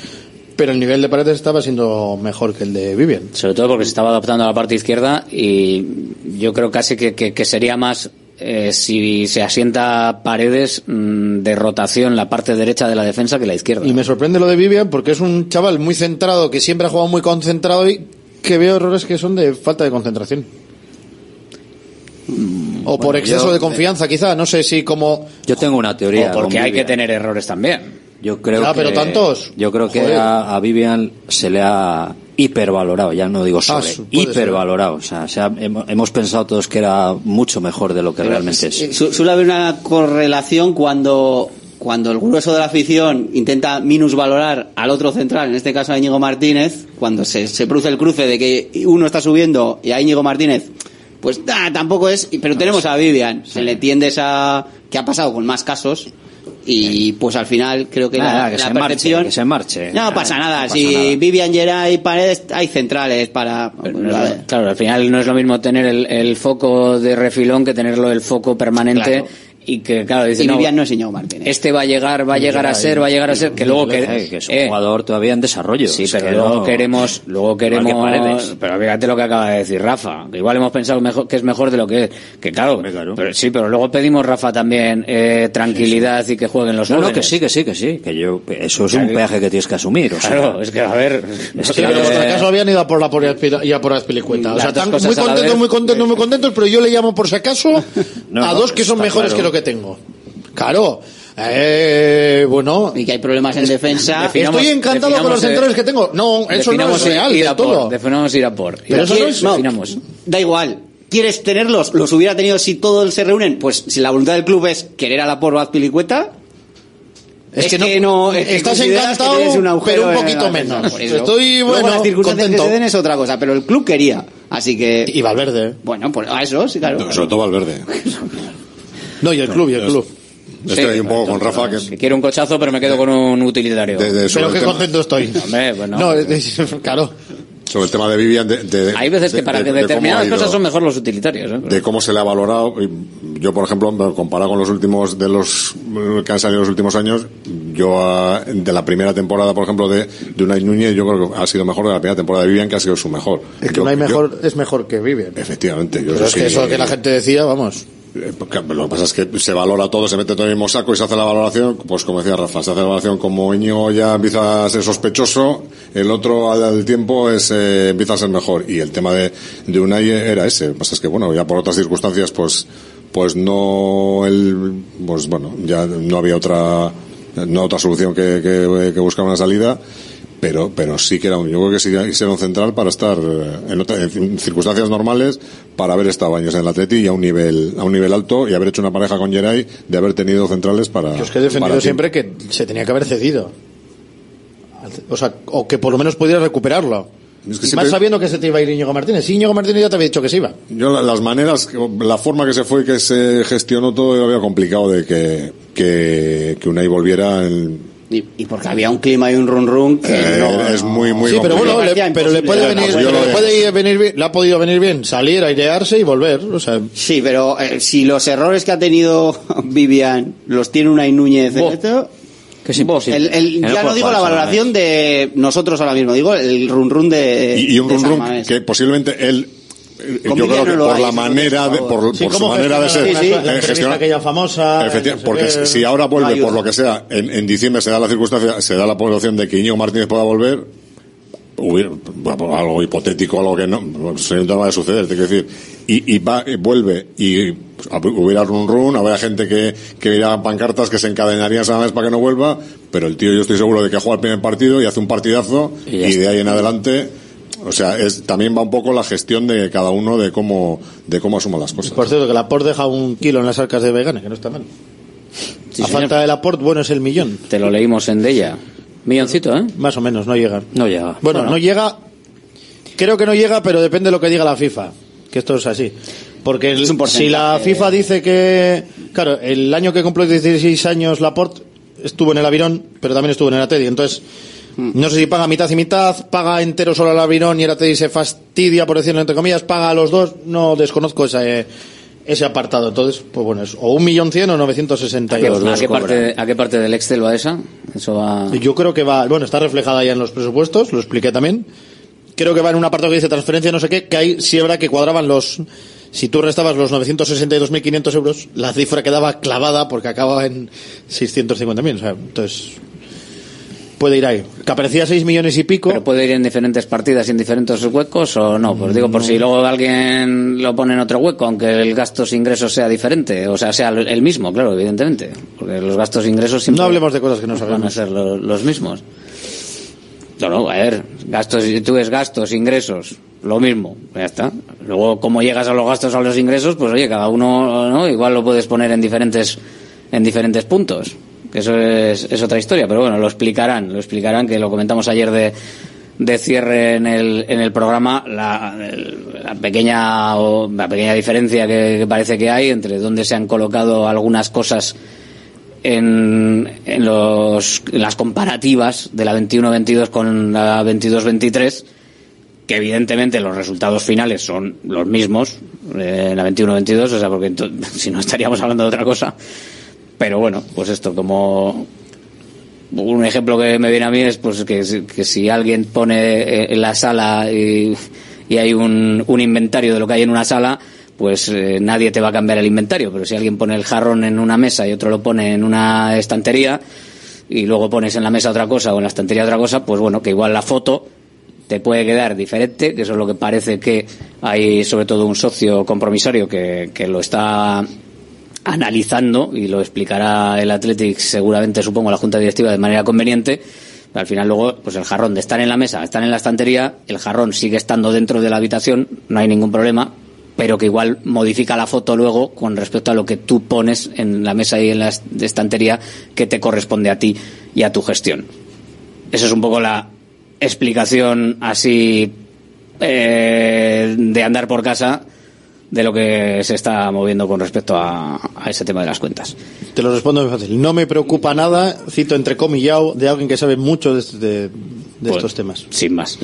Pero el nivel de Paredes estaba siendo mejor que el de Vivian. Sobre todo porque se estaba adaptando a la parte izquierda y yo creo casi que, que- que sería más eh, si se asienta paredes mm, de rotación la parte derecha de la defensa que la izquierda. Y me sorprende lo de Vivian porque es un chaval muy centrado, que siempre ha jugado muy concentrado y que veo errores que son de falta de concentración. O por exceso yo- de confianza, quizá. No sé si como. Yo tengo una teoría. O porque hay que tener errores también. Yo creo Ya, que, pero tantos. Yo creo que Joder. a, a Vivian se le ha hipervalorado, ya no digo sobre, Ah, puede hipervalorado. O sea, se ha- hemos, hemos pensado todos que era mucho mejor de lo que realmente es. Su- Suele haber una correlación cuando, cuando el grueso de la afición intenta minusvalorar al otro central, en este caso a Íñigo Martínez, cuando se, se produce el cruce de que uno está subiendo y a Íñigo Martínez, pues ah, tampoco es, pero tenemos a Vivian, se le tiende esa, que ha pasado con más casos, y pues al final creo que Nada, la, que la se marche, percepción- que se marche. No pasa nada, No pasa si nada. Vivian, Geray, Paredes, hay centrales para... Claro, al final no es lo mismo tener el, el foco de refilón que tenerlo el foco permanente Claro. Y que, claro, dice, Y no, Vivian no es Íñigo Martínez. este va a llegar, va a llegar a ser, va a llegar a ser, que luego que, que es un eh, jugador todavía en desarrollo. Sí, pero que luego no- queremos, luego que queremos, pero fíjate lo que acaba de decir Rafa, que igual hemos pensado mejor, que es mejor de lo que es, que claro, pero sí, pero luego pedimos Rafa también eh, tranquilidad y que jueguen los No, no, que sí, que sí, que sí, que yo, eso es un Claro. peaje que tienes que asumir. O sea, Claro, es que a ver, Es que- pero por acaso habían ido a por la por y a por Azpilicueta. O sea, están muy contentos, muy contentos, muy contentos, pero yo le llamo por si acaso No, a dos que son mejores que lo que tengo. Claro. Eh, bueno. Y que hay problemas en defensa. Definamos- Estoy encantado con los centrales que tengo. No, eso no es real ir a por, todo. definamos ir a por. Pero eso no es- no. Da igual. ¿Quieres tenerlos? ¿Los hubiera tenido si todos se reúnen? Pues si la voluntad del club es querer a la por Azpilicueta, Es, Es que, que no, no- es que estás encantado, un agujero pero un poquito la menos. Estoy, Luego bueno, las circunstancias contento. que se den es otra cosa, pero el club quería. Así que. Y Valverde. Bueno, pues a eso, sí, claro. Sobre todo Valverde. No, y el club, y el club. Estoy ahí un poco con Rafa que Que quiero un cochazo, pero me quedo con un utilitario. de- Pero qué tema, contento estoy. Hombre. No, claro. sobre el tema de Vivian, de, de- Hay veces que para que determinadas cosas son mejor los utilitarios. ¿eh? de cómo se le ha valorado. Yo, por ejemplo, comparado con los últimos de los que han salido en los últimos años, yo ah, de la primera temporada, por ejemplo, de, de Unai Núñez, yo creo que ha sido mejor de la primera temporada de Vivian, que ha sido su mejor. Es que Yo- no hay yo- mejor, es mejor que Vivian. efectivamente. Yo Pero es sí- que eso que la gente decía, vamos. Eh, Lo que pasa es que se valora todo, se mete todo en el mismo saco y se hace la valoración, pues como decía Rafa, se hace la valoración como Íñigo ya empieza a ser sospechoso, el otro al tiempo es, eh, empieza a ser mejor. Y el tema de, de Unai era ese. Lo que pasa es que, bueno, ya por otras circunstancias, pues, pues no, el, pues bueno, ya no había otra, no otra solución que, que, que buscar una salida. Pero, pero sí que era un, yo creo que sí, era un central para estar eh, en, otra- en circunstancias normales, para haber estado años en el Atleti y a un nivel, a un nivel alto y haber hecho una pareja con Geray de haber tenido centrales para. Yo es que he defendido siempre que se tenía que haber cedido. O sea, o que por lo menos pudiera recuperarlo. Es que y siempre- más sabiendo que se te iba a ir Íñigo Martínez. Sí, Íñigo Martínez ya te había dicho que se iba. Yo la- las maneras, la forma que se fue y que se gestionó todo, yo había complicado de que, que, que Unai volviera en, Y, y porque había un clima y un run run que Eh, no. es muy, muy sí, pero bueno, le- pero le puede venir, lo le puede ir- venir bien, le ha podido venir bien salir, airearse y volver. O sea, Sí, pero eh, si los errores que ha tenido Vivian los tiene una Núñez, Bo. esto- Que es imposible. el- no ya no digo la valoración de nosotros ahora mismo, digo el run run de. y, y un de run run que posiblemente él, yo Vivian creo que no por hay, la manera de, por sí, por su manera de ser, sí, eh, entrevista gestiona- aquella famosa. Efectivamente, no sé porque qué. si ahora vuelve, por lo que sea, en, en diciembre se da la circunstancia, se da la población de que Íñigo Martínez pueda volver, hubiera, algo hipotético, algo que no, sería un tema de suceder, te quiero decir, y, y va, y vuelve, y hubiera run run, habría gente que, que pancartas que se encadenarían esa vez para que no vuelva, pero el tío yo estoy seguro de que juega el primer partido y hace un partidazo, Y de ahí en adelante, o sea, es, también va un poco la gestión de cada uno de cómo, de cómo asuma las cosas. Por cierto, que la Port deja un kilo en las arcas de Vegane, que no está mal. Sí, a señor. falta de la Port, bueno, es el millón. Te lo leímos en Della. Milloncito, ¿eh? Más o menos, no llega. No llega. Bueno, Bueno. no llega. Creo que no llega, pero depende de lo que diga la FIFA. Que esto es así. Porque el- Es un porcentaje. si la FIFA dice que. Claro, el año que cumplió 16 años Laporte estuvo en el Avirón, pero también estuvo en el Atedi. Entonces, no sé si paga mitad y mitad, paga entero solo al Avirón y el Atedi se fastidia, por decirlo entre comillas, paga a los dos. No desconozco ese, ese apartado. Entonces, pues bueno, es o un millón cien o ¿A qué, 962. a qué parte, ¿A qué parte del Excel va esa? Eso va... Yo creo que va, bueno, está reflejada ya en los presupuestos, lo expliqué también. Creo que va en un apartado que dice transferencia, no sé qué, que ahí sí que cuadraban los. Si tú restabas los 962.500 euros, la cifra quedaba clavada porque acababa en 650.000. O sea, entonces. Puede ir ahí. Que aparecía 6 millones y pico. ¿Pero puede ir en diferentes partidas y en diferentes huecos o no? Pues digo, por si luego alguien lo pone en otro hueco, aunque el gastos ingresos sea diferente, o sea, sea el mismo, claro, evidentemente. Porque los gastos ingresos siempre No hablemos de cosas que no van a sabemos. ser lo- los mismos. No, no, a ver, gastos, tú ves gastos, ingresos, lo mismo, ya está. Luego, cómo llegas a los gastos, a los ingresos, pues oye, cada uno, ¿no? Igual lo puedes poner en diferentes, en diferentes puntos. Eso es, es otra historia, pero bueno, lo explicarán, lo explicarán, que lo comentamos ayer de, de cierre en el, en el programa, la, la pequeña, la pequeña diferencia que, parece que hay entre dónde se han colocado algunas cosas en, en, los, las comparativas de la 21-22 con la 22-23, que evidentemente los resultados finales son los mismos eh, en la 21-22, o sea, porque si no estaríamos hablando de otra cosa. Pero bueno, pues esto, como un ejemplo que me viene a mí es pues que, que si alguien pone eh, en la sala y, y hay un, un inventario de lo que hay en una sala, pues eh, nadie te va a cambiar el inventario. Pero si alguien pone el jarrón en una mesa y otro lo pone en una estantería y luego pones en la mesa otra cosa o en la estantería otra cosa, pues bueno, que igual la foto te puede quedar diferente, que eso es lo que parece que hay sobre todo un socio compromisario que, que lo está analizando y lo explicará el Athletic seguramente supongo la junta directiva de manera conveniente al final luego pues el jarrón de estar en la mesa estar en la estantería el jarrón sigue estando dentro de la habitación no hay ningún problema pero que igual modifica la foto luego con respecto a lo que tú pones en la mesa y en la est- estantería que te corresponde a ti y a tu gestión. Eso es un poco la explicación así eh, de andar por casa de lo que se está moviendo con respecto a, a ese tema de las cuentas. Te lo respondo muy fácil. No me preocupa nada, cito entrecomillado, de alguien que sabe mucho de, de- de Pues, estos temas. Sin más.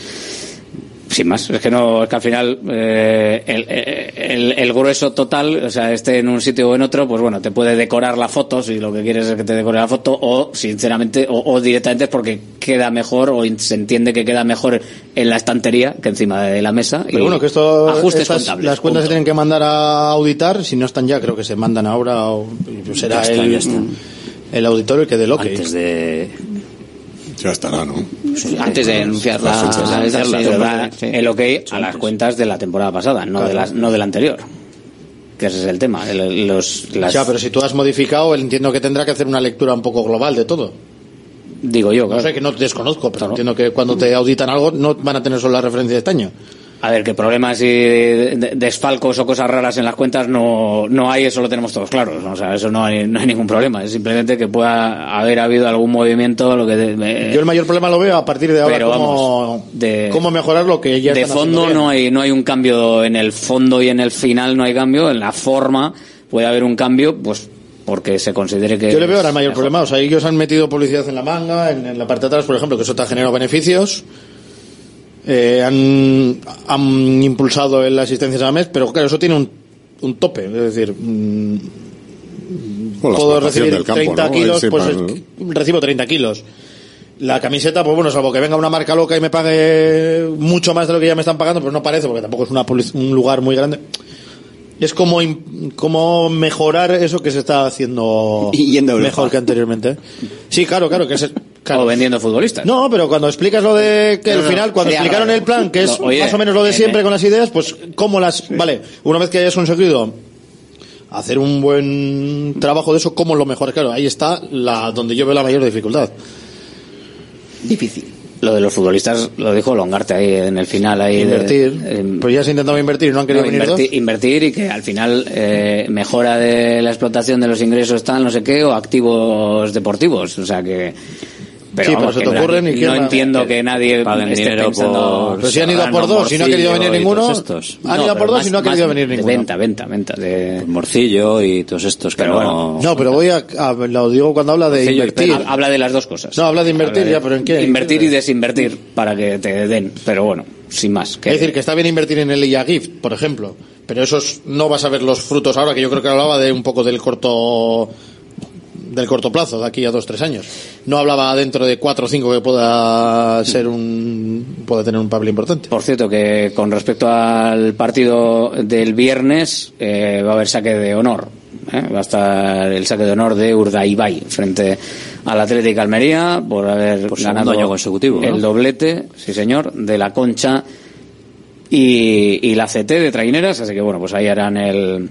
Sin más. Es que no, es que al final eh, el, el- el grueso total, o sea, esté en un sitio o en otro, pues bueno, te puede decorar la foto si lo que quieres es que te decore la foto, o sinceramente, o, o directamente es porque queda mejor o se entiende que queda mejor en la estantería que encima de la mesa. Pero y bueno, que esto, ajustes estas- contables. las cuentas se tienen que mandar a auditar, si no están ya, creo que se mandan ahora, o y será Ya está, el, ya está. el auditor el que dé el ok. Antes de Ya estará, ¿no? antes de anunciar la, la- anunciarla, sí. da el ok a las cuentas de la temporada pasada, no de la, no de la anterior. Que ese es el tema. los, las- Ya, pero si tú has modificado, él entiendo que tendrá que hacer una lectura un poco global de todo. Digo yo, No sé, que no desconozco, pero entiendo que cuando te auditan algo no van a tener solo la referencia de este año. A ver, que problemas y de- de- desfalcos o cosas raras en las cuentas no, no hay, eso lo tenemos todos claros. O sea, eso no hay, no hay ningún problema. Es simplemente que pueda haber habido algún movimiento, lo que de- Yo el mayor problema lo veo a partir de ahora, Pero cómo, vamos, de- cómo mejorar lo que ya de están fondo no hay no hay un cambio en el fondo y en el final no hay cambio en la forma puede haber un cambio pues porque se considere que Yo le veo ahora el mayor mejor. problema. O sea, ellos han metido publicidad en la manga, en, en la parte de atrás, por ejemplo, que eso te ha generado beneficios. Eh, han, han impulsado el asistencias a la mes, pero claro, eso tiene un, un tope. Es decir, mm, la puedo recibir campo, 30 ¿no? kilos, pues recibo 30 kilos. La camiseta, pues bueno, salvo que venga una marca loca y me pague mucho más de lo que ya me están pagando, pues no parece, porque tampoco es una, un lugar muy grande. Es como, como mejorar eso que se está haciendo Y a mejor que anteriormente. Sí, claro, claro, que es, o vendiendo futbolistas. No, pero cuando explicas lo de que al no, final, cuando explicaron el plan, que es No, oye, más o menos lo de eh, siempre eh. con las ideas, pues cómo las... Vale, una vez que hayas conseguido hacer un buen trabajo de eso, ¿cómo lo mejor? Claro, ahí está la donde yo veo la mayor dificultad. Difícil. Lo de los futbolistas lo dijo Longarte ahí en el final. Ahí de- Invertir. em, Pues ya se intentado invertir y no han querido No, venir inverti- dos. invertir y que al final eh, mejora de la explotación de los ingresos tal no sé qué o activos deportivos o sea que pero, Sí, vamos, pero se te que ocurren nadie- y quién no entiendo que nadie paguen esté dinero pensando por- Pero si han ido a por dos y no ha querido venir ninguno. estos. Han ido a por dos y no ha querido venir ninguno. venta venta venta de Morcillo y todos estos que Pero no... bueno. No, pero voy a, a- lo digo cuando habla de Morcillo invertir. Ha- habla de las dos cosas No, habla de invertir Habla ya, pero ¿en qué? invertir y desinvertir para que te den pero bueno sin más que Es decir, que está bien invertir en el IA Gift, por ejemplo, pero esos no vas a ver los frutos ahora, que yo creo que hablaba de un poco del corto del corto plazo, de aquí a dos, tres años. No hablaba dentro de cuatro o cinco que pueda ser un, pueda tener un papel importante. Por cierto, que con respecto al partido del viernes, eh, va a haber saque de honor. ¿eh? Va a estar el saque de honor de Urdaibai frente al Atlético Almería por haber Por ganado año consecutivo, ¿no? el doblete, sí señor, de la Concha y, y la CT de Traineras. Así que bueno, pues ahí harán el,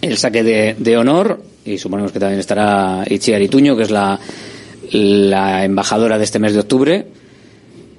el saque de, honor y suponemos que también estará Itziar Ituño, que es la embajadora de este mes de octubre,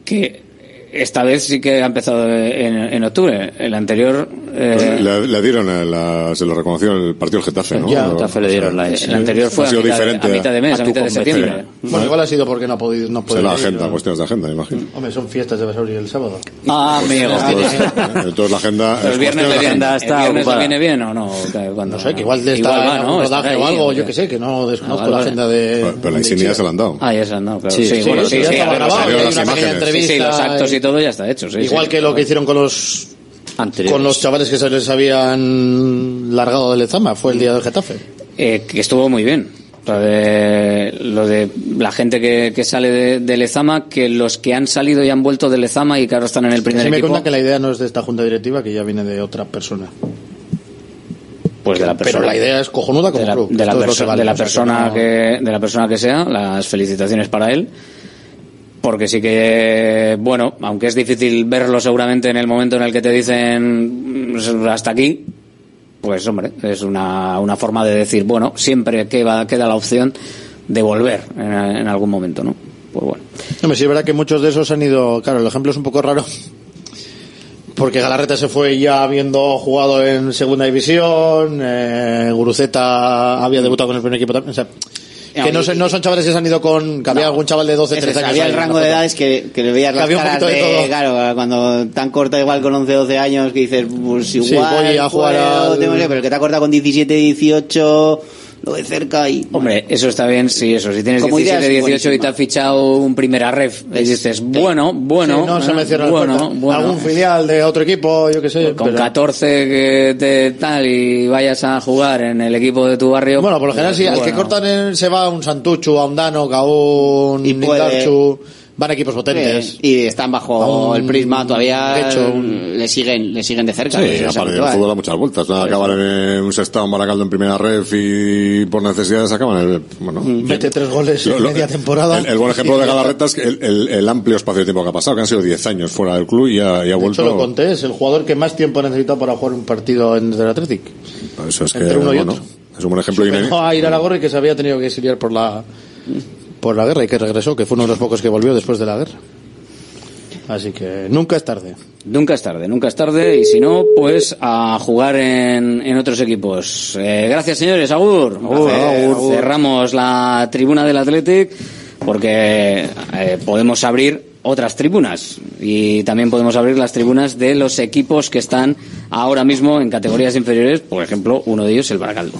que esta vez sí que ha empezado en, en octubre. El anterior... eh, Le, le dieron, a la- se lo reconoció el partido del Getafe, ¿no? Ya, Lo- Getafe le dieron o sea, la- el anterior fue Ha a sido mitad de- diferente a mitad de mes, a mitad de septiembre. Bueno, igual ha sido porque no ha podido, no puede Se la agenda, cuestiones de agenda, imagino. Hombre, son fiestas de Basauri el sábado. Ah, amigo. Entonces la agenda. ¿El es viernes, de. ¿el viernes viene bien o no? Cuando- No sé, que igual de Igual ¿no? rodaje o algo, ¿o yo qué? que sé, que no desconozco Ah, vale, la agenda de... Pero, pero la insignia se la han dado. Ah, ya se han dado, claro. Sí, Sí, sí, bueno, sí, sí, ya sí, todo ya está hecho. sí, Igual sí. que lo que hicieron con los con los chavales que se les habían largado del Lezama, fue el día del Getafe. Eh, que estuvo muy bien. Lo de, lo de la gente que, que sale de, de Lezama, que los que han salido y han vuelto de Lezama y que ahora están en el primer Sí me equipo, cuentan que la idea no es de esta junta directiva, que ya viene de otra persona. pues de la persona. Pero la idea es cojonuda como de la, club. de la perso- vale, de persona que, de la persona que sea las felicitaciones para él porque sí que bueno aunque es difícil verlo seguramente en el momento en el que te dicen "Mm, hasta aquí pues hombre es una, una forma de decir bueno siempre queda, queda la opción de volver en, en algún momento no pues bueno Hombre, sí es verdad que muchos de esos han ido... Claro, el ejemplo es un poco raro. Porque Galarreta se fue ya habiendo jugado en segunda división, eh, Guruceta había debutado con el primer equipo también. O sea, que no, son- no son chavales que se han ido con... Que había algún chaval de 12, Eso 13 es, años. había el rango ¿no? de edades que, que le veías las caras de todo. claro, cuando tan corta igual con 11, 12 años que dices, pues Sí, igual voy a jugar puedo, al- tengo que- pero que te ha cortado con 17, 18, lo de cerca y... Hombre, eso está bien, sí, eso. Si tienes Como 17, idea es 18 y te has fichado un primera ref, y dices, bueno, bueno, Sí, no se me eh, cierra la bueno, bueno. Algún filial de otro equipo, yo qué sé. Con pero- 14 que te tal y vayas a jugar en el equipo de tu barrio. Bueno, por lo general, sí, al que cortan en- se va a un Santuchu, a un Dano, a un Y puede- van equipos potentes. Eh, y están bajo un- el prisma todavía de hecho, le siguen le siguen de cerca Sí, Pues, o sea, aparte que el fútbol da muchas vueltas. Nada, acaban en un sextado en Baracaldo en primera ref y por necesidades acaban el. Bueno, Mete tres goles Lo- en lo- media temporada. El, el buen ejemplo de Galarreta es que el, el- el amplio espacio de tiempo que ha pasado, que han sido 10 años fuera del club y ha, y ha De vuelto. hecho, lo conté, es el jugador que más tiempo ha necesitado para jugar un partido en el Athletic. Eso es que, entre uno y bueno, otro. es un buen ejemplo. y Superó a ir a la gorra y que se había tenido que exiliar por la por la guerra y que regresó, que fue uno de los pocos que volvió después de la guerra. Así que nunca es tarde. Nunca es tarde, nunca es tarde. Y si no, pues a jugar en, en otros equipos. Eh, gracias, señores. Agur. Agur, agur. Cerramos la tribuna del Athletic porque eh, podemos abrir otras tribunas y también podemos abrir las tribunas de los equipos que están ahora mismo en categorías inferiores. Por ejemplo, uno de ellos el Baracaldo.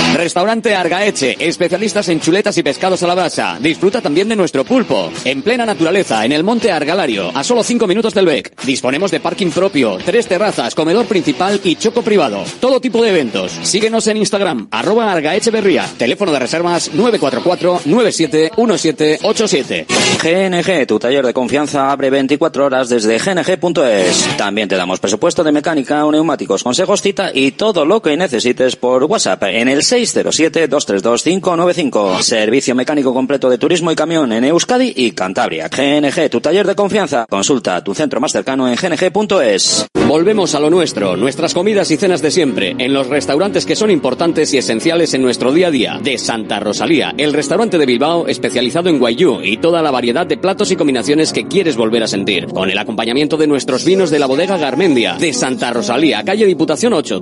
Restaurante Argaeche, especialistas en chuletas y pescados a la brasa. Disfruta también de nuestro pulpo. En plena naturaleza, en el monte Argalario, a solo 5 minutos del BEC. Disponemos de parking propio, tres terrazas, comedor principal y choco privado. Todo tipo de eventos. Síguenos en Instagram, arroba Argaecheverría. Teléfono de reservas 944-971787. GNG, tu taller de confianza, abre 24 horas desde gng.es. También te damos presupuesto de mecánica, neumáticos, consejos, cita y todo lo que necesites por WhatsApp en el 607-232-595. Servicio mecánico completo de turismo y camión en Euskadi y Cantabria. GNG, tu taller de confianza. Consulta tu centro más cercano en gng.es. Volvemos a lo nuestro, nuestras comidas y cenas de siempre, en los restaurantes que son importantes y esenciales en nuestro día a día. De Santa Rosalía, el restaurante de Bilbao especializado en guayú y toda la variedad de platos y combinaciones que quieres volver a sentir. Con el acompañamiento de nuestros vinos de la bodega Garmendia. De Santa Rosalía, calle Diputación 8,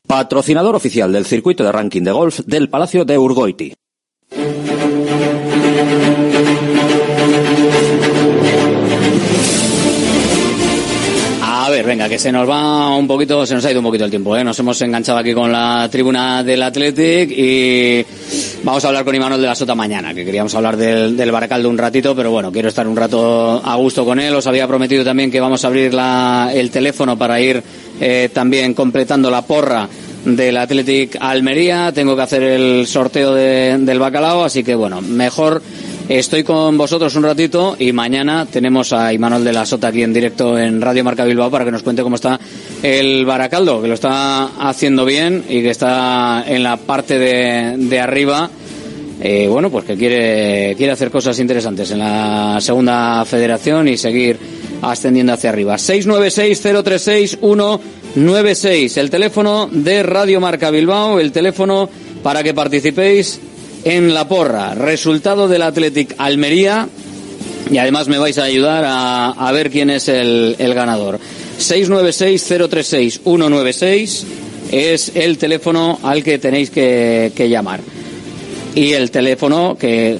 Patrocinador oficial del circuito de ranking de golf del Palacio de Urgoiti. A ver, venga, que se nos va un poquito, se nos ha ido un poquito el tiempo, ¿eh? Nos hemos enganchado aquí con la tribuna del Athletic y vamos a hablar con Imanol de la Sota mañana, que queríamos hablar del, del Baracaldo un ratito, pero bueno, quiero estar un rato a gusto con él. Os había prometido también que vamos a abrir la, el teléfono para ir eh, también completando la porra del Athletic Almería. Tengo que hacer el sorteo de- del bacalao, así que bueno, mejor estoy con vosotros un ratito y mañana tenemos a Imanol de la Sota aquí en directo en Radio Marca Bilbao para que nos cuente cómo está el Baracaldo, que lo está haciendo bien y que está en la parte de, de arriba. Eh, bueno, pues que quiere, quiere hacer cosas interesantes en la segunda federación y seguir ascendiendo hacia arriba. 696-036-196, el teléfono de Radio Marca Bilbao, el teléfono para que participéis en la porra. Resultado del Athletic Almería. Y además me vais a ayudar a, a ver quién es el, el ganador. 696-036-196 es el teléfono al que tenéis que, que llamar. Y el teléfono que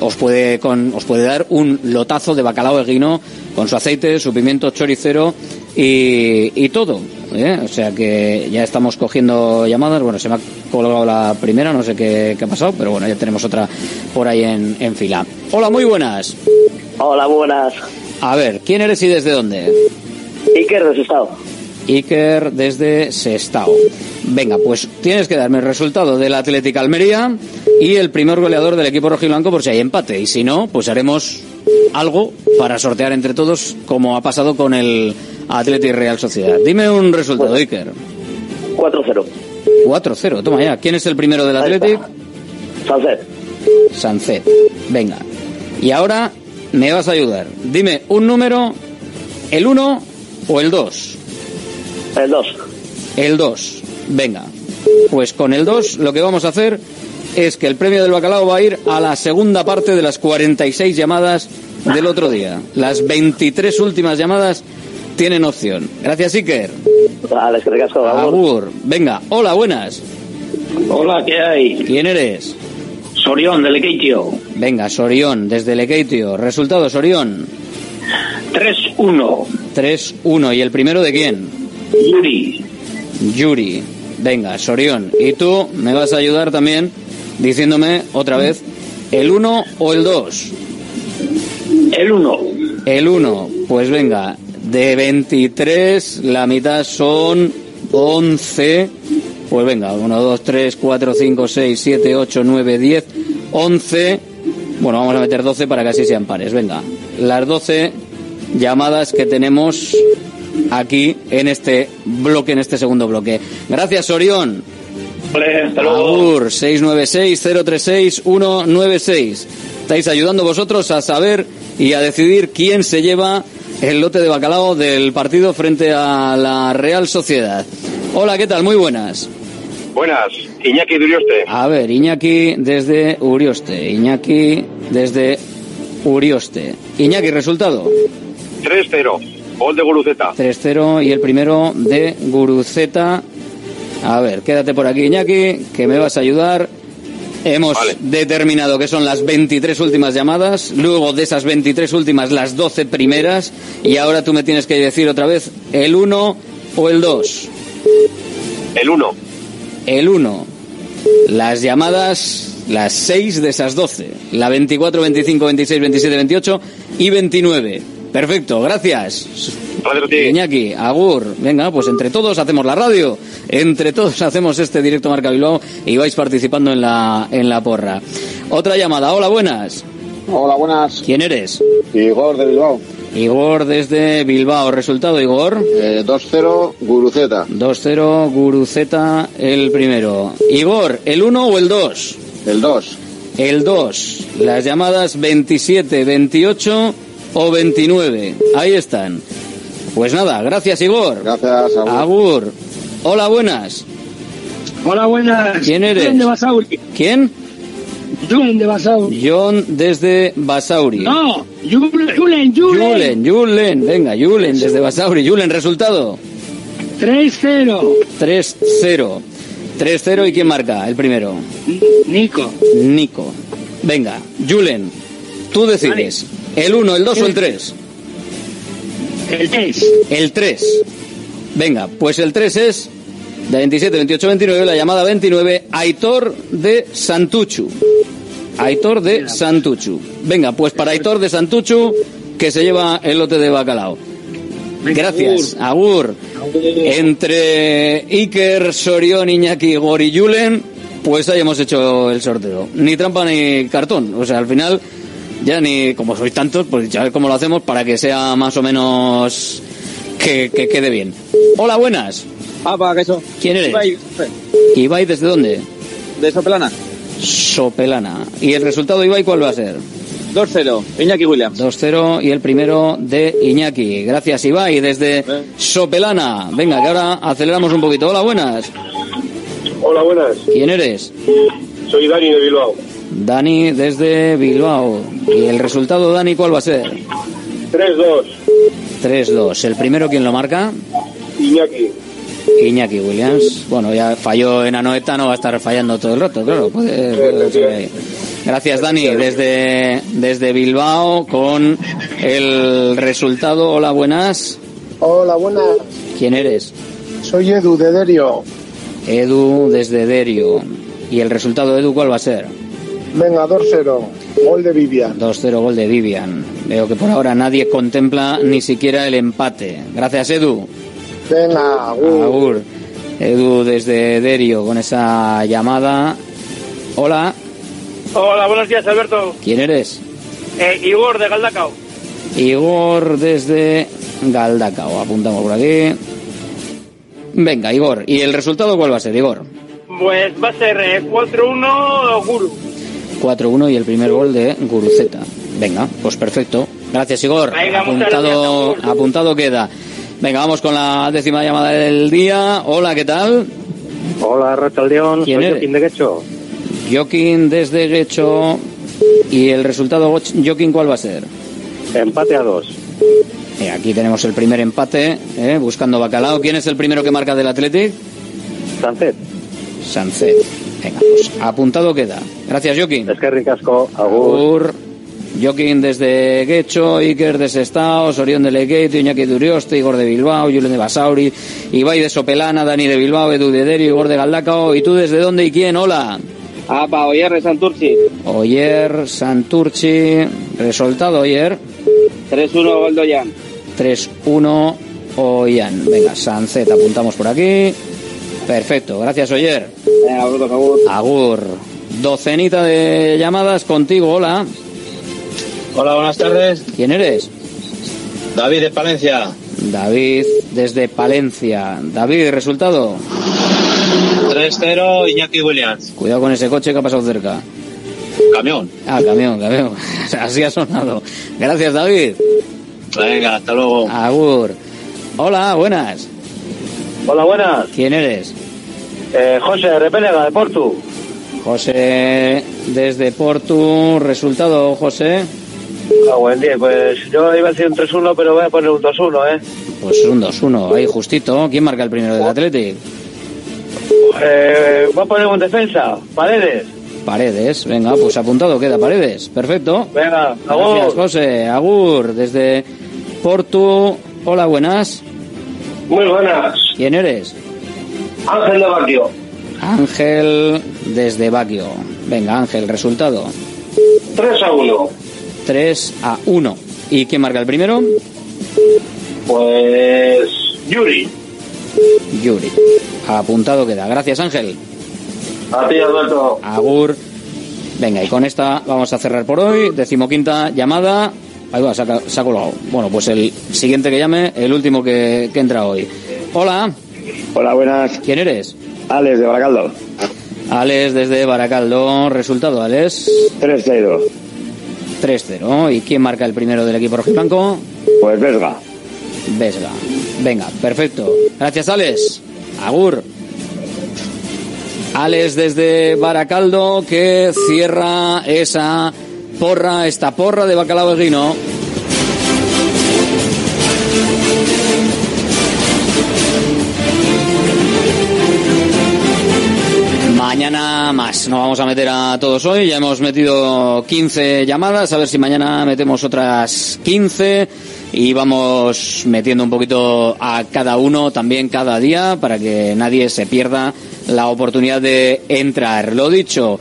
os puede, con, os puede dar un lotazo de bacalao eguino con su aceite, su pimiento choricero y, y todo. ¿eh? O sea que ya estamos cogiendo llamadas. Bueno, se me ha colgado la primera, no sé qué, qué ha pasado, pero bueno, ya tenemos otra por ahí en, en fila. Hola, muy buenas. Hola, buenas. A ver, ¿quién eres y desde dónde? Iker de Sestao. Iker desde Sestao. Venga, pues tienes que darme el resultado del Atlético Almería y el primer goleador del equipo rojiblanco por si hay empate. Y si no, pues haremos algo para sortear entre todos, como ha pasado con el Atlético Real Sociedad. Dime un resultado, Iker. 4-0. 4-0, toma ya. ¿Quién es el primero del Atlético? Sancet. Sancet. Venga. Y ahora me vas a ayudar. Dime un número, el 1 o el 2. El 2. El 2. Venga. Pues con el 2 lo que vamos a hacer es que el premio del bacalao va a ir a la segunda parte de las 46 llamadas del otro día. Las 23 últimas llamadas tienen opción. Gracias, Iker. Vale, es que recasco, Agur. Venga, hola, buenas. Hola, ¿qué hay? ¿Quién eres? Sorión, del Lequeitio. Venga, Sorión, desde Lequeitio. Resultado, Sorión. 3-1. 3-1. ¿Y el primero de quién? Yuri. Yuri. Venga, Sorión. Y tú me vas a ayudar también diciéndome otra vez el 1 o el 2. El 1. El 1. Pues venga, de 23 la mitad son 11. Pues venga, 1, 2, 3, 4, 5, 6, 7, 8, 9, 10, 11. Bueno, vamos a meter 12 para que así sean pares. Venga, las 12 llamadas que tenemos aquí en este bloque, en este segundo bloque. Gracias, Orión. Agur 696-036-196. Estáis ayudando vosotros a saber y a decidir quién se lleva el lote de bacalao del partido frente a la Real Sociedad. Hola, ¿qué tal? Muy buenas. Buenas, Iñaki de Urioste. A ver, Iñaki desde Urioste. Iñaki desde Urioste. Iñaki, resultado. 3-0, gol de Guruceta. 3-0 y el primero de Guruceta. A ver, quédate por aquí, Iñaki, que me vas a ayudar. Hemos determinado que son las 23 últimas llamadas, luego de esas 23 últimas las 12 primeras y ahora tú me tienes que decir otra vez el 1 o el 2. El 1. El 1. Las llamadas, las 6 de esas 12. La 24, 25, 26, 27, 28 y 29. Perfecto, gracias. Iñaki, Agur, venga, pues entre todos hacemos la radio, entre todos hacemos este directo Marca Bilbao y vais participando en la, en la porra. Otra llamada, hola, buenas. Hola, buenas. ¿Quién eres? Igor de Bilbao. Igor desde Bilbao. ¿Resultado, Igor? Eh, 2-0, Guruceta. 2-0, Guruceta, el primero. Igor, ¿el 1 o el 2? El 2. El 2. Las llamadas 27, 28 o 29. Ahí están. Pues nada, gracias Igor. Gracias, Agur. Agur. Hola, buenas. Hola, buenas. ¿Quién eres? Julen de Basauri. ¿Quién? Julen de Basauri. John desde Basauri. No, Julen, Julen, Julen. Julen, Julen. Venga, Julen desde Basauri. Julen, resultado. 3-0. 3-0. 3-0 y quién marca el primero? Nico. Nico. Venga, Julen, tú decides. ¿El 1, el 2 o el 3? El 3. El 3. Venga, pues el 3 es de 27, 28, 29, la llamada 29, Aitor de Santuchu. Aitor de Santuchu. Venga, pues para Aitor de Santuchu, que se lleva el lote de bacalao. Gracias, Agur. Entre Iker, Sorión, Iñaki, Igor y Julen, pues ahí hemos hecho el sorteo. Ni trampa ni cartón. O sea, al final, ya ni como sois tantos, pues ya ver cómo lo hacemos para que sea más o menos que, que quede bien. Hola, buenas. Apa, ¿qué eso? ¿Quién eres? Ibai, Ibai, ¿desde dónde? de Sopelana. Sopelana. ¿Y el resultado, Ibai, cuál va a ser? 2-0, Iñaki Williams. 2-0 y el primero de Iñaki. Gracias, Ibai, desde Sopelana. Venga, que ahora aceleramos un poquito. Hola, buenas. Hola, buenas. ¿Quién eres? Soy Dani de Bilbao. Dani, desde Bilbao. ¿Y el resultado, Dani, cuál va a ser? 3-2, 3-2. ¿El primero quién lo marca? Iñaki. Iñaki Williams. Bueno, ya falló en Anoeta, no va a estar fallando todo el rato, claro. puede- puede ser ahí. Gracias, Dani, desde, desde Bilbao con el resultado. Hola, buenas. Hola, buenas. ¿Quién eres? Soy Edu de Derio. Edu, desde Derio. ¿Y el resultado, Edu, cuál va a ser? Venga, 2-0, gol de Vivian. 2-0 gol de Vivian. Veo que por ahora nadie contempla ni siquiera el empate. Gracias, Edu. Venga, Agur. Agur. Edu desde Derio con esa llamada. Hola, Hola, buenos días, Alberto. ¿quién eres? Eh, Igor de Galdacao. Igor desde Galdacao. Apuntamos por aquí. Venga, Igor. ¿Y el resultado cuál va a ser, Igor? Pues va a ser eh, 4-1 Guru. 4-1 y el primer gol de Guruceta. Venga, pues perfecto. Gracias, Igor. Venga, apuntado, apuntado queda. Venga, vamos con la décima llamada del día. Hola, ¿qué tal? Hola, Rachaldeón, ¿Quién soy eres? Joaquín de Guecho. Joaquín desde Guecho. ¿Y el resultado, Joaquín, cuál va a ser? Empate a dos. Eh, aquí tenemos el primer empate, eh, buscando bacalao. ¿Quién es el primero que marca del Athletic? Sancet. Sancet. Venga, pues apuntado queda. Gracias, Joaquín. Es que ricasco. Agur. Joaquín desde Guecho, Iker de Sestao, Orión de Legueito, Iñaki de Urioste, Igor de Bilbao, Julen de Basauri, Ibai de Sopelana, Dani de Bilbao, Edu de Derio, Igor de Galdacao. ¿Y tú desde dónde y quién? Hola. Apa, Oyer de Santurci. Oyer, Santurci. Resultado, Oyer. 3-1 Goldoyan. 3-1 Oyan. Venga, Sancet, apuntamos por aquí. Perfecto, gracias, Oyer. Brutos, agur. Agur. Docenita de llamadas contigo, hola. Hola, buenas tardes. ¿Quién eres? David de Palencia. David, desde Palencia. David, resultado. 3-0 Iñaki Williams. Cuidado con ese coche que ha pasado cerca. Camión. Ah, camión, camión. Así ha sonado. Gracias, David. Venga, hasta luego. Agur. Hola, buenas. Hola, buenas. ¿Quién eres? Eh, José Repélega, de Portu. José, desde Portu. Resultado, José. Ah, buen día. Pues yo iba a decir un 3-1, pero voy a poner un 2-1, ¿eh? Pues un 2-1, ahí justito. ¿Quién marca el primero del Athletic? eh voy a poner un defensa. Paredes. Paredes, venga, pues apuntado queda Paredes. Perfecto. Venga, Gracias, agur. José. Agur, desde Portu. Hola, buenas. Muy buenas. ¿Quién eres? Ángel de Barrio. Ángel, desde Baquio. Venga, Ángel, resultado. 3 a 1. 3 a 1. ¿Y quién marca el primero? Pues. Yuri. Yuri. Apuntado queda. Gracias, Ángel. A ti, Alberto. Agur. Venga, y con esta vamos a cerrar por hoy. Decimoquinta llamada. Ahí va, saca, se ha colgado. Bueno, pues el siguiente que llame, el último que, que entra hoy. Hola. Hola, buenas. ¿Quién eres? Alex de Baracaldo. Alex desde Baracaldo. Resultado, Alex. 3-0. 3-0. ¿Y quién marca el primero del equipo rojiblanco? Pues Vesga. Vesga. Venga, perfecto. Gracias, Alex. Agur. Alex desde Baracaldo que cierra esa porra, esta porra de bacalao de guino. Más. No vamos a meter a todos hoy. Ya hemos metido 15 llamadas. A ver si mañana metemos otras 15. Y vamos metiendo un poquito a cada uno también cada día para que nadie se pierda la oportunidad de entrar. Lo dicho,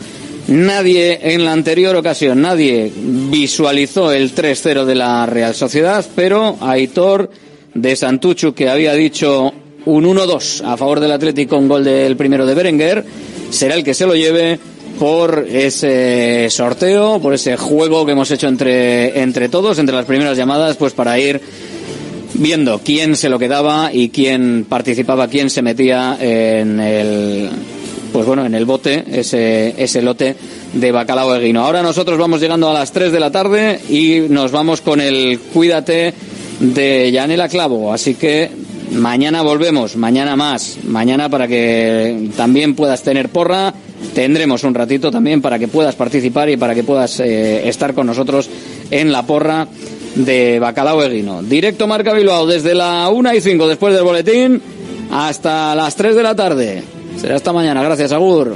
nadie en la anterior ocasión, nadie visualizó el 3-0 de la Real Sociedad, pero Aitor de Santuchu, que había dicho un 1-2 a favor del Atlético con gol del primero de Berenguer, será el que se lo lleve por ese sorteo, por ese juego que hemos hecho entre, entre todos, entre las primeras llamadas, pues para ir viendo quién se lo quedaba y quién participaba, quién se metía en el pues bueno, en el bote, ese, ese lote de bacalao de guino. Ahora nosotros vamos llegando a las 3 de la tarde y nos vamos con el Cuídate de Yanela Clavo. Así que mañana volvemos, mañana más, mañana para que también puedas tener porra. Tendremos un ratito también para que puedas participar y para que puedas eh, estar con nosotros en la porra de Bacalao de Guino. Directo Marca Bilbao desde la 1 y 5 después del boletín hasta las 3 de la tarde. Será hasta mañana. Gracias, Agur.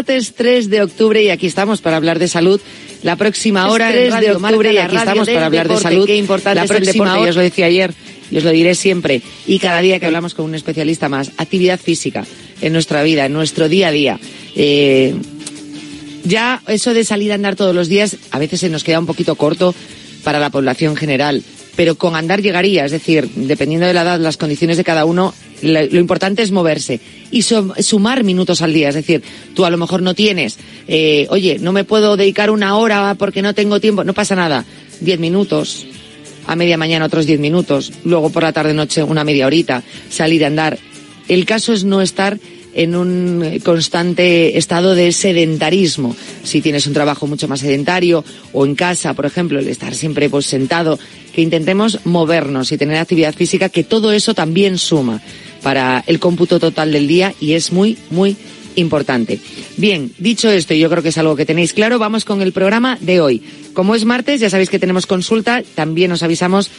Martes 3 de octubre y aquí estamos para hablar de salud. La próxima hora Es 3 en Radio de octubre Marca, y aquí estamos para hablar de deporte. salud. Qué importante La próxima hora- ya os lo decía ayer y os lo diré siempre. Y cada día que hablamos con un especialista más, actividad física en nuestra vida, en nuestro día a día. Eh, ya eso de salir a andar todos los días a veces se nos queda un poquito corto para la población general, pero con andar llegaría, es decir, dependiendo de la edad, las condiciones de cada uno, lo, importante es moverse y sumar minutos al día, es decir, tú a lo mejor no tienes, eh, oye, no me puedo dedicar una hora porque no tengo tiempo, no pasa nada, diez minutos, a media mañana otros diez minutos, luego por la tarde noche una media horita, salir a andar. El caso es no estar en un constante estado de sedentarismo. Si tienes un trabajo mucho más sedentario o en casa, por ejemplo, el estar siempre pues, sentado, que intentemos movernos y tener actividad física, que todo eso también suma para el cómputo total del día y es muy, muy importante. Bien, dicho esto, yo creo que es algo que tenéis claro, vamos con el programa de hoy. Como es martes, ya sabéis que tenemos consulta, también os avisamos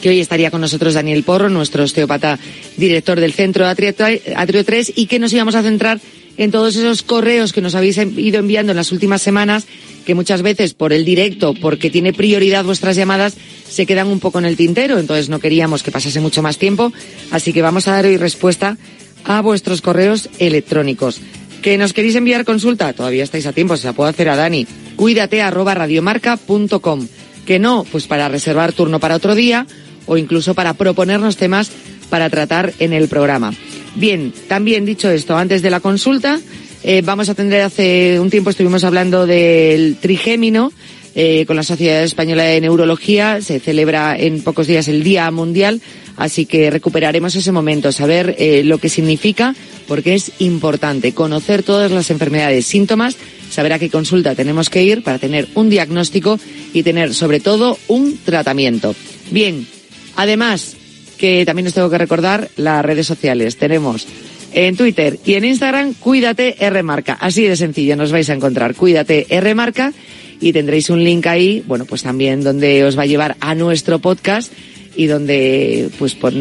que hoy estaría con nosotros Daniel Porro, nuestro osteópata director del Centro Atrio 3, y que nos íbamos a centrar en todos esos correos que nos habéis ido enviando en las últimas semanas, que muchas veces por el directo, porque tiene prioridad vuestras llamadas, se quedan un poco en el tintero, entonces no queríamos que pasase mucho más tiempo, así que vamos a dar hoy respuesta a vuestros correos electrónicos. ¿Que nos queréis enviar consulta? Todavía estáis a tiempo, se la puedo hacer a Dani. Cuídate arroba radiomarca.com. Que no, pues para reservar turno para otro día o incluso para proponernos temas para tratar en el programa. Bien, también dicho esto, antes de la consulta, eh, vamos a atender hace un tiempo estuvimos hablando del trigémino eh, con la Sociedad Española de Neurología. Se celebra en pocos días el Día Mundial, así que recuperaremos ese momento, saber eh, lo que significa, porque es importante conocer todas las enfermedades, síntomas, saber a qué consulta tenemos que ir para tener un diagnóstico y tener sobre todo un tratamiento. Bien, además que también os tengo que recordar las redes sociales. Tenemos en Twitter y en Instagram Cuídate R Marca. Así de sencillo nos vais a encontrar Cuídate R Marca y tendréis un link ahí, bueno, pues también donde os va a llevar a nuestro podcast y donde pues, pues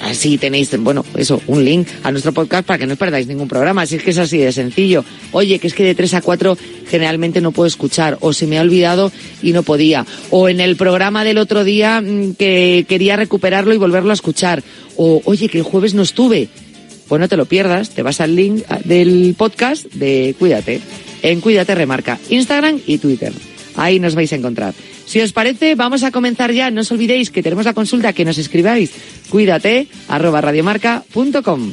así tenéis, bueno, eso, un link a nuestro podcast para que no os perdáis ningún programa. Así es que es así de sencillo. Oye, que es que de 3 a 4 generalmente no puedo escuchar o se me ha olvidado y no podía. O en el programa del otro día mm, que quería recuperarlo y volverlo a escuchar. O, oye, que el jueves no estuve. Pues no te lo pierdas, te vas al link ah, del podcast de Cuídate, en Cuídate Remarca, Instagram y Twitter. Ahí nos vais a encontrar. Si os parece, vamos a comenzar ya. No os olvidéis que tenemos la consulta que nos escribáis. Cuídate, arroba radiomarca.com.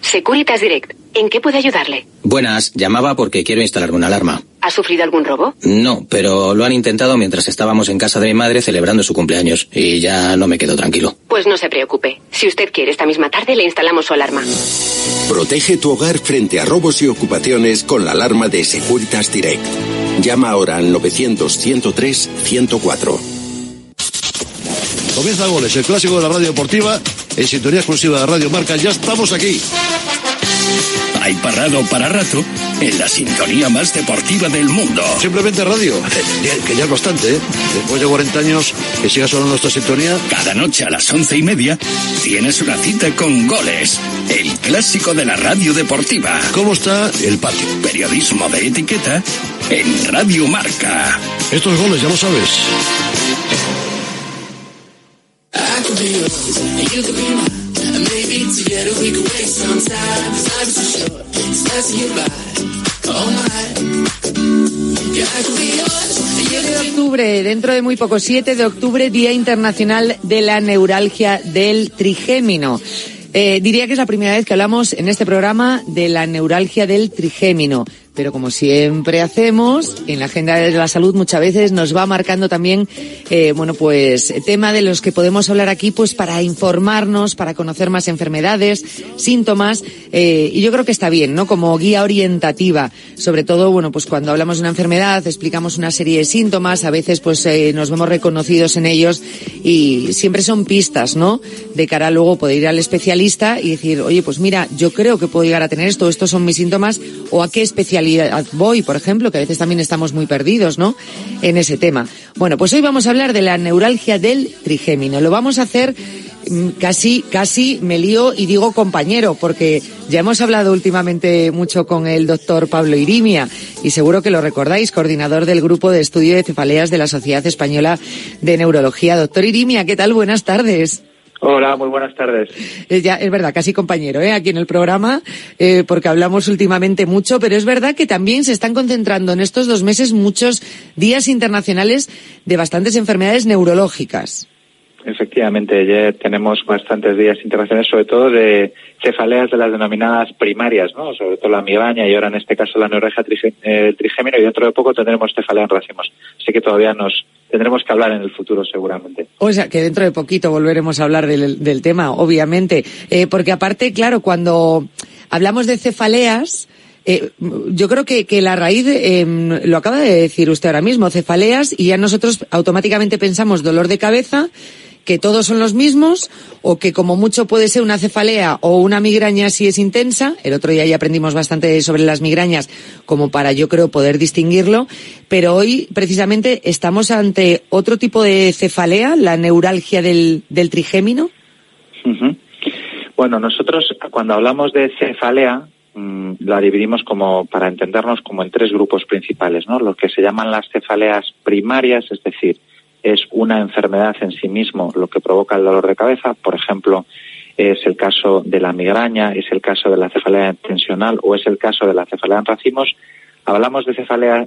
Securitas Direct. ¿En qué puedo ayudarle? Buenas, llamaba porque quiero instalarme una alarma. ¿Ha sufrido algún robo? No, pero lo han intentado mientras estábamos en casa de mi madre celebrando su cumpleaños y ya no me quedo tranquilo. Pues no se preocupe. Si usted quiere, esta misma tarde le instalamos su alarma. Protege tu hogar frente a robos y ocupaciones con la alarma de Securitas Direct. Llama ahora al 900-103-104. Comienza Goles, el clásico de la radio deportiva, en sintonía exclusiva de Radio Marca. Ya estamos aquí. Hay parado para rato en la sintonía más deportiva del mundo. Simplemente radio, que ya es bastante, ¿eh? Después de 40 años, que siga sonando nuestra sintonía. Cada noche a las once y media tienes una cita con Goles, el clásico de la radio deportiva. ¿Cómo está el patio? Periodismo de etiqueta en Radio Marca. Estos goles, ya lo sabes. I could be yours, and you could be mine. Maybe together we could waste some time. Cause life is too short, it's passing you by. My. Yeah, I could be yours, and you 7 de octubre, dentro de muy poco, 7 de octubre, Día Internacional de la Neuralgia del Trigémino. Eh, diría que es la primera vez que hablamos en este programa de la neuralgia del trigémino. Pero como siempre hacemos, en la agenda de la salud muchas veces nos va marcando también, eh, bueno, pues tema de los que podemos hablar aquí, pues para informarnos, para conocer más enfermedades, síntomas, eh, y yo creo que está bien, ¿no? Como guía orientativa, sobre todo, bueno, pues cuando hablamos de una enfermedad, explicamos una serie de síntomas, a veces pues eh, nos vemos reconocidos en ellos y siempre son pistas, ¿no? De cara a luego poder ir al especialista y decir, oye, pues mira, yo creo que puedo llegar a tener esto, estos son mis síntomas, o a qué voy, por ejemplo, que a veces también estamos muy perdidos, ¿no? En ese tema. Bueno, pues hoy vamos a hablar de la neuralgia del trigémino. Lo vamos a hacer mm, casi, casi me lío y digo compañero, porque ya hemos hablado últimamente mucho con el doctor Pablo Irimia y seguro que lo recordáis, coordinador del grupo de estudio de cefaleas de la Sociedad Española de Neurología. Doctor Irimia, ¿qué tal? Buenas tardes. Hola, muy buenas tardes. Eh, ya, es verdad, casi compañero, ¿eh? aquí en el programa, eh, porque hablamos últimamente mucho, pero es verdad que también se están concentrando en estos dos meses muchos días internacionales de bastantes enfermedades neurológicas. Efectivamente, ya tenemos bastantes días internacionales, sobre todo de cefaleas de las denominadas primarias, ¿no? Sobre todo la migraña y ahora en este caso la neuralgia eh, trigémino y dentro de poco tendremos cefalea en racimos. Así que todavía nos tendremos que hablar en el futuro seguramente. O sea, que dentro de poquito volveremos a hablar del, tema, obviamente. Eh, porque aparte, claro, cuando hablamos de cefaleas, eh, yo creo que, que la raíz, eh, lo acaba de decir usted ahora mismo, cefaleas, y ya nosotros automáticamente pensamos dolor de cabeza, que todos son los mismos o que como mucho puede ser una cefalea o una migraña si es intensa. El otro día ya aprendimos bastante sobre las migrañas como para yo creo poder distinguirlo, pero hoy precisamente estamos ante otro tipo de cefalea, la neuralgia del, del trigémino. Bueno, nosotros cuando hablamos de cefalea mm, la dividimos como para entendernos como en tres grupos principales, ¿no? Lo que se llaman las cefaleas primarias, es decir, es una enfermedad en sí mismo lo que provoca el dolor de cabeza. Por ejemplo, es el caso de la migraña, es el caso de la cefalea tensional o es el caso de la cefalea en racimos. Hablamos de cefaleas